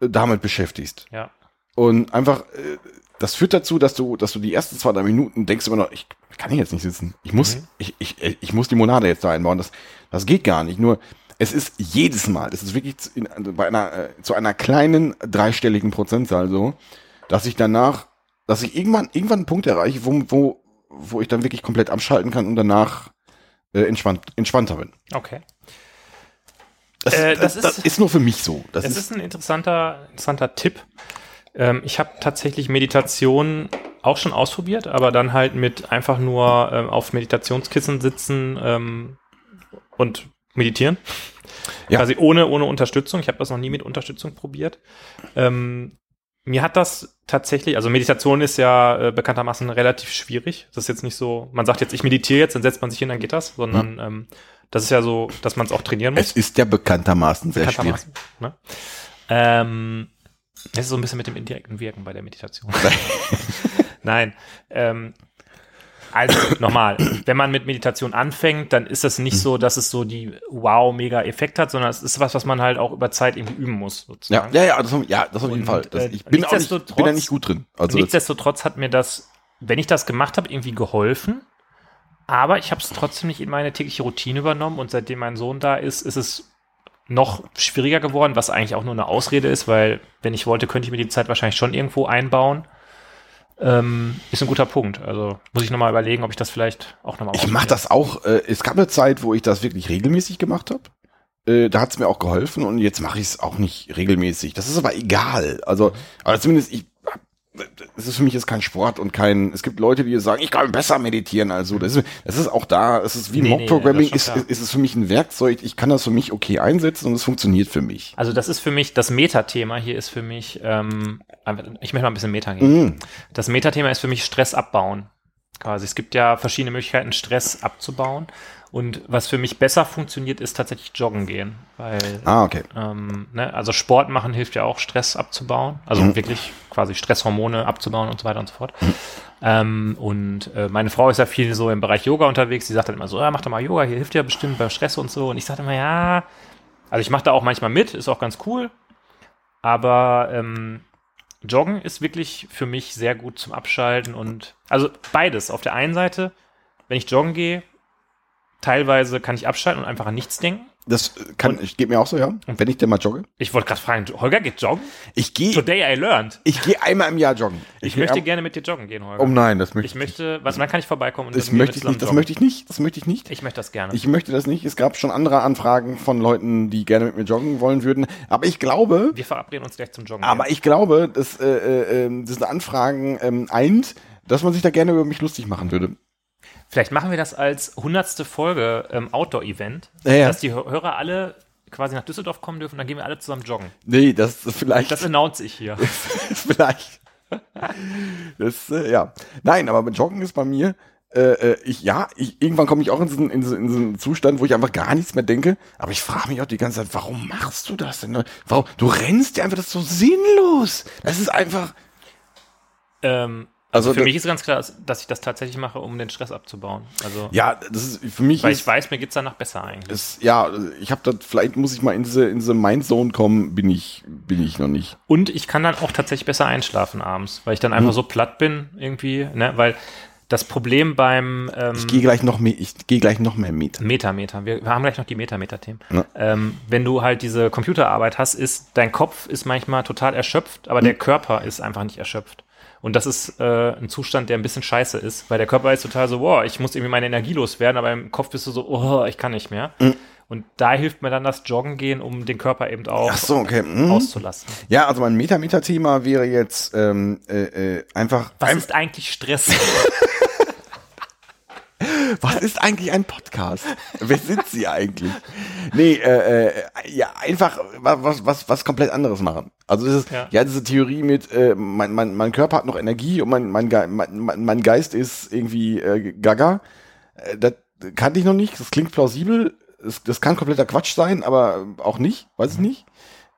damit beschäftigst. Ja. Und einfach, äh, das führt dazu, dass du, dass du die ersten zwei, drei Minuten denkst immer noch, ich kann hier jetzt nicht sitzen. Ich muss, Mhm. ich, ich, ich muss die Monade jetzt da einbauen. Das, das geht gar nicht. Nur, es ist jedes Mal, es ist wirklich zu- in, also bei einer, äh, zu einer kleinen dreistelligen Prozentzahl so, dass ich danach, dass ich irgendwann, irgendwann einen Punkt erreiche, wo, wo, wo ich dann wirklich komplett abschalten kann und danach äh, entspannt, entspannter bin. Okay. Das, Äh, das, das das, ist- ist nur für mich so. Das Es ist, ist ein interessanter, interessanter Tipp. Ähm, ich habe tatsächlich Meditation auch schon ausprobiert, aber dann halt mit einfach nur ähm, auf Meditationskissen sitzen ähm, und meditieren. Ja. Quasi ohne, ohne Unterstützung. Ich habe das noch nie mit Unterstützung probiert. Ähm, mir hat das tatsächlich, also Meditation ist ja äh, bekanntermaßen relativ schwierig. Das ist jetzt nicht so, man sagt jetzt, ich meditiere jetzt, dann setzt man sich hin, dann geht das, sondern ähm, das ist ja so, dass man es auch trainieren muss es ist ja bekanntermaßen sehr schwierig. bekanntermaßen. Ne? Ähm, es ist so ein bisschen mit dem indirekten Wirken bei der Meditation. Nein. Ähm, also nochmal, wenn man mit Meditation anfängt, dann ist das nicht so, dass es so die Wow-Mega-Effekt hat, sondern es ist was, was man halt auch über Zeit irgendwie üben muss. Ja, Sozusagen. ja, ja, das, ja, das auf jeden Und, Fall. Das, äh, ich bin, auch nicht, bin da nicht gut drin. Also das, Nichtsdestotrotz hat mir das, wenn ich das gemacht habe, irgendwie geholfen. Aber ich habe es trotzdem nicht in meine tägliche Routine übernommen und seitdem mein Sohn da ist, ist es noch schwieriger geworden, was eigentlich auch nur eine Ausrede ist, weil wenn ich wollte, könnte ich mir die Zeit wahrscheinlich schon irgendwo einbauen. Ähm, ist ein guter Punkt. Also muss ich nochmal überlegen, ob ich das vielleicht auch nochmal ich mache das auch. Äh, es gab eine Zeit, wo ich das wirklich regelmäßig gemacht habe. Äh, da hat es mir auch geholfen und jetzt mache ich es auch nicht regelmäßig. Das ist aber egal. Also, aber zumindest ich. Es ist für mich jetzt kein Sport und kein. Es gibt Leute, die sagen, ich kann besser meditieren als so. Das ist, das ist auch da. Es ist wie Nee, nee, Mob-Programming. das ist ist, ist es für mich ein Werkzeug. Ich kann das für mich okay einsetzen und es funktioniert für mich. Also das ist für mich, das Metathema hier ist für mich, ähm, ich möchte mal ein bisschen Meta gehen. Mm. Das Metathema ist für mich Stress abbauen. Quasi. Es gibt ja verschiedene Möglichkeiten, Stress abzubauen. Und was für mich besser funktioniert, ist tatsächlich joggen gehen. Weil, Ah, okay. ähm, ne, also Sport machen hilft ja auch, Stress abzubauen. Also Mhm. wirklich quasi Stresshormone abzubauen und so weiter und so fort. Ähm, und äh, meine Frau ist ja viel so im Bereich Yoga unterwegs. Die sagt dann immer so, ja, mach doch mal Yoga, hier hilft ja bestimmt beim Stress und so. Und ich sage immer, ja, also ich mache da auch manchmal mit, ist auch ganz cool. Aber ähm, Joggen ist wirklich für mich sehr gut zum Abschalten und also beides. Auf der einen Seite, wenn ich joggen gehe, teilweise kann ich abschalten und einfach an nichts denken. Das kann, ich geht mir auch so, ja. Wenn ich denn mal jogge. Ich wollte gerade fragen, Holger geht joggen? Ich gehe, Today I learned. ich gehe einmal im Jahr joggen. Ich, geh möchte ab- gerne mit dir joggen gehen, Holger. Oh nein, das möchte ich möchte, was, wann kann ich vorbeikommen? und Das gehen möchte ich nicht, das joggen? möchte ich nicht, das möchte ich nicht. Ich möchte das gerne. Ich möchte das nicht. Es gab schon andere Anfragen von Leuten, die gerne mit mir joggen wollen würden. Aber ich glaube, wir verabreden uns gleich zum Joggen. aber ich glaube, dass äh, äh, ähm, diese Anfragen ähm, eint, dass man sich da gerne über mich lustig machen würde. Vielleicht machen wir das als hundertste Folge ähm, Outdoor-Event, Ja, ja. dass die Hö- Hörer alle quasi nach Düsseldorf kommen dürfen, dann gehen wir alle zusammen joggen. Nee, das ist vielleicht. Das announce ich hier. vielleicht. Das, äh, ja. Nein, aber Joggen ist bei mir, äh, äh, ich, ja, ich, irgendwann komme ich auch in so, einen- in, so, in so einen Zustand, wo ich einfach gar nichts mehr denke. Aber ich frage mich auch die ganze Zeit, warum machst du das denn? Warum? Du rennst ja einfach, das ist so sinnlos. Das ist einfach. ähm, Also also für mich ist ganz klar, dass- ich das tatsächlich mache, um den Stress abzubauen. Also, Ja, das ist für mich. weil ist, ich weiß, mir geht's danach besser eigentlich. ist, ja, ich habe da, vielleicht muss ich mal in diese, in diese Mindzone kommen, bin ich, bin ich noch nicht. Und ich kann dann auch tatsächlich besser einschlafen abends, weil ich dann Hm. einfach so platt bin irgendwie, ne? Weil das Problem beim ähm, Ich gehe gleich noch mehr, ich gehe gleich noch mehr mit. Metameter, wir, wir haben gleich noch die Metameter-Themen. Ja. Ähm, wenn du halt diese Computerarbeit hast, ist dein Kopf ist manchmal total erschöpft, aber der Körper ist einfach nicht erschöpft. Und das ist äh, ein Zustand, der ein bisschen scheiße ist, weil der Körper ist total so, boah, ich muss irgendwie meine Energie loswerden, aber im Kopf bist du so, oh, ich kann nicht mehr. Und da hilft mir dann das Joggen gehen, um den Körper eben auch so, okay. Mhm. auszulassen. Ja, also mein Meta-Meta-Thema wäre jetzt ähm, äh, äh, einfach. Was ein, ist eigentlich Stress? was ist eigentlich ein Podcast? Wer sind Sie eigentlich? Nee, äh, äh, ja, einfach wa- was, was, was komplett anderes machen. Also das ist, ja, Ja. diese Theorie mit, äh, mein, mein, mein Körper hat noch Energie und mein, mein, Ge mein, mein Geist ist irgendwie äh, gaga. Äh, das kannte ich noch nicht, das klingt plausibel. Das, das kann kompletter Quatsch sein, aber auch nicht, weiß ich nicht.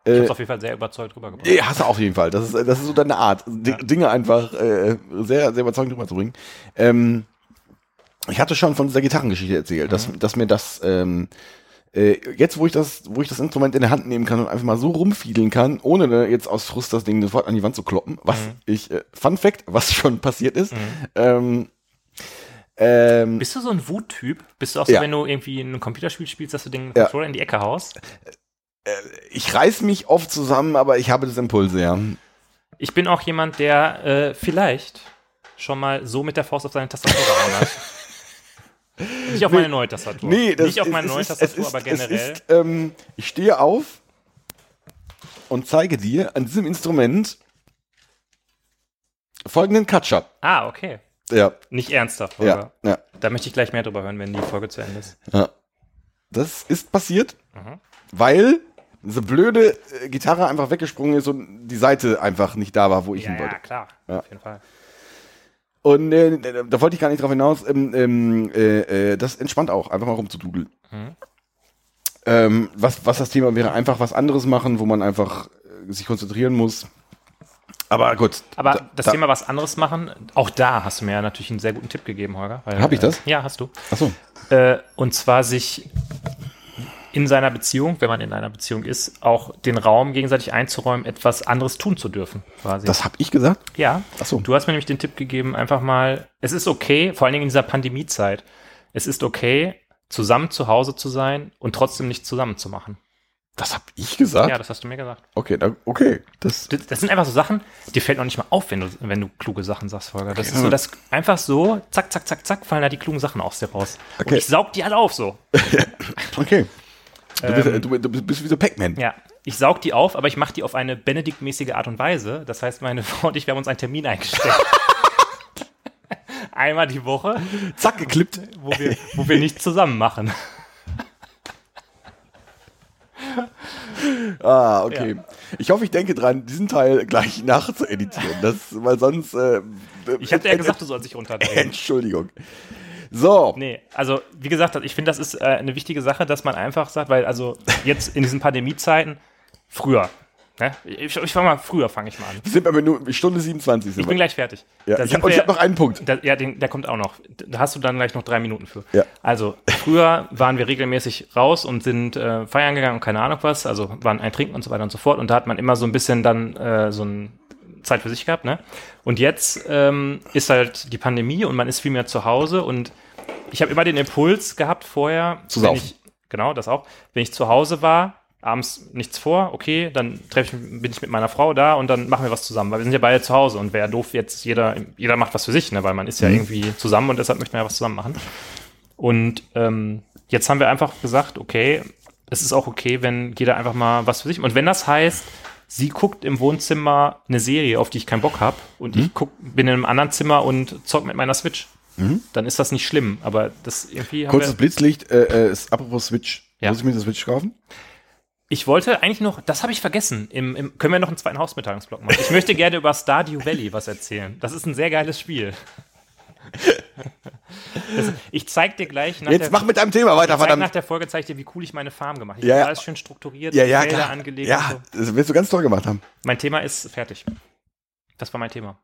Ich hab's auf jeden Fall sehr überzeugt rübergebracht. Nee, hast du auf jeden Fall. Das ist, das ist so deine Art, D Ja. Dinge einfach äh, sehr, sehr überzeugend rüberzubringen. Ähm, ich hatte schon von dieser Gitarrengeschichte erzählt, dass, dass mir das ähm, äh, jetzt, wo ich das, wo ich das Instrument in der Hand nehmen kann und einfach mal so rumfiedeln kann, ohne ne, jetzt aus Frust das Ding sofort an die Wand zu kloppen, was ich, äh, Fun Fact, was schon passiert ist. Ähm, ähm, Bist du so ein Wuttyp? Bist du auch so, Ja. wenn du irgendwie ein Computerspiel spielst, dass du den Ja. Controller in die Ecke haust? ich reiß mich oft zusammen, aber ich habe das Impulse, ja. Ich bin auch jemand, der äh, vielleicht schon mal so mit der Faust auf seine Tastatur gehauen hat. Nicht auf meine neue Tastatur. Nee, das Nicht auf meine neue ist- Tastatur, ist, aber generell. Ist, ähm, ich stehe auf und zeige dir an diesem Instrument folgenden Catcher. ah, okay. Ja, Nicht ernsthaft, ja, Holger. ja, Da möchte ich gleich mehr drüber hören, wenn die Folge zu Ende ist. ja. Das ist passiert, Mhm. weil diese blöde äh, Gitarre einfach weggesprungen ist und die Seite einfach nicht da war, wo ich Ja, hin wollte. ja, klar. Ja. Auf jeden Fall. Und äh, da wollte ich gar nicht drauf hinaus. Ähm, ähm, äh, äh, das entspannt auch, einfach mal rumzududeln. Mhm. Ähm, was, was das Thema wäre, einfach was anderes machen, wo man einfach äh, sich konzentrieren muss. Aber gut. Aber da- das da- Thema was anderes machen, auch da hast du mir ja natürlich einen sehr guten Tipp gegeben, Holger. Hab ich das? Äh, ja, hast du. Achso. Äh, und zwar sich in seiner Beziehung, wenn man in einer Beziehung ist, auch den Raum gegenseitig einzuräumen, etwas anderes tun zu dürfen, quasi. Das habe ich gesagt? ja. Ach so. Du hast mir nämlich den Tipp gegeben, einfach mal, es ist okay, vor allen Dingen in dieser Pandemiezeit, es ist okay, zusammen zu Hause zu sein und trotzdem nicht zusammen zu machen. Das habe ich gesagt? Ja, das hast du mir gesagt. Okay, da, okay. Das, Das, das sind einfach so Sachen, dir fällt noch nicht mal auf, wenn du, wenn du kluge Sachen sagst, Volker. Das ist ja. so, das einfach so, zack, zack, zack, zack, fallen da die klugen Sachen aus dir raus. Und Okay. ich saug die alle auf so. okay. Du bist, Ähm, du, du bist- wie so Pac-Man. Ja, ich saug die auf, aber ich mache die auf eine Benedikt-mäßige Art und Weise. Das heißt, meine Frau und ich, wir haben uns einen Termin eingestellt. Einmal die Woche, Zack, geklippt. wo wir, wo wir nichts zusammen machen. Ah, okay. Ich hoffe, ich denke dran, diesen Teil gleich nach zu editieren. Das, weil sonst. Äh, Ich hatte ja gesagt, du sollst dich runterdrehen. Entschuldigung. So. Nee, also wie gesagt, ich finde, das ist äh, eine wichtige Sache, dass man einfach sagt, weil also jetzt in diesen Pandemiezeiten, früher, ne? ich, ich fange mal, früher fange ich mal an. Wir sind bei Minute, Stunde 27. Sind Ich wir. bin gleich fertig. ja, ich habe hab noch einen Punkt. Da, ja, den, der kommt auch noch. Da hast du dann gleich noch drei Minuten für. Ja. Also, früher waren wir regelmäßig raus und sind äh, feiern gegangen und keine Ahnung was, also waren ein Trinken und so weiter und so fort. Und da hat man immer so ein bisschen dann äh, so ein Zeit für sich gehabt, ne? Und jetzt ähm, ist halt die Pandemie und man ist viel mehr zu Hause und ich habe immer den Impuls gehabt vorher, Zu wenn ich, genau, das auch, wenn ich zu Hause war, abends nichts vor, okay, dann treffe ich, bin ich mit meiner Frau da und dann machen wir was zusammen, weil wir sind ja beide zu Hause und wäre doof jetzt, jeder, jeder macht was für sich, ne, weil man ist ja irgendwie zusammen und deshalb möchten wir ja was zusammen machen. Und ähm, jetzt haben wir einfach gesagt, okay, es ist auch okay, wenn jeder einfach mal was für sich. Und wenn das heißt, sie guckt im Wohnzimmer eine Serie, auf die ich keinen Bock habe, und ich guck, bin in einem anderen Zimmer und zock mit meiner Switch. Dann ist das nicht schlimm. Aber das irgendwie Kurzes Blitzlicht, äh, äh, ist apropos Switch. Ja. Muss ich mir das Switch kaufen? Ich wollte eigentlich noch, das habe ich vergessen. Im, im, können wir noch einen zweiten Hausmitteilungsblock machen? Ich möchte gerne über Stardew Valley was erzählen. Das ist ein sehr geiles Spiel. Das, ich zeig dir gleich nach Jetzt der, mach mit deinem Thema weiter, ich zeig nach verdammt. der Folge zeig ich dir, wie cool ich meine Farm gemacht habe. Ich Ja, habe alles schön strukturiert, Ja, ja, Felder klar. angelegt Ja, und so. das wirst du ganz toll gemacht haben. Mein Thema ist fertig. Das war mein Thema.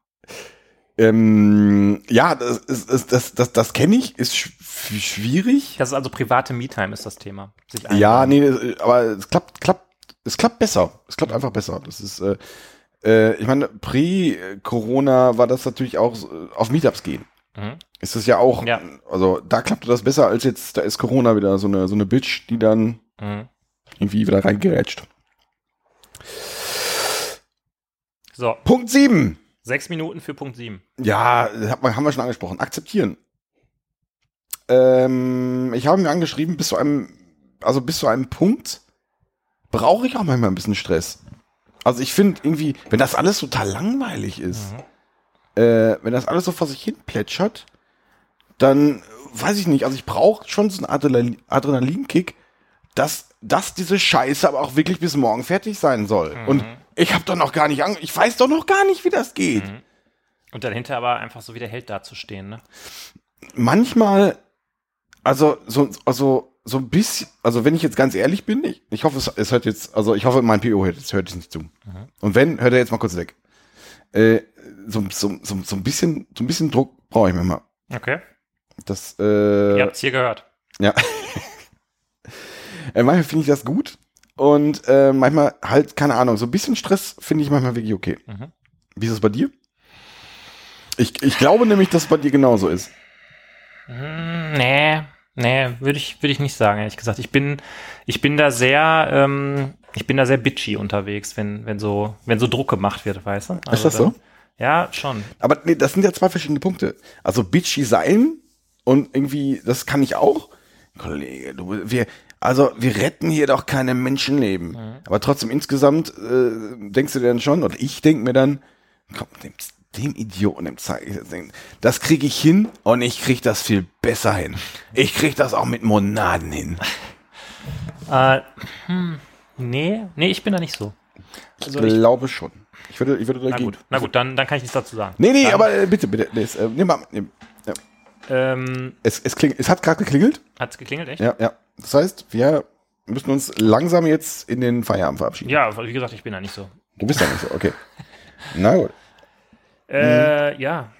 Ähm, ja, das, ist, ist, das, das, das kenne ich, ist sch schwierig. Das ist also private Me-Time ist das Thema. Ja, nee, aber es klappt, klappt, es klappt besser. Es klappt einfach besser. Das ist, äh, äh, ich meine, pre-Corona war das natürlich auch auf Meetups gehen. Mhm. Ist das ja auch, Ja. also da klappte das besser als jetzt, da ist Corona wieder so eine, so eine Bitch, die dann Mhm. irgendwie wieder reingerätscht. So, Punkt sieben. Sechs Minuten für Punkt sieben. Ja, hat man, haben wir schon angesprochen. Akzeptieren. Ähm, ich habe mir angeschrieben, bis zu einem, also bis zu einem Punkt brauche ich auch manchmal ein bisschen Stress. Also ich finde irgendwie, wenn das alles total langweilig ist, äh, wenn das alles so vor sich hin plätschert, dann weiß ich nicht, also ich brauche schon so einen Adrenalin Adrenalinkick, dass, dass diese Scheiße aber auch wirklich bis morgen fertig sein soll. Und ich habe doch noch gar nicht, an, ich weiß doch noch gar nicht, wie das geht. Und dann hinterher aber einfach so wie der Held dazustehen, ne? manchmal, also so, also so ein bisschen, also wenn ich jetzt ganz ehrlich bin, ich, ich hoffe, es, es hört jetzt, also ich hoffe, mein PO hört, jetzt hört es nicht zu. Und wenn, hört er jetzt mal kurz weg. Äh, so, so, so, so ein bisschen, so ein bisschen Druck brauche ich manchmal. Okay. Das, äh, Ihr habt's hier gehört. ja. äh, manchmal finde ich das gut. Und äh, manchmal halt, keine Ahnung, so ein bisschen Stress finde ich manchmal wirklich okay. Mhm. Wie ist es bei dir? Ich, ich glaube nämlich, dass es bei dir genauso ist. Hm, nee, nee, würde ich, würde ich nicht sagen, ehrlich gesagt. Ich bin, ich bin da sehr, ähm, ich bin da sehr bitchy unterwegs, wenn, wenn so, wenn so Druck gemacht wird, weißt du? ist Also das so? dann- Ja, schon. Aber nee, das sind ja zwei verschiedene Punkte. Also bitchy sein und irgendwie, das kann ich auch. Kollege, du, wir, also wir retten hier doch keine Menschenleben. Aber trotzdem insgesamt äh, denkst du dir dann schon, oder ich denk mir dann, komm, dem, dem Idioten, dem zeige ich das Ding. Das kriege ich hin und ich krieg das viel besser hin. Ich krieg das auch mit Monaden hin. Äh, hm, nee, nee, ich bin da nicht so. Also Ich ich, glaube schon. Ich würde, ich würde na dagegen. gut, na gut, dann, dann kann ich nichts dazu sagen. Nee, nee, Dann, aber äh, bitte, bitte. Nee, äh, nimm mal, nimm. Ähm, Es, es, kling, es hat gerade geklingelt. hat's geklingelt, echt? Ja, ja. Das heißt, wir müssen uns langsam jetzt in den Feierabend verabschieden. Ja, wie gesagt, ich bin da nicht so. Du bist ja nicht so, okay. Na gut. Äh, ja.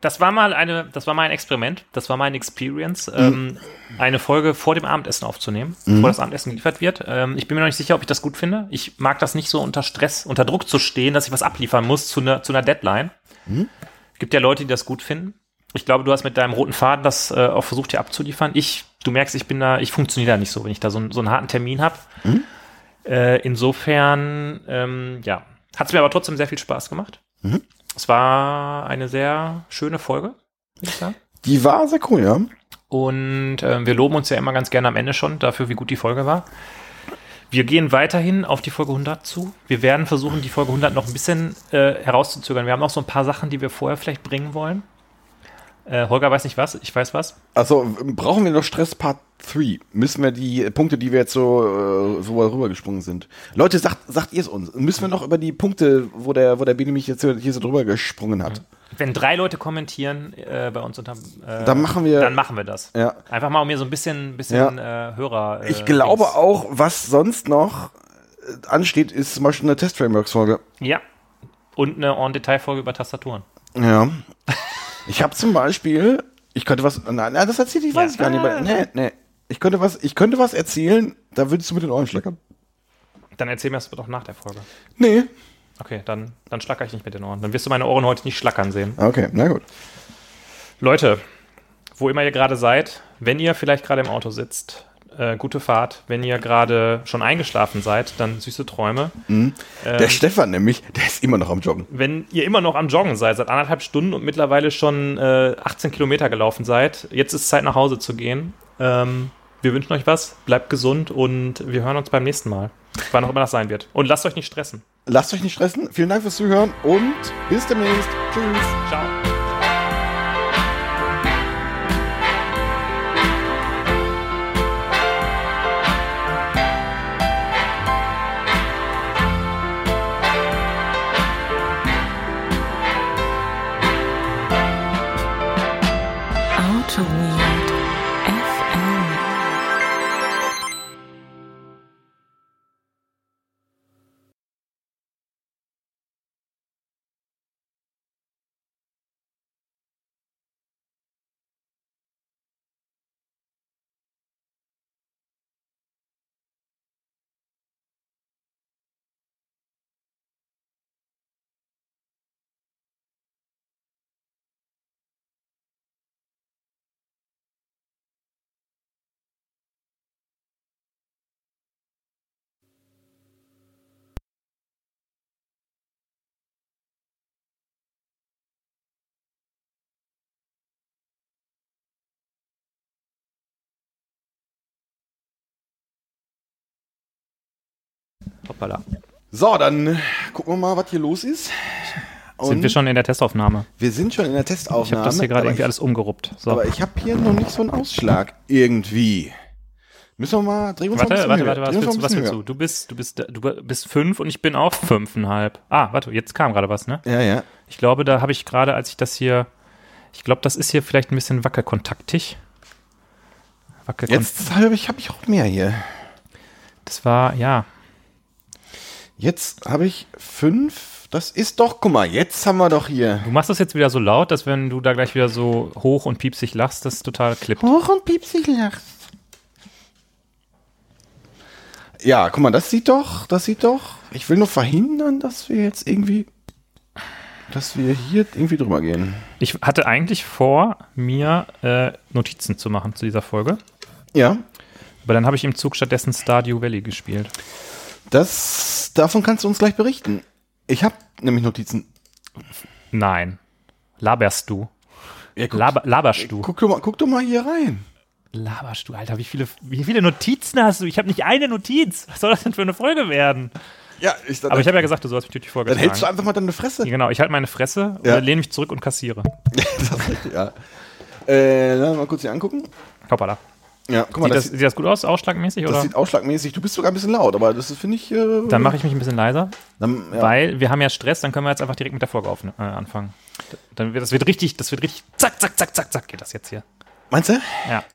Das war mal eine, das war mal ein Experiment, das war mal eine Experience, ähm, eine Folge vor dem Abendessen aufzunehmen, bevor das Abendessen geliefert wird. Ähm, ich bin mir noch nicht sicher, ob ich das gut finde. Ich mag das nicht so unter Stress, unter Druck zu stehen, dass ich was abliefern muss zu einer zu einer Deadline. Gibt ja Leute, die das gut finden. Ich glaube, du hast mit deinem roten Faden das äh, auch versucht, hier abzuliefern. Ich, du merkst, ich bin da, ich funktioniere da nicht so, wenn ich da so, einen- so einen harten Termin habe. Äh, insofern, ähm, ja, hat es mir aber trotzdem sehr viel Spaß gemacht. Es war eine sehr schöne Folge, würde ich sagen. Die war sehr cool, ja. Und ähm, wir loben uns ja immer ganz gerne am Ende schon dafür, wie gut die Folge war. Wir gehen weiterhin auf die Folge 100 zu. Wir werden versuchen, die Folge 100 noch ein bisschen äh, herauszuzögern. Wir haben auch so ein paar Sachen, die wir vorher vielleicht bringen wollen. Äh, Holger weiß nicht was, ich weiß was. Also brauchen wir noch Stress Part 3? Müssen wir die Punkte, die wir jetzt so, äh, so rübergesprungen sind. Leute, sagt, sagt ihr es uns. Müssen wir noch über die Punkte, wo der, wo der Bini mich jetzt hier so drüber gesprungen hat? Wenn drei Leute kommentieren äh, bei uns unter, äh, Dann machen wir- dann machen wir das. Ja. Einfach mal um mir so ein bisschen, bisschen äh, Hörer. Äh, Ich glaube Dings. auch, was sonst noch ansteht, ist zum Beispiel eine Test-Frameworks-Folge. Ja. Und eine On-Detail-Folge über Tastaturen. Ja. Ich habe zum Beispiel, ich könnte was, nein, nein das erzählt ich, weiß Ja. ich gar nicht. aber- Nee, nee. Ich könnte was, ich könnte was erzählen, da würdest du mit den Ohren schlackern. Dann erzähl mir das doch nach der Folge. Nee. Okay, dann, dann schlacker ich nicht mit den Ohren. Dann wirst du meine Ohren heute nicht schlackern sehen. Okay, na gut. Leute, wo immer ihr gerade seid, wenn ihr vielleicht gerade im Auto sitzt, äh, gute Fahrt. Wenn ihr gerade schon eingeschlafen seid, dann süße Träume. Ähm, Der Stefan nämlich, der ist immer noch am Joggen. wenn ihr immer noch am Joggen seid, seit anderthalb Stunden und mittlerweile schon äh, 18 Kilometer gelaufen seid, jetzt ist Zeit nach Hause zu gehen. Ähm, wir wünschen euch was, bleibt gesund und wir hören uns beim nächsten Mal. Wann auch immer das sein wird. Und lasst euch nicht stressen. Lasst euch nicht stressen. Vielen Dank fürs Zuhören und bis demnächst. Tschüss. Ciao. Hoppala. So, dann gucken wir mal, was hier los ist. Sind wir schon in der Testaufnahme? Wir sind schon in der Ich Testaufnahme. habe das hier gerade irgendwie ich, alles umgeruppt. So. Aber ich habe hier noch nicht so einen Ausschlag irgendwie. Müssen wir mal, drehen wir uns Warte, mal ein warte, warte, höher. was willst, was du? Du bist, du bist, du bist fünf und ich bin auch fünfeinhalb. Ah, warte, jetzt kam gerade was, ne? Ja, ja. Ich glaube, da habe ich gerade, als ich das hier, ich glaube, das ist hier vielleicht ein bisschen wackelkontaktig. Wackelkont Jetzt habe ich, hab ich auch mehr hier. Das war, ja, Jetzt habe ich fünf. Das ist doch, guck mal, jetzt haben wir doch hier. du machst das jetzt wieder so laut, dass wenn du da gleich wieder so hoch und piepsig lachst, das total klippt. Hoch und piepsig lacht. Ja, guck mal, das sieht doch, das sieht doch. Ich will nur verhindern, dass wir jetzt irgendwie, dass wir hier irgendwie drüber gehen. Ich hatte eigentlich vor, mir äh, Notizen zu machen zu dieser Folge, Ja, aber dann habe ich im Zug stattdessen Stardew Valley gespielt. Das, davon kannst du uns gleich berichten. Ich habe nämlich Notizen. Nein. Laberst du? Ja, guck, Laber, laberst du? guck, doch mal, guck doch mal hier rein. Laberst du, Alter, wie viele, wie viele Notizen hast du? Ich habe nicht eine Notiz. Was soll das denn für eine Folge werden? Ja, ich, dann, Aber ich habe ja gesagt, du sollst mich natürlich dann vorgetragen. hältst du einfach mal deine Fresse. Ja, genau, ich halte meine Fresse Ja. und lehne mich zurück und kassiere. das ist richtig, ja. Äh, lass mal kurz hier angucken. Hoppala. Ja, guck mal, Sieht das, das, sieht das gut aus, ausschlagmäßig? das Oder? sieht ausschlagmäßig. Du bist sogar ein bisschen laut, aber das finde ich. Äh, Dann mache ich mich ein bisschen leiser, dann, ja. weil wir haben ja Stress, dann können wir jetzt einfach direkt mit der Folge auf, äh, anfangen. Dann wird, das wird richtig, das wird richtig, zack, zack, zack, zack, zack, geht das jetzt hier. Meinst du? Ja.